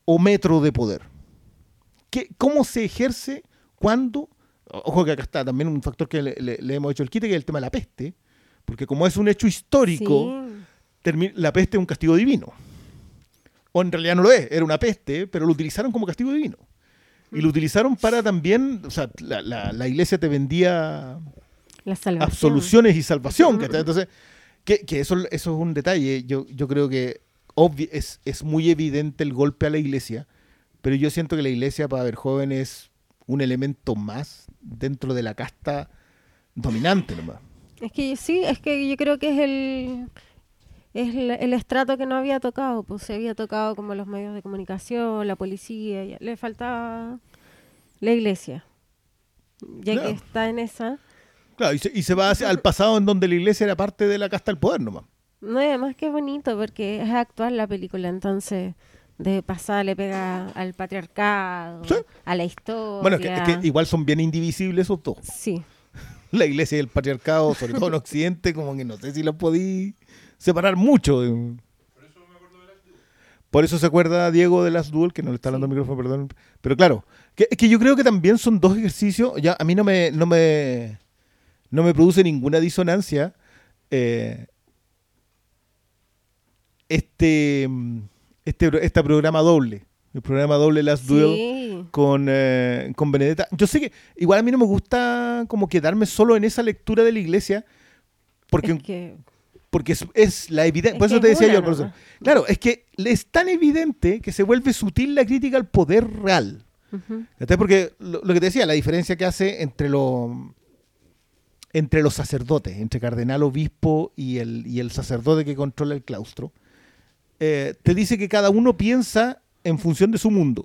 Speaker 3: o metro de poder. ¿Qué, ¿Cómo se ejerce? ¿Cuándo? Ojo que acá está también un factor que le, le- le hemos hecho el quite, que es el tema de la peste. Porque como es un hecho histórico,
Speaker 4: Sí.
Speaker 3: la peste es un castigo divino. O en realidad no lo es, era una peste, pero lo utilizaron como castigo divino. Y lo utilizaron para también, o sea, la, la- la iglesia te vendía
Speaker 4: La
Speaker 3: absoluciones y salvación. ¿cachai? Entonces, que, que eso, eso es un detalle. Yo, yo creo que es, es muy evidente el golpe a la iglesia, pero yo siento que la iglesia para ver joven es un elemento más dentro de la casta dominante nomás.
Speaker 4: Es que sí, es que yo creo que es el es el, el estrato que no había tocado, pues se había tocado como los medios de comunicación, la policía, le faltaba la iglesia. Ya
Speaker 3: Claro.
Speaker 4: que está en esa,
Speaker 3: Claro, y se, y se va hacia- al pasado en donde la iglesia era parte de la casta del poder nomás.
Speaker 4: no y además que es bonito porque es actual la película, entonces de pasada le pega al patriarcado,
Speaker 3: Sí.
Speaker 4: a la historia.
Speaker 3: Bueno, es que, es que igual son bien indivisibles esos dos.
Speaker 4: Sí,
Speaker 3: La iglesia y el patriarcado, sobre todo en Occidente, como que no sé si los podí separar mucho. Por eso se acuerda Diego de las Duel, que no le está hablando al micrófono, perdón. Pero claro, que, es que yo creo que también son dos ejercicios. Ya a mí no me, no me, no me produce ninguna disonancia eh, este, este, pro- este programa doble, el programa doble Last Duel
Speaker 4: Sí.
Speaker 3: con, eh, con Benedetta. Yo sé que igual a mí no me gusta como quedarme solo en esa lectura de la iglesia, porque,
Speaker 4: Es que-
Speaker 3: porque es, es la evidencia. Por eso te decía yo, profesor. Claro, es que es tan evidente que se vuelve sutil la crítica al poder real. Porque lo, lo que te decía, la diferencia que hace entre los entre los sacerdotes, entre cardenal, obispo y el, y el sacerdote que controla el claustro, eh, te dice que cada uno piensa en función de su mundo.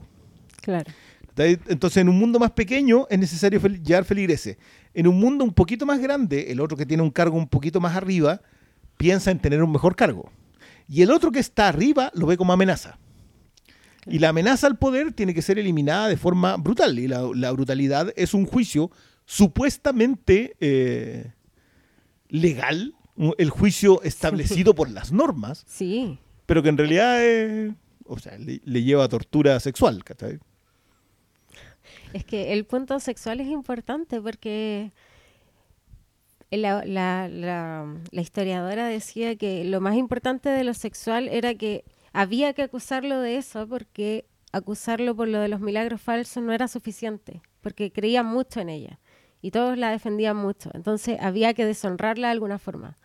Speaker 4: Claro.
Speaker 3: Entonces, en un mundo más pequeño es necesario fel- llevar feligreses. En un mundo un poquito más grande, el otro que tiene un cargo un poquito más arriba, piensa en tener un mejor cargo. Y el otro que está arriba lo ve como amenaza. Y la amenaza al poder tiene que ser eliminada de forma brutal. Y la, la brutalidad es un juicio supuestamente eh, legal, el juicio establecido por las normas,
Speaker 4: Sí.
Speaker 3: pero que en realidad o sea, le, le lleva a tortura sexual. ¿cachai?
Speaker 4: Es que el punto sexual es importante porque la, historiadora decía que lo más importante de lo sexual era que había que acusarlo de eso porque acusarlo por lo de los milagros falsos no era suficiente, porque creían mucho en ella y todos la defendían mucho. Entonces había que deshonrarla de alguna forma.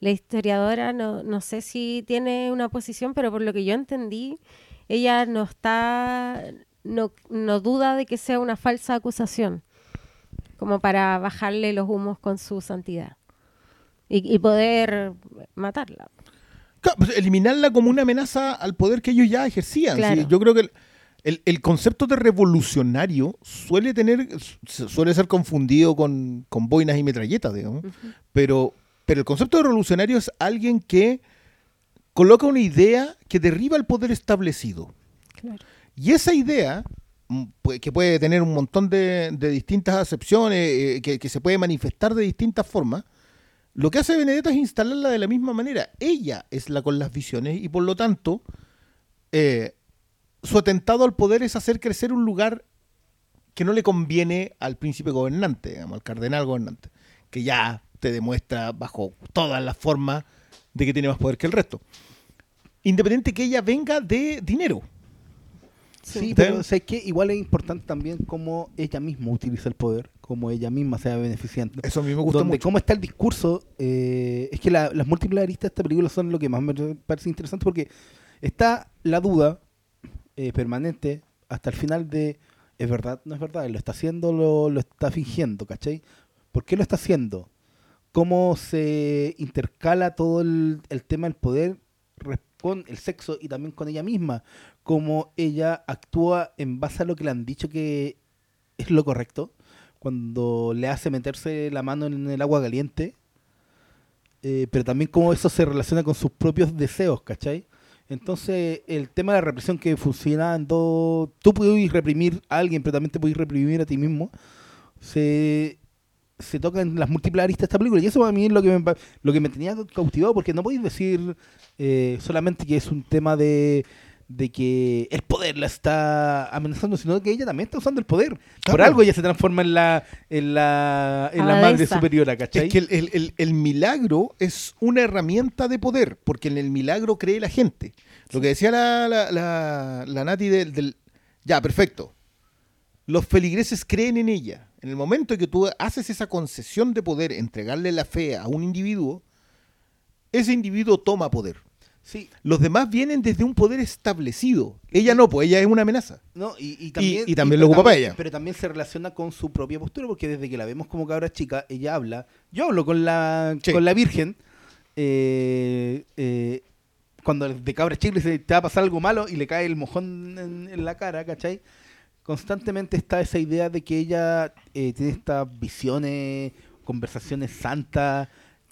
Speaker 4: La historiadora no, no sé si tiene una posición, pero por lo que yo entendí, ella no está, no, no duda de que sea una falsa acusación, como para bajarle los humos con su santidad y, y poder matarla.
Speaker 3: Claro, pues, eliminarla como una amenaza al poder que ellos ya ejercían.
Speaker 4: Claro.
Speaker 3: Sí, yo creo que el, el- el concepto de revolucionario suele tener, su- suele ser confundido con, con boinas y metralletas, digamos. pero, pero el concepto de revolucionario es alguien que coloca una idea que derriba el poder establecido.
Speaker 4: Claro.
Speaker 3: Y esa idea, que puede tener un montón de, de distintas acepciones, eh, que, que se puede manifestar de distintas formas, lo que hace Benedetta es instalarla de la misma manera. Ella es la con las visiones y por lo tanto eh, su atentado al poder es hacer crecer un lugar que no le conviene al príncipe gobernante, digamos, al cardenal gobernante, que ya te demuestra bajo todas las formas de que tiene más poder que el resto. Independiente que ella venga de dinero.
Speaker 2: Sí,
Speaker 3: Sí.
Speaker 2: pero ¿sabes qué? Igual es importante también cómo ella misma utiliza el poder, cómo ella misma sea beneficiante.
Speaker 3: Eso a mí me gusta
Speaker 2: donde
Speaker 3: mucho.
Speaker 2: cómo está el discurso, eh, es que la- las múltiples aristas de esta película son lo que más me parece interesante porque está la duda eh, permanente hasta el final de es verdad, no es verdad, lo está haciendo, lo, lo está fingiendo, ¿cachai? ¿Por qué lo está haciendo? ¿Cómo se intercala todo el, el tema del poder res- con el sexo y también con ella misma? Cómo ella actúa en base a lo que le han dicho que es lo correcto cuando le hace meterse la mano en el agua caliente, eh, pero también cómo eso se relaciona con sus propios deseos, ¿cachai? Entonces, el tema de la represión que funciona en dos... Tú puedes reprimir a alguien, pero también te puedes reprimir a ti mismo. Se, se toca en las múltiples aristas de esta película. Y eso a mí es lo que me, lo que me tenía cautivado, porque no podéis decir eh, solamente que es un tema de, de que el poder la está amenazando, sino que ella también está usando el poder. Por algo ella se transforma en la, en la, en la madre superiora, ¿cachai?
Speaker 3: Es que el, el- el- el milagro es una herramienta de poder, porque en el milagro cree la gente. Lo que decía la, la, la- la Nati del, del- Ya, perfecto. Los feligreses creen en ella. En el momento en que tú haces esa concesión de poder, entregarle la fe a un individuo, ese individuo toma poder.
Speaker 2: Sí,
Speaker 3: Los demás vienen desde un poder establecido. Ella no, pues ella es una amenaza.
Speaker 2: No, y, y también,
Speaker 3: y también lo ocupa para ella.
Speaker 2: Pero también se relaciona con su propia postura, porque desde que la vemos como cabra chica, ella habla. Yo hablo con la,
Speaker 3: Sí.
Speaker 2: con la Virgen. eh, eh, cuando de cabra chica le dice, te va a pasar algo malo y le cae el mojón en, en la cara, ¿cachai? Constantemente está esa idea de que ella eh, tiene estas visiones, conversaciones santas.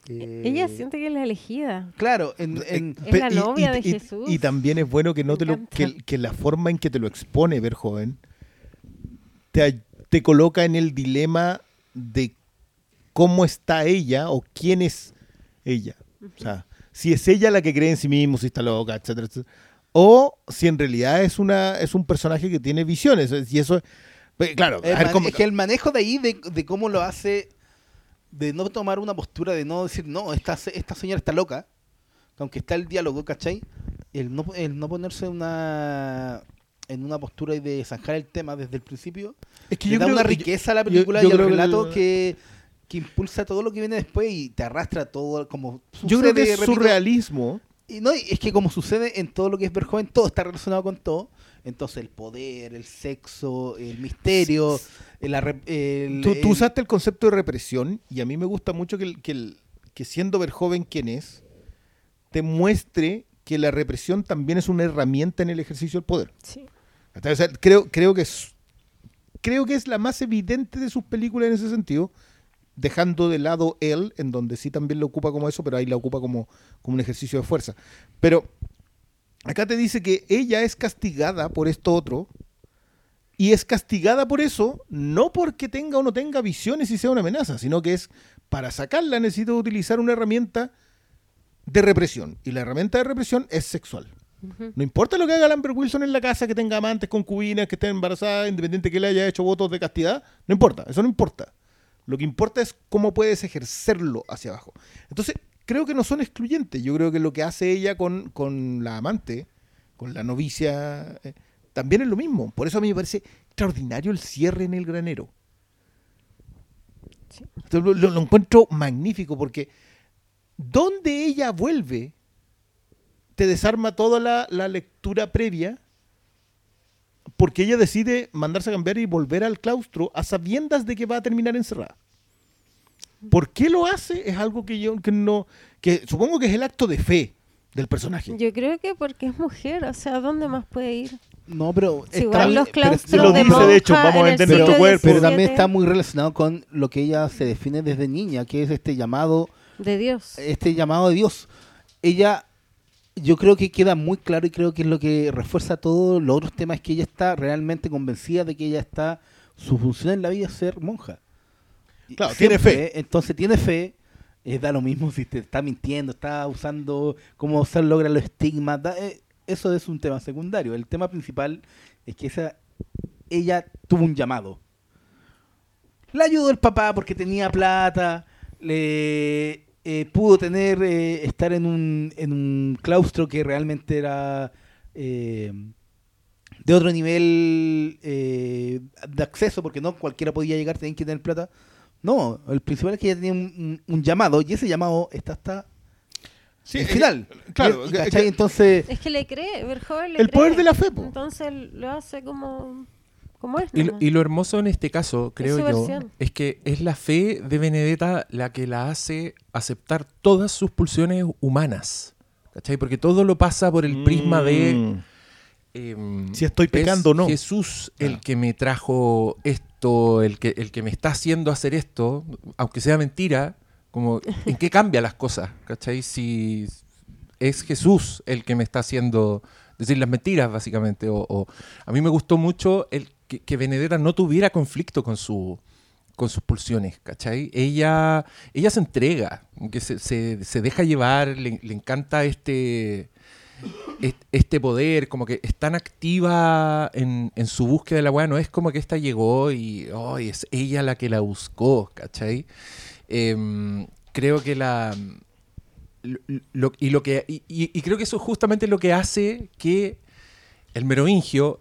Speaker 2: eh,
Speaker 4: Ella siente que es la elegida.
Speaker 2: Claro, en, en-
Speaker 4: Es la novia de Jesús.
Speaker 3: Y también es bueno que no
Speaker 4: Me
Speaker 3: te lo, que, que la forma en que te lo expone ver joven te, te coloca en el dilema de cómo está ella o quién es ella. O sea, si es ella la que cree en sí mismo, si está loca, etcétera, etcétera. O si en realidad es una es un personaje que tiene visiones. Y eso, pues, claro,
Speaker 2: el
Speaker 3: a ver, ¿cómo-
Speaker 2: es que el manejo de ahí, de, de cómo lo hace de no tomar una postura, de no decir, no, esta, esta señora está loca, aunque está el diálogo, ¿cachai? El no, el no ponerse una en una postura y de zanjar el tema desde el principio,
Speaker 3: Es que
Speaker 2: le
Speaker 3: yo
Speaker 2: da
Speaker 3: creo
Speaker 2: una
Speaker 3: que-
Speaker 2: riqueza a la
Speaker 3: yo-
Speaker 2: película
Speaker 3: yo
Speaker 2: y al relato
Speaker 3: el-
Speaker 2: que, que impulsa todo lo que viene después y te arrastra todo como
Speaker 3: Yo creo que es surrealismo.
Speaker 2: Y no, y es que como sucede en todo lo que es ver joven, todo está relacionado con todo. Entonces el poder, el sexo, el misterio, el, el-
Speaker 3: Tú, usaste el concepto de represión y a mí me gusta mucho que, el- que, el- que siendo ver joven quien es, te muestre que la represión también es una herramienta en el ejercicio del poder.
Speaker 4: Sí.
Speaker 3: O sea, creo, creo, que es, creo que es la más evidente de sus películas en ese sentido, dejando de lado él, en donde sí también lo ocupa como eso, pero ahí la ocupa como, como un ejercicio de fuerza. Pero acá te dice que ella es castigada por esto otro, y es castigada por eso, no porque tenga o no tenga visiones y sea una amenaza, sino que es para sacarla necesita utilizar una herramienta de represión. Y la herramienta de represión es sexual. No importa lo que haga Lambert Wilson en la casa, que tenga amantes, concubinas, que esté embarazada, independiente que le haya hecho votos de castidad, no importa, eso no importa. Lo que importa es cómo puedes ejercerlo hacia abajo. Entonces, creo que no son excluyentes. Yo creo que lo que hace ella con, con la amante, con la novicia, eh, también es lo mismo. Por eso a mí me parece extraordinario el cierre en el granero.
Speaker 4: Sí.
Speaker 3: Lo, lo- lo encuentro magnífico porque donde ella vuelve, te desarma toda la, la lectura previa porque ella decide mandarse a cambiar y volver al claustro a sabiendas de que va a terminar encerrada. ¿Por qué lo hace? Es algo que yo que no que supongo que es el acto de fe del personaje.
Speaker 4: Yo creo que porque es mujer, o sea, ¿dónde más puede ir?
Speaker 2: No, pero
Speaker 4: Si
Speaker 2: está-
Speaker 4: igual los
Speaker 2: pero-
Speaker 4: claustros
Speaker 3: Se lo
Speaker 4: de
Speaker 3: dice, de hecho, vamos a vender
Speaker 2: nuestro
Speaker 3: cuerpo.
Speaker 2: pero también está muy relacionado con lo que ella se define desde niña, que es este llamado
Speaker 4: de Dios.
Speaker 2: este llamado de Dios. Ella, yo creo que queda muy claro y creo que es lo que refuerza todos los otros temas, es que ella está realmente convencida de que ella está, su función en la vida es ser monja.
Speaker 3: Claro, tiene fe.
Speaker 2: Entonces tiene fe, eh, da lo mismo si te está mintiendo, está usando cómo se logra los estigmas, da- eh, eso es un tema secundario. El tema principal es que esa, ella tuvo un llamado. La ayudó el papá porque tenía plata, le eh, pudo tener, eh, estar en un, en un claustro que realmente era eh, de otro nivel eh, de acceso, porque no cualquiera podía llegar, tenían que tener plata. No, el principal es que ella tenía un, un- un llamado y ese llamado está hasta
Speaker 3: Sí,
Speaker 2: el
Speaker 3: eh,
Speaker 2: final.
Speaker 3: claro,
Speaker 2: Entonces,
Speaker 4: Es que le cree, Verjoven le
Speaker 3: El poder
Speaker 4: cree.
Speaker 3: de la fe, po.
Speaker 4: Entonces lo hace como, como es.
Speaker 1: Y lo,
Speaker 4: nomás.
Speaker 1: y lo hermoso en este caso, creo yo,
Speaker 4: versión.
Speaker 1: es que es la fe de Benedetta la que la hace aceptar todas sus pulsiones humanas. ¿Cachai? Porque todo lo pasa por el prisma de
Speaker 3: Mm.
Speaker 1: em,
Speaker 3: Si estoy
Speaker 1: es
Speaker 3: pecando o no.
Speaker 1: Jesús
Speaker 3: Claro.
Speaker 1: el que me trajo esto, el que, el que me está haciendo hacer esto, aunque sea mentira, como ¿en qué cambia las cosas? ¿Cachai? Si es Jesús el que me está haciendo decir las mentiras, básicamente. O, o- a mí me gustó mucho el que, que no tuviera conflicto con su con sus pulsiones, ¿cachai? Ella, ella se entrega, que se, se- se deja llevar, le, le encanta este, est- este poder, como que es tan activa en, en su búsqueda de la weá, no es como que esta llegó y ay, es ella la que la buscó, ¿cachai? Em, creo que la... lo- y, lo que, y- y creo que eso es justamente lo que hace que el merovingio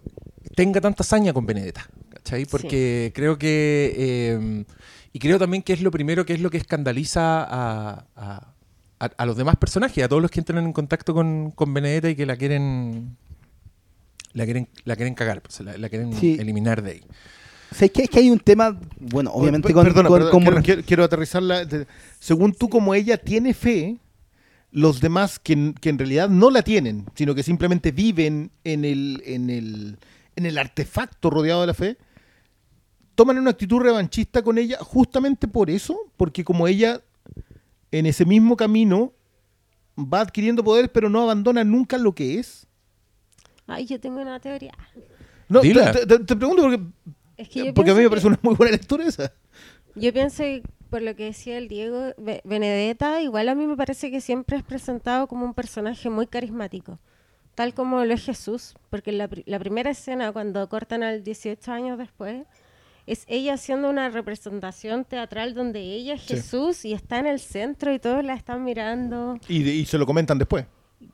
Speaker 1: tenga tanta hazaña con Benedetta, ¿cachai? Porque creo que... em, y creo también que es lo primero que es lo que escandaliza a, a- a- a los demás personajes, a todos los que entran en contacto con, con Benedetta y que la quieren la quieren, la quieren cagar, pues, la, la quieren
Speaker 2: Sí.
Speaker 1: eliminar de ahí.
Speaker 2: ¿sabes qué? Es que hay un tema, bueno, obviamente
Speaker 3: Per-
Speaker 2: con,
Speaker 3: perdona,
Speaker 2: con-
Speaker 3: perdona,
Speaker 2: como
Speaker 3: quiero, quiero- quiero aterrizarla. Según tú, como ella tiene fe, los demás que, en- que en realidad no la tienen, sino que simplemente viven en el, en el, en el artefacto rodeado de la fe, toman una actitud revanchista con ella justamente por eso, porque como ella en ese mismo camino va adquiriendo poderes, pero no abandona nunca lo que es.
Speaker 4: Ay, yo tengo una teoría.
Speaker 3: No, te,
Speaker 1: Dila.
Speaker 3: te- te- te pregunto porque,
Speaker 4: Es que yo
Speaker 3: porque a mí me parece una muy buena lectura esa.
Speaker 4: Yo pienso, que, por lo que decía el Diego, Be- Benedetta, igual a mí me parece que siempre es presentado como un personaje muy carismático, tal como lo es Jesús, porque la, la primera escena, cuando cortan al 18 años después, es ella haciendo una representación teatral donde ella es
Speaker 3: Sí.
Speaker 4: Jesús y está en el centro y todos la están mirando.
Speaker 3: Y, se lo comentan después.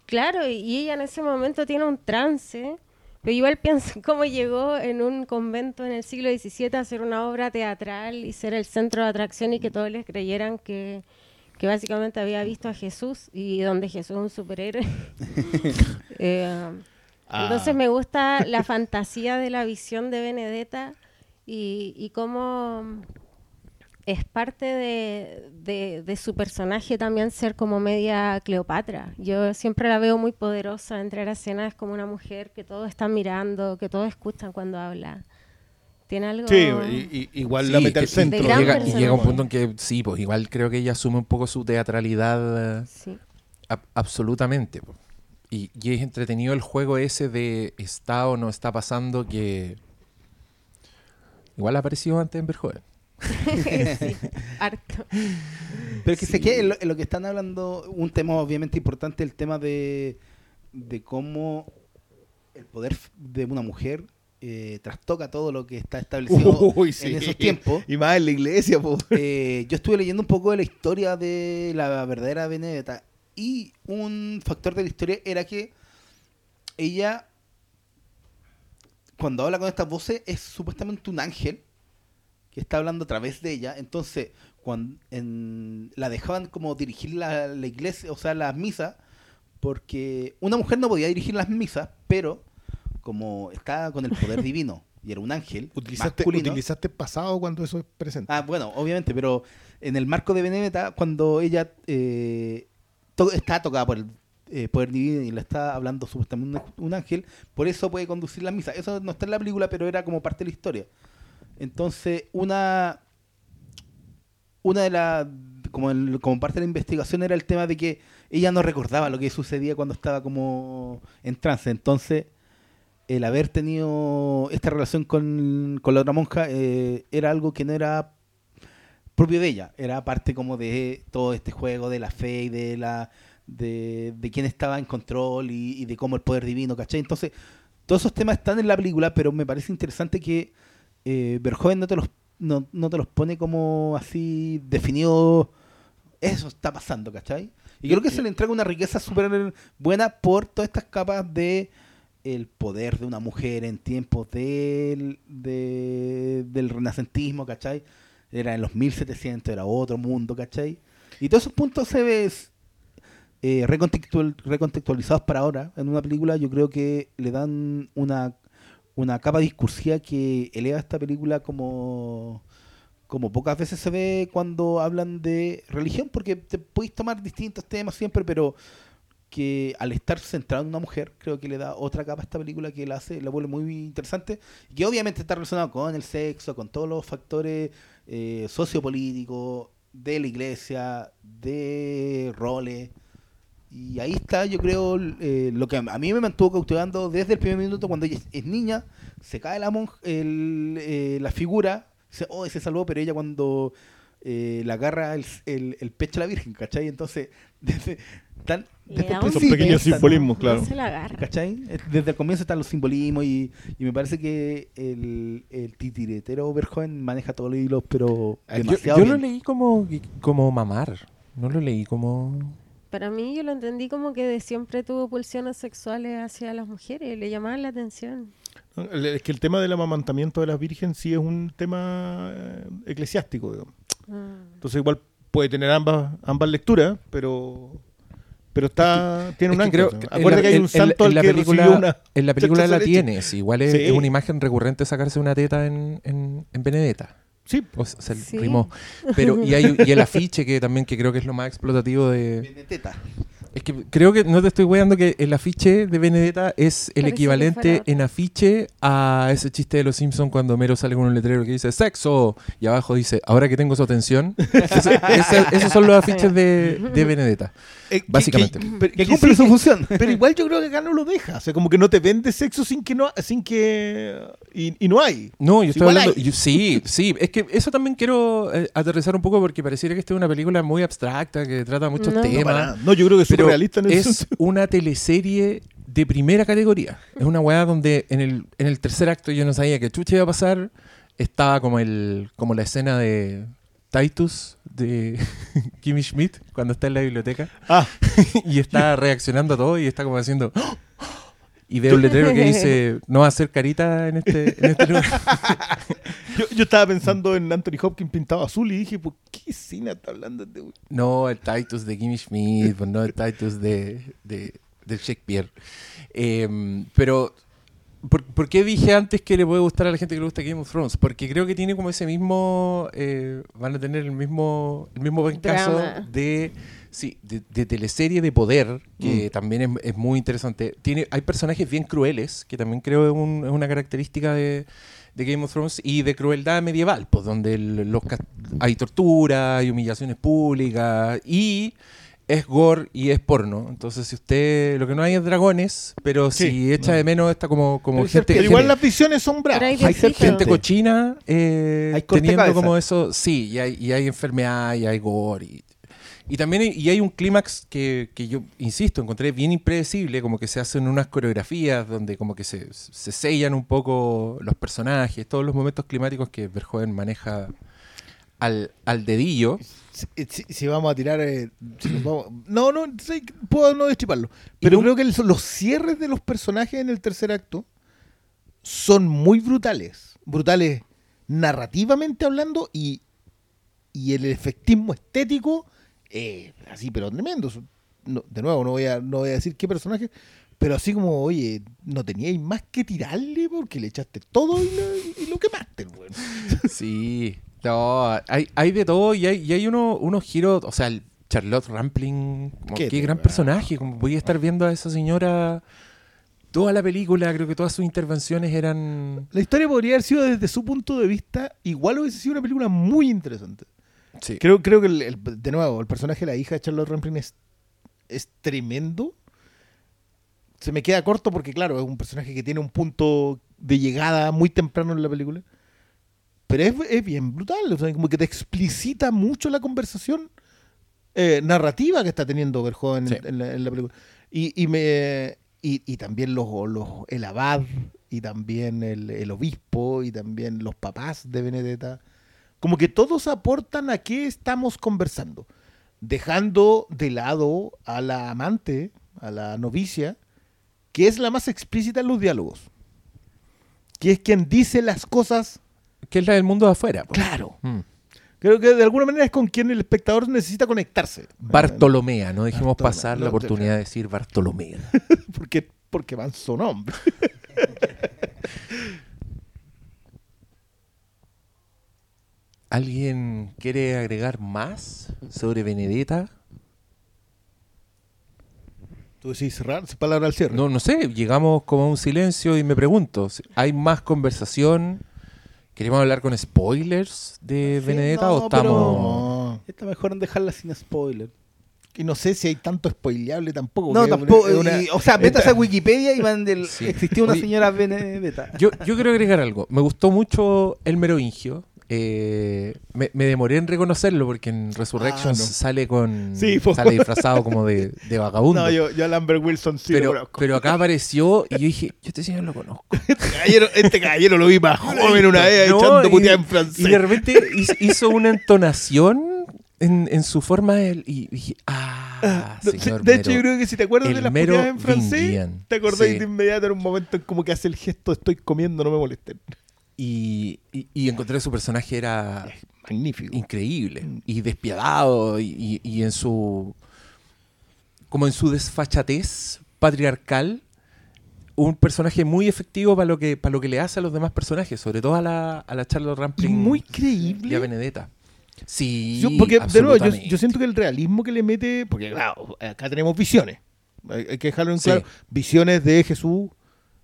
Speaker 4: Claro, y- y ella en ese momento tiene un trance. Pero igual pienso cómo llegó en un convento en el siglo XVII a hacer una obra teatral y ser el centro de atracción y que todos les creyeran que, que básicamente había visto a Jesús y donde Jesús es un superhéroe. Eh,
Speaker 3: Ah.
Speaker 4: Entonces me gusta la fantasía de la visión de Benedetta y, y cómo es parte de, de- de su personaje también ser como media Cleopatra. Yo siempre la veo muy poderosa, entrar a escena es como una mujer que todos están mirando, que todos escuchan cuando habla. Tiene algo...
Speaker 3: Sí, y- y- igual
Speaker 1: Sí,
Speaker 3: la mete al centro.
Speaker 1: llega, y llega un punto en que sí, pues igual creo que ella asume un poco su teatralidad
Speaker 4: Sí.
Speaker 1: ab- absolutamente. po. Y, y es entretenido el juego ese de está o no está pasando que igual ha aparecido antes en Verjoven.
Speaker 4: sí, harto.
Speaker 2: Pero es que sé que en lo, en lo que están hablando, un tema obviamente importante, el tema de, de cómo el poder de una mujer eh, trastoca todo lo que está establecido
Speaker 3: Uy, sí.
Speaker 2: en esos tiempos.
Speaker 3: Y más en la iglesia.
Speaker 2: Eh, yo estuve leyendo un poco de la historia de la verdadera Benedetta y un factor de la historia era que ella, cuando habla con estas voces, es supuestamente un ángel que está hablando a través de ella. Entonces, cuando la dejaban como dirigir la, la iglesia, o sea, las misas, porque una mujer no podía dirigir las misas, pero como estaba con el poder divino y era un ángel
Speaker 3: Utilizaste,
Speaker 2: masculino,
Speaker 3: utilizaste pasado cuando eso es presente.
Speaker 2: Ah, bueno, obviamente, pero en el marco de Benedetta, cuando ella eh, to- está tocada por el eh, poder divino y le está hablando supuestamente un, un ángel, por eso puede conducir la misa. Eso no está en la película, pero era como parte de la historia. Entonces, una una de las como, el- como parte de la investigación era el tema de que ella no recordaba lo que sucedía cuando estaba como en trance. Entonces, el haber tenido esta relación con, con la otra monja eh, era algo que no era propio de ella, era parte como de todo este juego de la fe y de la de, de quién estaba en control y, y de cómo el poder divino, ¿cachai? Entonces, todos esos temas están en la película, pero me parece interesante que eh, no te los no, no te los pone como así definido eso está pasando, ¿cachai? Y creo que se le entrega una riqueza súper buena por todas estas capas de el poder de una mujer en tiempos del, de- del renacentismo, ¿cachai? Era en los 1700, era otro mundo, ¿cachai? Y todos esos puntos se ven eh, recontextual- recontextualizados para ahora en una película, yo creo que le dan una, una capa discursiva que eleva esta película como como pocas veces se ve cuando hablan de religión, porque te podéis tomar distintos temas siempre, pero que al estar centrado en una mujer, creo que le da otra capa a esta película que la hace, la vuelve muy interesante, que obviamente está relacionado con el sexo, con todos los factores eh, sociopolíticos, de la iglesia, de roles. Y ahí está, yo creo, eh, lo que a mí me mantuvo cautivando desde el primer minuto cuando ella es, niña, se cae la monja, el, eh, la figura, se, oh, se salvó, pero ella cuando eh, le agarra el, el- el pecho a la Virgen, ¿cachai? Entonces, desde, tan, desde principio
Speaker 3: pequeños simbolismos,
Speaker 4: No
Speaker 3: claro.
Speaker 4: se la agarra.
Speaker 2: ¿Cachai? Desde el comienzo están los simbolismos y, y me parece que el, el titiretero Verhoeven maneja todos los hilos, pero
Speaker 1: Yo,
Speaker 2: demasiado
Speaker 1: yo lo leí como, como mamar. No lo leí como.
Speaker 4: Para mí yo lo entendí como que de siempre tuvo pulsiones sexuales hacia las mujeres, le llamaban la atención.
Speaker 3: Es que el tema del amamantamiento de las virgen sí es un tema eh, eclesiástico, digamos.
Speaker 4: Ah.
Speaker 3: Entonces igual puede tener ambas ambas lecturas, pero pero está tiene un ancla.
Speaker 1: en
Speaker 3: Acuérdate
Speaker 1: la-
Speaker 3: que hay
Speaker 1: en-
Speaker 3: un
Speaker 1: en-
Speaker 3: santo
Speaker 1: en
Speaker 3: al
Speaker 1: la
Speaker 3: que
Speaker 1: película,
Speaker 3: recibió una
Speaker 1: En la película la tienes. Igual es,
Speaker 3: Sí.
Speaker 1: es una imagen recurrente sacarse una teta en, en, en Benedetta.
Speaker 3: Sí,
Speaker 1: O sea, se
Speaker 4: Sí.
Speaker 1: rimó. Pero, y, hay, y el afiche que también que creo que es lo más explotativo de...
Speaker 2: Benedetta.
Speaker 1: Es que creo que no te estoy weando que el afiche de Benedetta es el
Speaker 4: Parece
Speaker 1: equivalente en afiche a ese chiste de los Simpsons cuando Mero sale con un letrero que dice sexo y abajo dice ahora que tengo su atención. Ese- esos son los afiches de, de Benedetta.
Speaker 3: Eh,
Speaker 1: Básicamente.
Speaker 3: que- pero-
Speaker 2: Que
Speaker 3: que
Speaker 2: cumple
Speaker 3: sí,
Speaker 2: su función.
Speaker 3: Pero igual yo creo que acá no lo deja. O sea, como que no te vende sexo sin que no sin que y, y no hay.
Speaker 1: No, yo estoy
Speaker 3: Igual
Speaker 1: hablando. yo- sí, sí. Es que eso también quiero eh, aterrizar un poco porque pareciera que esta es una película muy abstracta que trata muchos
Speaker 4: No. No,
Speaker 3: No,
Speaker 1: temas.
Speaker 3: nada. No, yo creo que es
Speaker 1: pero
Speaker 3: surrealista en el
Speaker 1: es una teleserie de primera categoría. Es una weá donde en el, en el tercer acto yo no sabía que chucha iba a pasar. Estaba como el como la escena de Titus de Kimmy Schmidt cuando está en la biblioteca.
Speaker 3: Ah,
Speaker 1: y está reaccionando a todo y está como haciendo y ve un letrero que dice no va a hacer carita en este, en este lugar.
Speaker 3: yo, yo estaba pensando en Anthony Hopkins pintado azul y dije, ¿por qué escena está hablando de este
Speaker 1: No, el Titus de Kimmy Schmidt, pues no el Titus de, de, de Shakespeare. Eh, pero, ¿por, por qué dije antes que le puede gustar a la gente que le gusta Game of Thrones? Porque creo que tiene como ese mismo, eh, van a tener el mismo, el mismo buen caso
Speaker 4: Drama.
Speaker 1: de, sí, de, de teleserie de poder, que también es, es muy interesante. Tiene, hay personajes bien crueles, que también creo es, un- es una característica de, de Game of Thrones y de crueldad medieval, pues donde el- los, hay tortura, hay humillaciones públicas y es gore y es porno. Entonces, si usted lo que no hay es dragones, pero
Speaker 3: Sí.
Speaker 1: si echa de menos está como, como
Speaker 2: Pero
Speaker 1: gente,
Speaker 3: Pero igual
Speaker 1: gente-
Speaker 3: las visiones son bravas.
Speaker 4: Pero hay
Speaker 2: Hay
Speaker 1: gente cochina eh,
Speaker 2: Hay
Speaker 1: teniendo
Speaker 2: cabeza.
Speaker 1: como eso, sí, y hay, y hay enfermedad y hay gore. Y, y también hay, y hay un clímax que, que yo, insisto, encontré bien impredecible, como que se hacen unas coreografías donde como que se, se sellan un poco los personajes, todos los momentos climáticos que Verhoeven maneja al, al dedillo.
Speaker 3: Si, si- si vamos a tirar. eh, si nos vamos- no, no, sí, puedo no destriparlo. Pero creo que el- los cierres de los personajes en el tercer acto son muy brutales. Brutales narrativamente hablando y, y el efectismo estético, eh, así, pero tremendo. No, de nuevo, no voy, a, no voy a decir qué personaje. Pero así como, oye, no teníais más que tirarle porque le echaste todo y lo, y lo quemaste.
Speaker 1: Sí, no, hay, hay de todo y hay, y hay uno, unos giros, o sea, el Charlotte Rampling, como
Speaker 3: Qué
Speaker 1: qué, gran personaje, como voy a estar viendo a esa señora toda la película, creo que todas sus intervenciones eran...
Speaker 3: La historia podría haber sido desde su punto de vista, igual hubiese sido una película muy interesante.
Speaker 1: Sí.
Speaker 3: Creo, creo que, el- el- de nuevo, el personaje de la hija de Charlotte Rampling es, es tremendo. Se me queda corto porque, claro, es un personaje que tiene un punto de llegada muy temprano en la película. Pero es, es bien brutal, o sea, como que te explicita mucho la conversación eh, narrativa que está teniendo Verhoeven en,
Speaker 1: Sí.
Speaker 3: en la, en la película. Y, y me, y, y también los, los, el abad, y también el, el obispo, y también los papás de Benedetta. Como que todos aportan a qué estamos conversando. Dejando de lado a la amante, a la novicia, que es la más explícita en los diálogos. Que es quien dice las cosas
Speaker 1: Que es la del mundo de afuera. po.
Speaker 3: claro.
Speaker 1: Mm.
Speaker 3: Creo que de alguna manera es con quien el espectador necesita conectarse.
Speaker 1: Bartolomea, no dejemos
Speaker 3: Bartolomé,
Speaker 1: pasar la oportunidad de decir Bartolomea.
Speaker 3: Porque, porque van su nombre.
Speaker 1: ¿Alguien quiere agregar más sobre Benedetta?
Speaker 3: Tú decís cerrar, palabra al cierre.
Speaker 1: No, no sé, llegamos como a un silencio y me pregunto, ¿hay más conversación? ¿Queremos hablar con spoilers de
Speaker 2: Sí,
Speaker 1: Benedetta
Speaker 2: no,
Speaker 1: o estamos...?
Speaker 3: No.
Speaker 2: Está mejor en dejarla sin spoiler.
Speaker 3: Y no sé si hay tanto spoileable tampoco.
Speaker 2: No, tampoco.
Speaker 3: una- es una-
Speaker 2: y- o sea, metas a Wikipedia y van del.
Speaker 1: Sí.
Speaker 2: Existía una
Speaker 1: Oye,
Speaker 2: señora Benedetta.
Speaker 1: Yo, yo quiero agregar algo. Me gustó mucho el merovingio. Eh, me, me demoré en reconocerlo porque en Resurrections
Speaker 3: Ah, no.
Speaker 1: sale con
Speaker 3: Sí,
Speaker 1: sale disfrazado como de, de vagabundo.
Speaker 3: No, yo, yo a Lambert Wilson sí lo
Speaker 1: pero,
Speaker 3: conozco.
Speaker 1: pero acá apareció y yo dije, yo este señor lo conozco.
Speaker 3: Este caballero, este caballero lo vi más joven una vez
Speaker 1: No,
Speaker 3: echando puteada en francés.
Speaker 1: Y de repente hizo, una entonación en, en su forma de, y dije, ah,
Speaker 3: Ah, no,
Speaker 1: señor
Speaker 3: de hecho,
Speaker 1: Mero.
Speaker 3: yo creo que si te acuerdas de las puteadas en francés, te acordáis
Speaker 1: Sí.
Speaker 3: de inmediato en un momento en como que hace el gesto estoy comiendo, no me molesten.
Speaker 1: Y, y- y encontré su personaje era
Speaker 3: Magnífico.
Speaker 1: increíble
Speaker 3: Mm.
Speaker 1: y despiadado y, y- en su como en su desfachatez patriarcal un personaje muy efectivo para lo que para lo que le hace a los demás personajes sobre todo a la, a la Charlotte Rampling
Speaker 3: muy
Speaker 1: y a
Speaker 3: creíble.
Speaker 1: Benedetta sí
Speaker 3: Yo- porque, de nuevo, yo, yo siento que el realismo que le mete, porque claro, acá tenemos visiones, hay, hay que dejarlo en
Speaker 1: Sí.
Speaker 3: claro, visiones de Jesús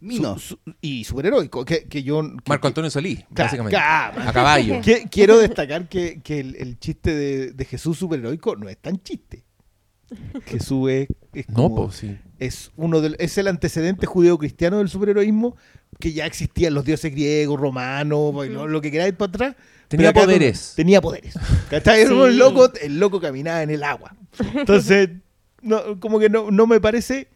Speaker 2: Minos.
Speaker 3: su- su- y superheroico, que, que yo... que-
Speaker 1: Marco Antonio Solís
Speaker 3: Ca-
Speaker 1: básicamente
Speaker 3: ca-
Speaker 1: a caballo
Speaker 3: que- quiero destacar que, que el, el chiste de, de Jesús superheroico no es tan chiste. Jesús es, es
Speaker 1: no pues sí
Speaker 3: es uno del, es el antecedente judeo-cristiano del superheroísmo que ya existían los dioses griegos, romanos, lo, lo que queráis para atrás.
Speaker 1: Tenía
Speaker 3: no-
Speaker 1: poderes.
Speaker 3: tenía poderes. ¿Cachai? Era un
Speaker 4: Sí.
Speaker 3: loco, el loco caminaba en el agua. Entonces, no, como que no, no me parece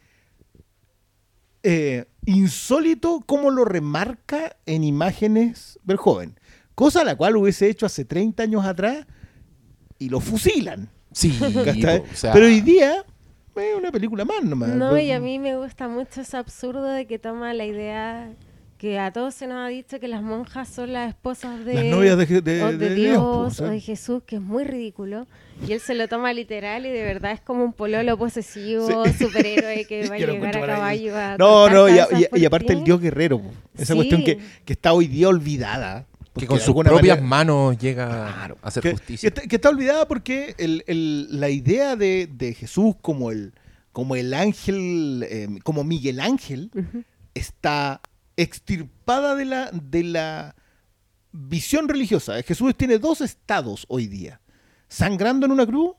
Speaker 3: eh, insólito cómo lo remarca en imágenes Verjoven. cosa la cual hubiese hecho hace 30 años atrás y lo fusilan.
Speaker 1: Sí,
Speaker 3: Pero hoy día es una película más nomás.
Speaker 4: No, y a mí me gusta mucho ese absurdo de que toma la idea que a todos se nos ha dicho que las monjas son las esposas de,
Speaker 3: Las novias de, de-
Speaker 4: o de
Speaker 3: de
Speaker 4: Dios
Speaker 3: po, o
Speaker 4: de Jesús, que es muy ridículo. Y él se lo toma literal y de verdad es como un pololo posesivo, superhéroe que va a llegar a caballo a
Speaker 3: No, no, y,
Speaker 4: cabezas
Speaker 3: y- y aparte el dios guerrero. po. Esa
Speaker 4: Sí.
Speaker 3: cuestión que, que está hoy día olvidada.
Speaker 1: que
Speaker 3: porque
Speaker 1: con sus propias
Speaker 3: manera-
Speaker 1: manos llega
Speaker 3: Claro,
Speaker 1: a hacer
Speaker 3: que,
Speaker 1: justicia.
Speaker 3: que está, que está olvidada porque el- el- la idea de, de Jesús como el, como el ángel, eh, como Miguel Ángel,
Speaker 4: Ujú.
Speaker 3: está extirpada de la, de la visión religiosa. Jesús tiene dos estados hoy día. Sangrando en una cruz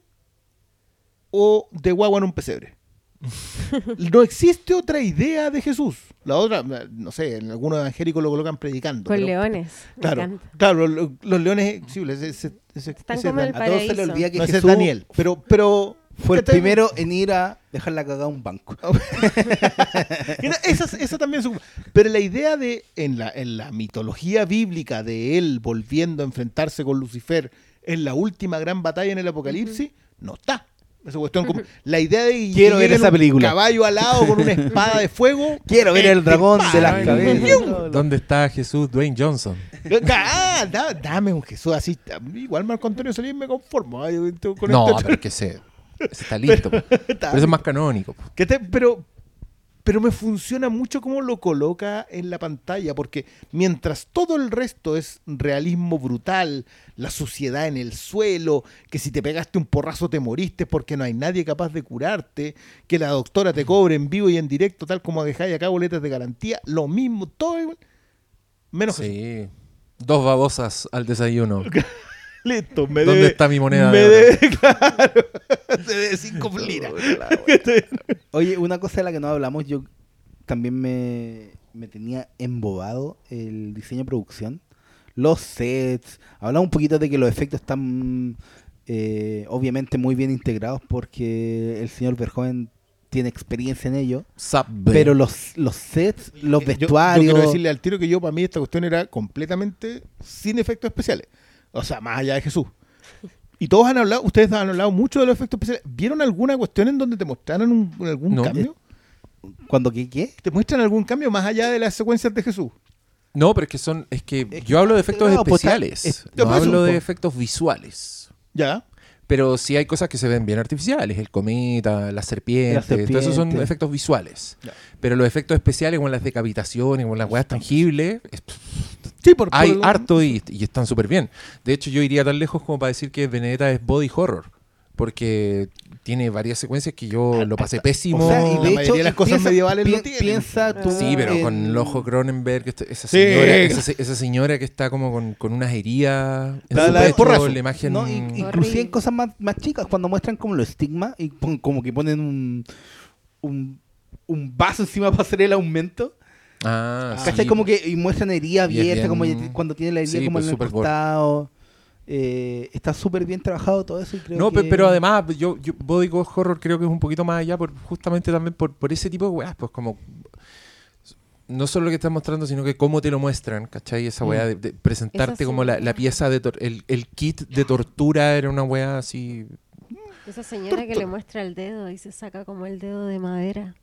Speaker 3: o de guagua en un pesebre. No existe otra idea de Jesús. La otra, no sé, en algunos evangélicos lo colocan predicando.
Speaker 4: Con
Speaker 3: pero-
Speaker 4: leones.
Speaker 3: Claro, claro, los, los leones, sí, ese, ese-
Speaker 4: Están
Speaker 3: ese
Speaker 4: como
Speaker 3: es
Speaker 4: el
Speaker 2: A todos se le olvida que
Speaker 3: no, ese es
Speaker 2: Jesús
Speaker 3: Daniel, pero, pero
Speaker 2: fue el primero en ir a dejar la cagada a un banco.
Speaker 3: Esa, esa también es un- Pero la idea de, en la, en la mitología bíblica de él volviendo a enfrentarse con Lucifer en la última gran batalla en el Apocalipsis, no está. Esa cuestión como, la idea de
Speaker 2: Quiero ver esa
Speaker 3: un
Speaker 2: película.
Speaker 3: caballo alado con una espada de fuego.
Speaker 2: Quiero ver el dragón de las cabezas.
Speaker 1: ¿Dónde está Jesús Dwayne Johnson?
Speaker 3: Ah, da- dame un Jesús así. Igual Marco Antonio Solís me conformo. Con
Speaker 1: No,
Speaker 3: esto-
Speaker 1: pero que ese está listo. Pero eso es más canónico.
Speaker 3: Que te- pero, pero me funciona mucho cómo lo coloca en la pantalla, porque mientras todo el resto es realismo brutal, la suciedad en el suelo, que si te pegaste un porrazo te moriste porque no hay nadie capaz de curarte, que la doctora te cobre en vivo y en directo, tal como dejáis acá boletas de garantía, lo mismo, todo igual. Menos.
Speaker 1: Sí. Dos babosas al desayuno.
Speaker 3: Listo, me
Speaker 1: ¿Dónde
Speaker 3: debe-
Speaker 1: está mi moneda
Speaker 3: Me
Speaker 1: de oro?
Speaker 3: debe, claro, se debe cinco liras.
Speaker 2: Oye, una cosa de la que no hablamos, yo también me, me tenía embobado el diseño de producción. Los sets. Hablamos un poquito de que los efectos están eh, obviamente muy bien integrados porque el señor Verhoeven tiene experiencia en ello.
Speaker 1: Subway.
Speaker 2: Pero los, los sets, los
Speaker 3: Eh, Yo-
Speaker 2: vestuarios.
Speaker 3: Yo, quiero decirle al tiro que yo, para mí, esta cuestión era completamente sin efectos especiales. O sea, más allá de Jesús. Y todos han hablado, ustedes han hablado mucho de los efectos especiales. ¿Vieron alguna cuestión en donde te mostraran un- algún
Speaker 1: No.
Speaker 3: cambio?
Speaker 2: ¿Cuándo qué? qué?
Speaker 3: ¿Te muestran algún cambio más allá de las secuencias de Jesús?
Speaker 1: No, pero es que son. Es que
Speaker 2: Es
Speaker 1: yo hablo de efectos
Speaker 2: pues,
Speaker 1: especiales.
Speaker 2: es-
Speaker 3: yo
Speaker 1: no
Speaker 3: por eso,
Speaker 1: hablo de
Speaker 3: po.
Speaker 1: efectos visuales.
Speaker 3: Ya.
Speaker 1: Pero sí hay cosas que se ven bien artificiales. El cometa, las serpientes.
Speaker 2: Las
Speaker 1: Todo eso son efectos visuales. Pero los efectos especiales, como las decapitaciones, como las weas tangibles, es-
Speaker 3: Sí, por,
Speaker 1: hay
Speaker 3: por-
Speaker 1: harto y, y están súper bien. De hecho, yo iría tan lejos como para decir que Benedetta es body horror. Porque tiene varias secuencias que yo lo pasé pésimo.
Speaker 2: O sea, y
Speaker 3: La
Speaker 2: de
Speaker 3: mayoría
Speaker 2: hecho,
Speaker 3: de las cosas
Speaker 2: piensa-
Speaker 3: medievales lo
Speaker 2: pi-
Speaker 3: tienen.
Speaker 2: Piensa tú.
Speaker 1: Sí, pero
Speaker 2: en-
Speaker 1: con el ojo Cronenberg, esa
Speaker 3: Sí.
Speaker 1: señora, esa, se- esa señora que está como con, con unas heridas en
Speaker 3: La-
Speaker 1: su
Speaker 3: la
Speaker 1: pecho, la imagen...
Speaker 2: No, y- inclusive en cosas más, más chicas, cuando muestran como los estigmas y pon- como que ponen un, un, un vaso encima para hacer el aumento.
Speaker 1: Ah, sí.
Speaker 2: ¿Cachai? Como que y muestran herida abierta, como cuando tiene la herida
Speaker 1: Sí,
Speaker 2: como
Speaker 1: pues,
Speaker 2: en el
Speaker 1: súper gore.
Speaker 2: Eh, está súper bien trabajado todo eso y creo
Speaker 1: No,
Speaker 2: que...
Speaker 1: pero además, yo, yo body horror creo que es un poquito más allá, por, justamente también por, por ese tipo de weas, pues como... No solo lo que están mostrando, sino que cómo te lo muestran, ¿cachai? Esa wea de, de presentarte
Speaker 4: Esa
Speaker 1: como la, la pieza de... tor- el, el kit de tortura era una wea así...
Speaker 4: Esa señora que le muestra el dedo y se saca como el dedo de madera.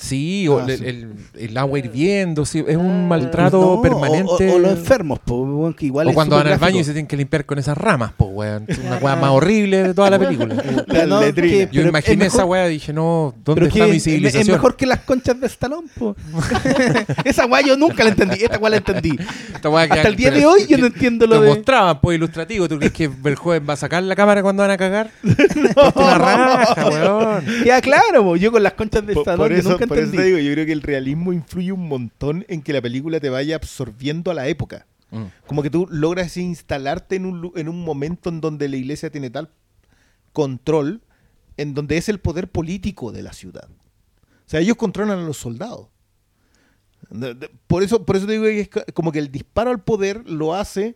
Speaker 1: Sí, o
Speaker 3: Ah,
Speaker 1: el,
Speaker 3: sí.
Speaker 1: el- el agua hirviendo, sí, es un
Speaker 4: Ah.
Speaker 1: maltrato
Speaker 2: No,
Speaker 1: permanente.
Speaker 2: O, o los enfermos, po, weón, que igual
Speaker 1: O
Speaker 2: es
Speaker 1: cuando van al baño y se tienen que limpiar con esas ramas, pues, weón. Es una weá más horrible de toda la película.
Speaker 2: Pero no,
Speaker 3: letrina.
Speaker 2: que-
Speaker 1: Yo imaginé
Speaker 2: es
Speaker 1: esa weá y dije, no, ¿dónde está
Speaker 2: que
Speaker 1: mi civilización?
Speaker 2: Es mejor que las conchas de Stallone, po. Esa weá yo nunca la entendí. Esta weá la entendí.
Speaker 1: Esta weá que-
Speaker 2: Hasta el día de hoy yo no entiendo lo
Speaker 1: Lo
Speaker 2: de...
Speaker 1: mostraban, pues, ilustrativo. ¿Tú crees que Verjoven va a sacar la cámara cuando van a cagar? Ponte una raja, weón.
Speaker 2: Queda claro, po. yo con las conchas de Stallone nunca
Speaker 3: por eso te digo, yo creo que el realismo influye un montón en que la película te vaya absorbiendo a la época.
Speaker 1: Mm.
Speaker 3: Como que tú logras instalarte en un, en un momento en donde la iglesia tiene tal control, en donde es el poder político de la ciudad. O sea, ellos controlan a los soldados. Por eso, por eso te digo que es como que el disparo al poder lo hace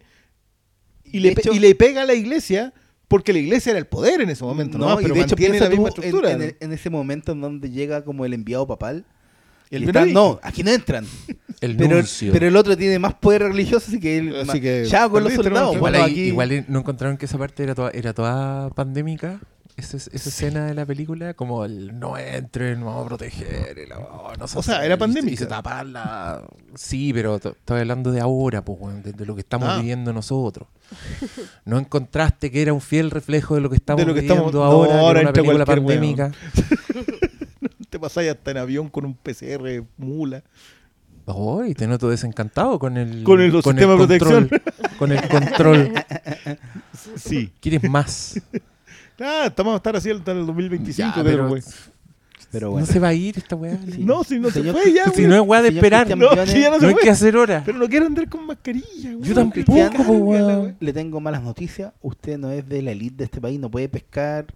Speaker 3: y,
Speaker 2: De
Speaker 3: le, pe-
Speaker 2: hecho-
Speaker 3: y le pega a la iglesia porque la iglesia era el poder en ese momento, ¿no?
Speaker 2: No, y
Speaker 3: Pero
Speaker 2: de hecho piensa
Speaker 3: la misma
Speaker 2: en,
Speaker 3: estructura.
Speaker 2: en
Speaker 3: ¿no?
Speaker 2: el- en ese momento en donde llega como el enviado papal
Speaker 3: El
Speaker 2: Y están-
Speaker 3: Benedicto.
Speaker 2: no, aquí no entran.
Speaker 1: El
Speaker 2: Pero,
Speaker 1: nuncio.
Speaker 2: pero el otro tiene más poder religioso, así que él.
Speaker 3: Así que
Speaker 2: ya con los soldados.
Speaker 1: igual,
Speaker 2: bueno,
Speaker 1: ahí-
Speaker 2: aquí-
Speaker 1: igual no encontraron que esa parte era toda, era toda pandémica. Esa, esa escena de la película, como el no entren, no vamos a proteger. la- oh, no sé
Speaker 3: O sea,
Speaker 1: hacer",
Speaker 3: era.
Speaker 1: Y se tapan la. Sí, pero to- estoy hablando de ahora, pues, de, de lo que estamos
Speaker 3: Ah.
Speaker 1: viviendo nosotros. No encontraste que era un fiel reflejo de lo que estamos
Speaker 3: De lo que
Speaker 1: viviendo
Speaker 3: estamos- no,
Speaker 1: ahora,
Speaker 3: ahora
Speaker 1: era una película pandémica.
Speaker 3: Te pasáis hasta en avión con un PCR mula.
Speaker 1: Oh, y te noto desencantado con el,
Speaker 3: Con el sistema de
Speaker 1: control, Con el control.
Speaker 3: Sí.
Speaker 1: ¿Quieres más?
Speaker 3: Ah, estamos a estar así hasta el 2025.
Speaker 1: Ya, pero
Speaker 3: güey.
Speaker 2: Pero
Speaker 1: no
Speaker 2: bueno.
Speaker 1: se va a ir esta weá.
Speaker 3: No, si no
Speaker 2: Señor-
Speaker 3: se fue ya,
Speaker 1: si no es weá de
Speaker 2: Señor
Speaker 1: esperar. No,
Speaker 3: si ya no se
Speaker 1: hay
Speaker 3: fue.
Speaker 1: que hacer hora.
Speaker 3: Pero no quiero andar con mascarilla, güey.
Speaker 1: Yo tampoco, weón.
Speaker 2: Le tengo malas noticias. Usted no es de la elite de este país, no puede pescar.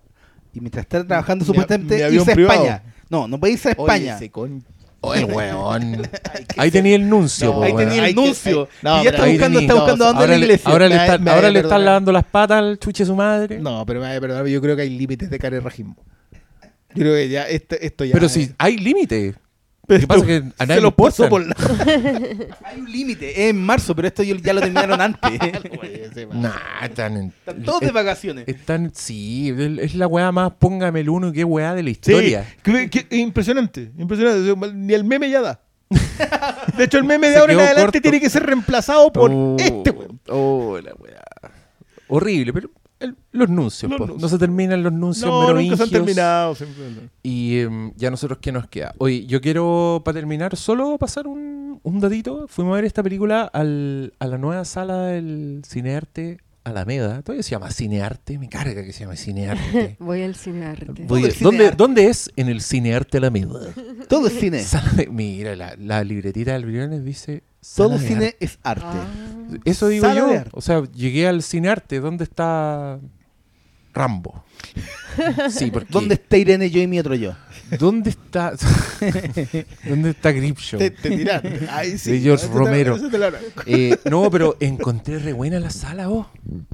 Speaker 2: Y mientras está trabajando
Speaker 3: Mi-
Speaker 2: supuestamente,
Speaker 3: mi
Speaker 2: irse a
Speaker 3: privado.
Speaker 2: España. No, no puede irse a España.
Speaker 3: Oye, ese con-
Speaker 1: Oh, el weón. Ahí tenía el nuncio,
Speaker 3: No,
Speaker 2: ahí tenía el nuncio.
Speaker 3: no,
Speaker 2: y ya está buscando, está buscando
Speaker 3: no,
Speaker 2: dónde
Speaker 1: Ahora
Speaker 2: en la
Speaker 1: le,
Speaker 2: iglesia.
Speaker 1: ahora le está-
Speaker 3: me
Speaker 1: ahora le están lavando las patas al chuche su madre.
Speaker 3: No, pero, me- pero yo creo que hay límites de carerrajismo. Yo creo que ya esto, esto ya.
Speaker 1: Pero si hay límite.
Speaker 3: Pero
Speaker 1: Lo que pasa que a nadie
Speaker 3: se pasó
Speaker 1: importan.
Speaker 3: por la.
Speaker 2: Hay un límite, es en marzo, pero esto ya lo terminaron antes.
Speaker 1: Nah, están en.
Speaker 2: Están todos de
Speaker 1: es-
Speaker 2: vacaciones.
Speaker 1: Están, sí, es la weá más póngame el uno y qué weá de la
Speaker 3: Sí,
Speaker 1: historia.
Speaker 3: que- que- impresionante, impresionante. Ni el meme ya da. De hecho, el meme de ahora en adelante
Speaker 1: corto.
Speaker 3: tiene que ser reemplazado por
Speaker 1: Oh,
Speaker 3: este, weón.
Speaker 1: Oh, la weá. Horrible, pero el- los nuncios,
Speaker 3: Los nuncios.
Speaker 1: no se terminan los nuncios
Speaker 3: No, nunca se han terminado.
Speaker 1: Y em, ya nosotros, ¿qué nos queda? Oye, yo quiero, para terminar, solo pasar un, un datito. Fuimos a ver esta película al- a la nueva sala del Cinearte Alameda. Todavía se llama Cinearte. Me carga que se llame Cinearte.
Speaker 4: Voy al cinearte.
Speaker 1: Voy- ¿dónde,
Speaker 2: Cinearte.
Speaker 1: ¿Dónde es? En el Cinearte Alameda.
Speaker 2: Todo es cine.
Speaker 1: De- mira, la, la libretita del Briones dice...
Speaker 2: Todo cine
Speaker 1: arte.
Speaker 2: es arte.
Speaker 4: Ah.
Speaker 1: Eso digo
Speaker 2: Sala
Speaker 1: yo. O sea, llegué al Cinearte. ¿Dónde está Rambo? Sí, porque...
Speaker 2: ¿Dónde está Irene, yo y mi otro yo?
Speaker 1: ¿Dónde está... ¿Dónde está Gripshow?
Speaker 3: Te, te tiraste. Ay, sí.
Speaker 1: De George
Speaker 3: Eso te-
Speaker 1: Romero.
Speaker 3: eso te.
Speaker 1: Eh, no, pero encontré re buena la sala, vos.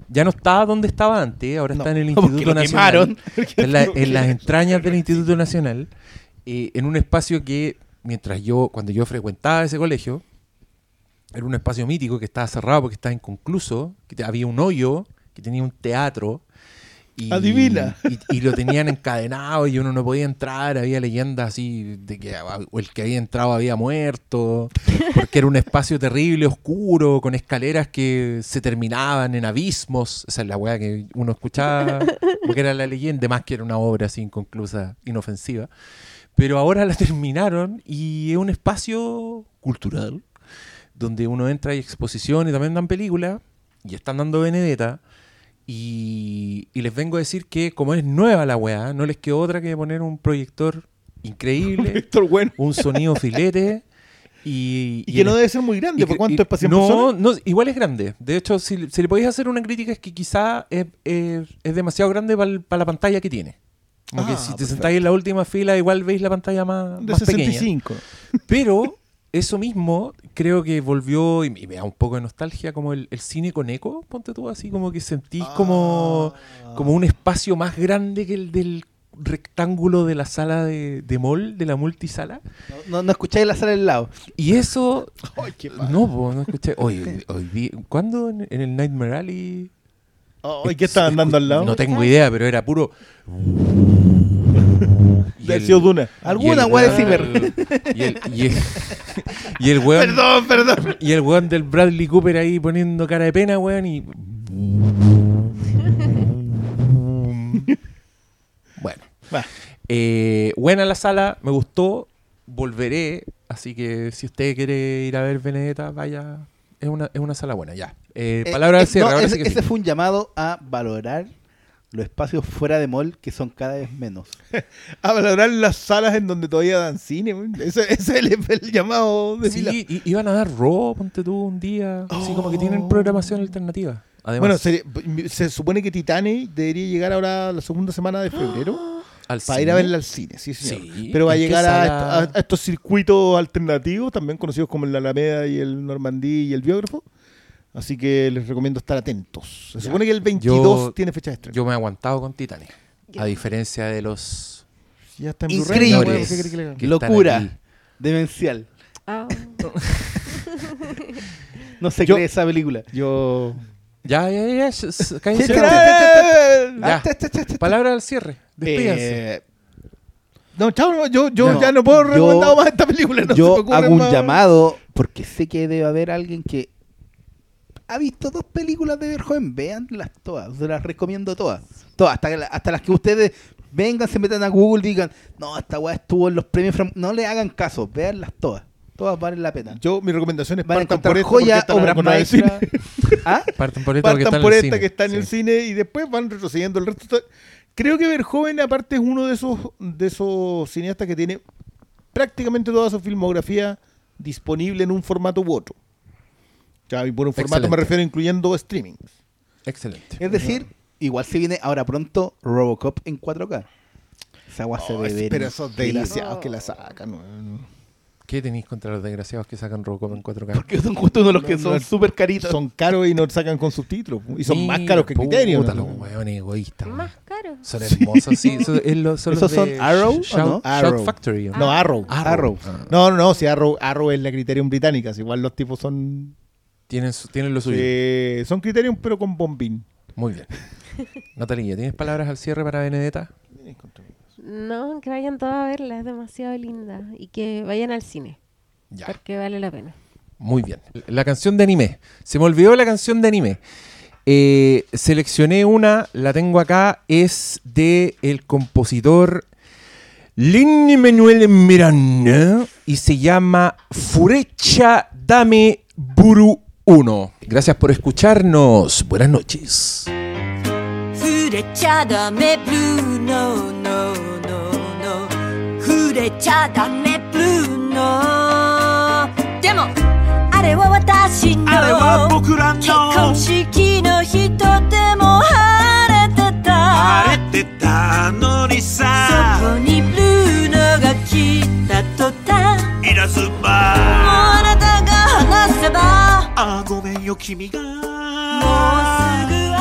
Speaker 1: Ya no estaba donde estaba antes, ahora está
Speaker 2: No,
Speaker 1: en el Instituto
Speaker 2: lo
Speaker 1: Nacional.
Speaker 2: quemaron.
Speaker 1: En, la- en las entrañas del Instituto Nacional, eh, en un espacio que, mientras yo, cuando yo frecuentaba ese colegio, era un espacio mítico que estaba cerrado porque estaba inconcluso, que había un hoyo, que tenía un teatro. Y,
Speaker 3: Adivina.
Speaker 1: Y, y lo tenían encadenado y uno no podía entrar. Había leyendas así de que el que había entrado había muerto. Porque era un espacio terrible, oscuro, con escaleras que se terminaban en abismos. Esa es la weá que uno escuchaba, porque era la leyenda, más que era una obra así inconclusa, inofensiva. Pero ahora la terminaron y es un espacio cultural donde uno entra y exposición y también dan películas y están dando Benedetta. Y, y les vengo a decir que como es nueva la weá, no les quedó otra que poner un proyector increíble,
Speaker 3: Héctor, bueno.
Speaker 1: un sonido filete y...
Speaker 3: Y
Speaker 1: y
Speaker 3: que no debe ser muy grande. ¿Por cuánto espacio
Speaker 1: no, no, igual es grande. De hecho, si, si le podéis hacer una crítica es que quizá es, es- es demasiado grande para la pantalla que tiene. Como que
Speaker 3: Ah,
Speaker 1: si te
Speaker 3: perfecto.
Speaker 1: sentáis en la última fila, igual veis la pantalla más,
Speaker 3: De
Speaker 1: más pequeña.
Speaker 3: 65.
Speaker 1: Pero eso mismo creo que volvió y me da un poco de nostalgia como el, el cine con eco, ponte tú así, como que sentís como,
Speaker 3: Ah.
Speaker 1: como un espacio más grande que el del rectángulo de la sala de, de mall, de la multisala.
Speaker 2: No, no, no escucháis la sala del lado.
Speaker 1: Y eso,
Speaker 3: Ay, qué
Speaker 1: no, po, no escuché. Hoy, hoy ¿cuándo en, en el Nightmare Alley?
Speaker 3: Ay, ¿qué estaban dando al lado?
Speaker 1: No tengo idea, pero era puro.
Speaker 3: De
Speaker 1: el-
Speaker 3: sido Duna.
Speaker 2: Alguna weá de
Speaker 1: weón- Y el, y el, y el weón.
Speaker 3: Perdón, perdón.
Speaker 1: Y el weón del Bradley Cooper ahí poniendo cara de pena, weón, y. Bueno.
Speaker 3: Va.
Speaker 1: Eh, buena la sala, me gustó. Volveré. Así que si usted quiere ir a ver Benedetta, vaya. Es una, es una sala buena, ya. Eh,
Speaker 2: Eh,
Speaker 1: palabra
Speaker 2: eh,
Speaker 1: al cierre.
Speaker 2: no, ese,
Speaker 1: sí que
Speaker 2: ese
Speaker 1: sí.
Speaker 2: fue un llamado a valorar los espacios fuera de mall que son cada vez menos.
Speaker 3: A valorar las salas en donde todavía dan cine. Ese, ese es el, el llamado de.
Speaker 1: Sí, i- iban a dar Raw, ponte tú un día. Así como que tienen
Speaker 3: Oh.
Speaker 1: programación alternativa. Además,
Speaker 3: Bueno, se, se supone que Titanic debería llegar ahora la segunda semana de febrero
Speaker 1: al
Speaker 3: para ir a verla al cine. Sí, señor.
Speaker 1: Sí.
Speaker 3: Pero va a
Speaker 1: ¿En qué
Speaker 3: llegar a, a- a estos circuitos alternativos, también conocidos como el Alameda y el Normandí y el Biógrafo. Así que les recomiendo estar atentos. Se
Speaker 1: Ya.
Speaker 3: supone que el 22
Speaker 1: Yo-
Speaker 3: tiene fecha de estreno.
Speaker 1: Yo me he aguantado con Titanic. A diferencia de los
Speaker 3: ya está en
Speaker 2: Increíble.
Speaker 3: Blu-ray. ¿no? ¿Qué quiere que
Speaker 2: Locura. Demencial.
Speaker 4: Ah,
Speaker 2: No se
Speaker 3: Yo-
Speaker 2: cree esa película.
Speaker 3: Yo.
Speaker 1: Ya, ya, ya. Ya. Palabra al cierre. Despídanse.
Speaker 3: Eh, no, chao, yo, yo
Speaker 2: No,
Speaker 3: ya no puedo
Speaker 2: yo-
Speaker 3: recomendar más esta película. No se me
Speaker 2: Yo hago un
Speaker 3: más.
Speaker 2: llamado porque sé que debe haber alguien que ha visto dos películas de Verhoeven. Veanlas todas. Se las recomiendo todas. Todas. Hasta, hasta las que ustedes vengan, se metan a Google y digan, no, esta weá estuvo en los premios. Fram-". No le hagan caso. Veanlas todas. Todas valen la pena.
Speaker 3: Yo, mi recomendación es
Speaker 2: Van a
Speaker 3: partan por esta la
Speaker 2: obras
Speaker 3: encontraba en el cine.
Speaker 2: maestras. ¿Ah?
Speaker 1: Partan por esta está
Speaker 3: por que está en el cine y después van retrocediendo el resto. Está- Creo que Verhoeven, aparte, es uno de esos, de esos cineastas que tiene prácticamente toda su filmografía disponible en un formato u otro. Ya, y por un formato me refiero incluyendo streaming.
Speaker 1: Excelente.
Speaker 2: Es decir, igual se viene ahora pronto Robocop en 4K. Esa weá se
Speaker 3: Oh,
Speaker 2: ve
Speaker 3: pero esos desgraciados que la sacan. no.
Speaker 1: ¿Qué tenéis contra los desgraciados que sacan Robocop en 4K?
Speaker 2: Porque son justo uno de los que
Speaker 3: No,
Speaker 2: son
Speaker 3: no,
Speaker 2: súper caritos.
Speaker 3: Son caros y no sacan con subtítulos. Y son más
Speaker 1: Mira,
Speaker 3: caros que Criterion.
Speaker 1: puta,
Speaker 3: ¿no?
Speaker 1: los hueones egoístas.
Speaker 4: más caro.
Speaker 1: Son hermosos, sí. Son, es lo- son
Speaker 2: ¿Esos
Speaker 1: los de
Speaker 2: son Arrow o no?
Speaker 1: Shout
Speaker 3: Arrow.
Speaker 1: Factory. ¿o
Speaker 3: No, Arrow.
Speaker 2: Arrow.
Speaker 1: Ah,
Speaker 3: No, no, no, si Arrow, Arrow es la Criterion británica. si Igual los tipos son.
Speaker 1: Tienen, su- tienen lo suyo.
Speaker 3: eh, son Criterion, pero con bombín.
Speaker 1: Muy bien. Natalia, ¿tienes palabras al cierre para Benedetta?
Speaker 4: No, que vayan todos a verla, es demasiado linda. Y que vayan al cine,
Speaker 1: Ya.
Speaker 4: porque vale la pena.
Speaker 1: Muy bien. La canción de anime. Se me olvidó la canción de anime. Eh, seleccioné una, la tengo acá, es de el compositor Lin Manuel Miranda y se llama Furecha Dame Buru 1. Gracias por escucharnos. Buenas noches.
Speaker 5: 「いら
Speaker 6: ずば」せば
Speaker 5: あごめんよ君が
Speaker 6: もうすぐ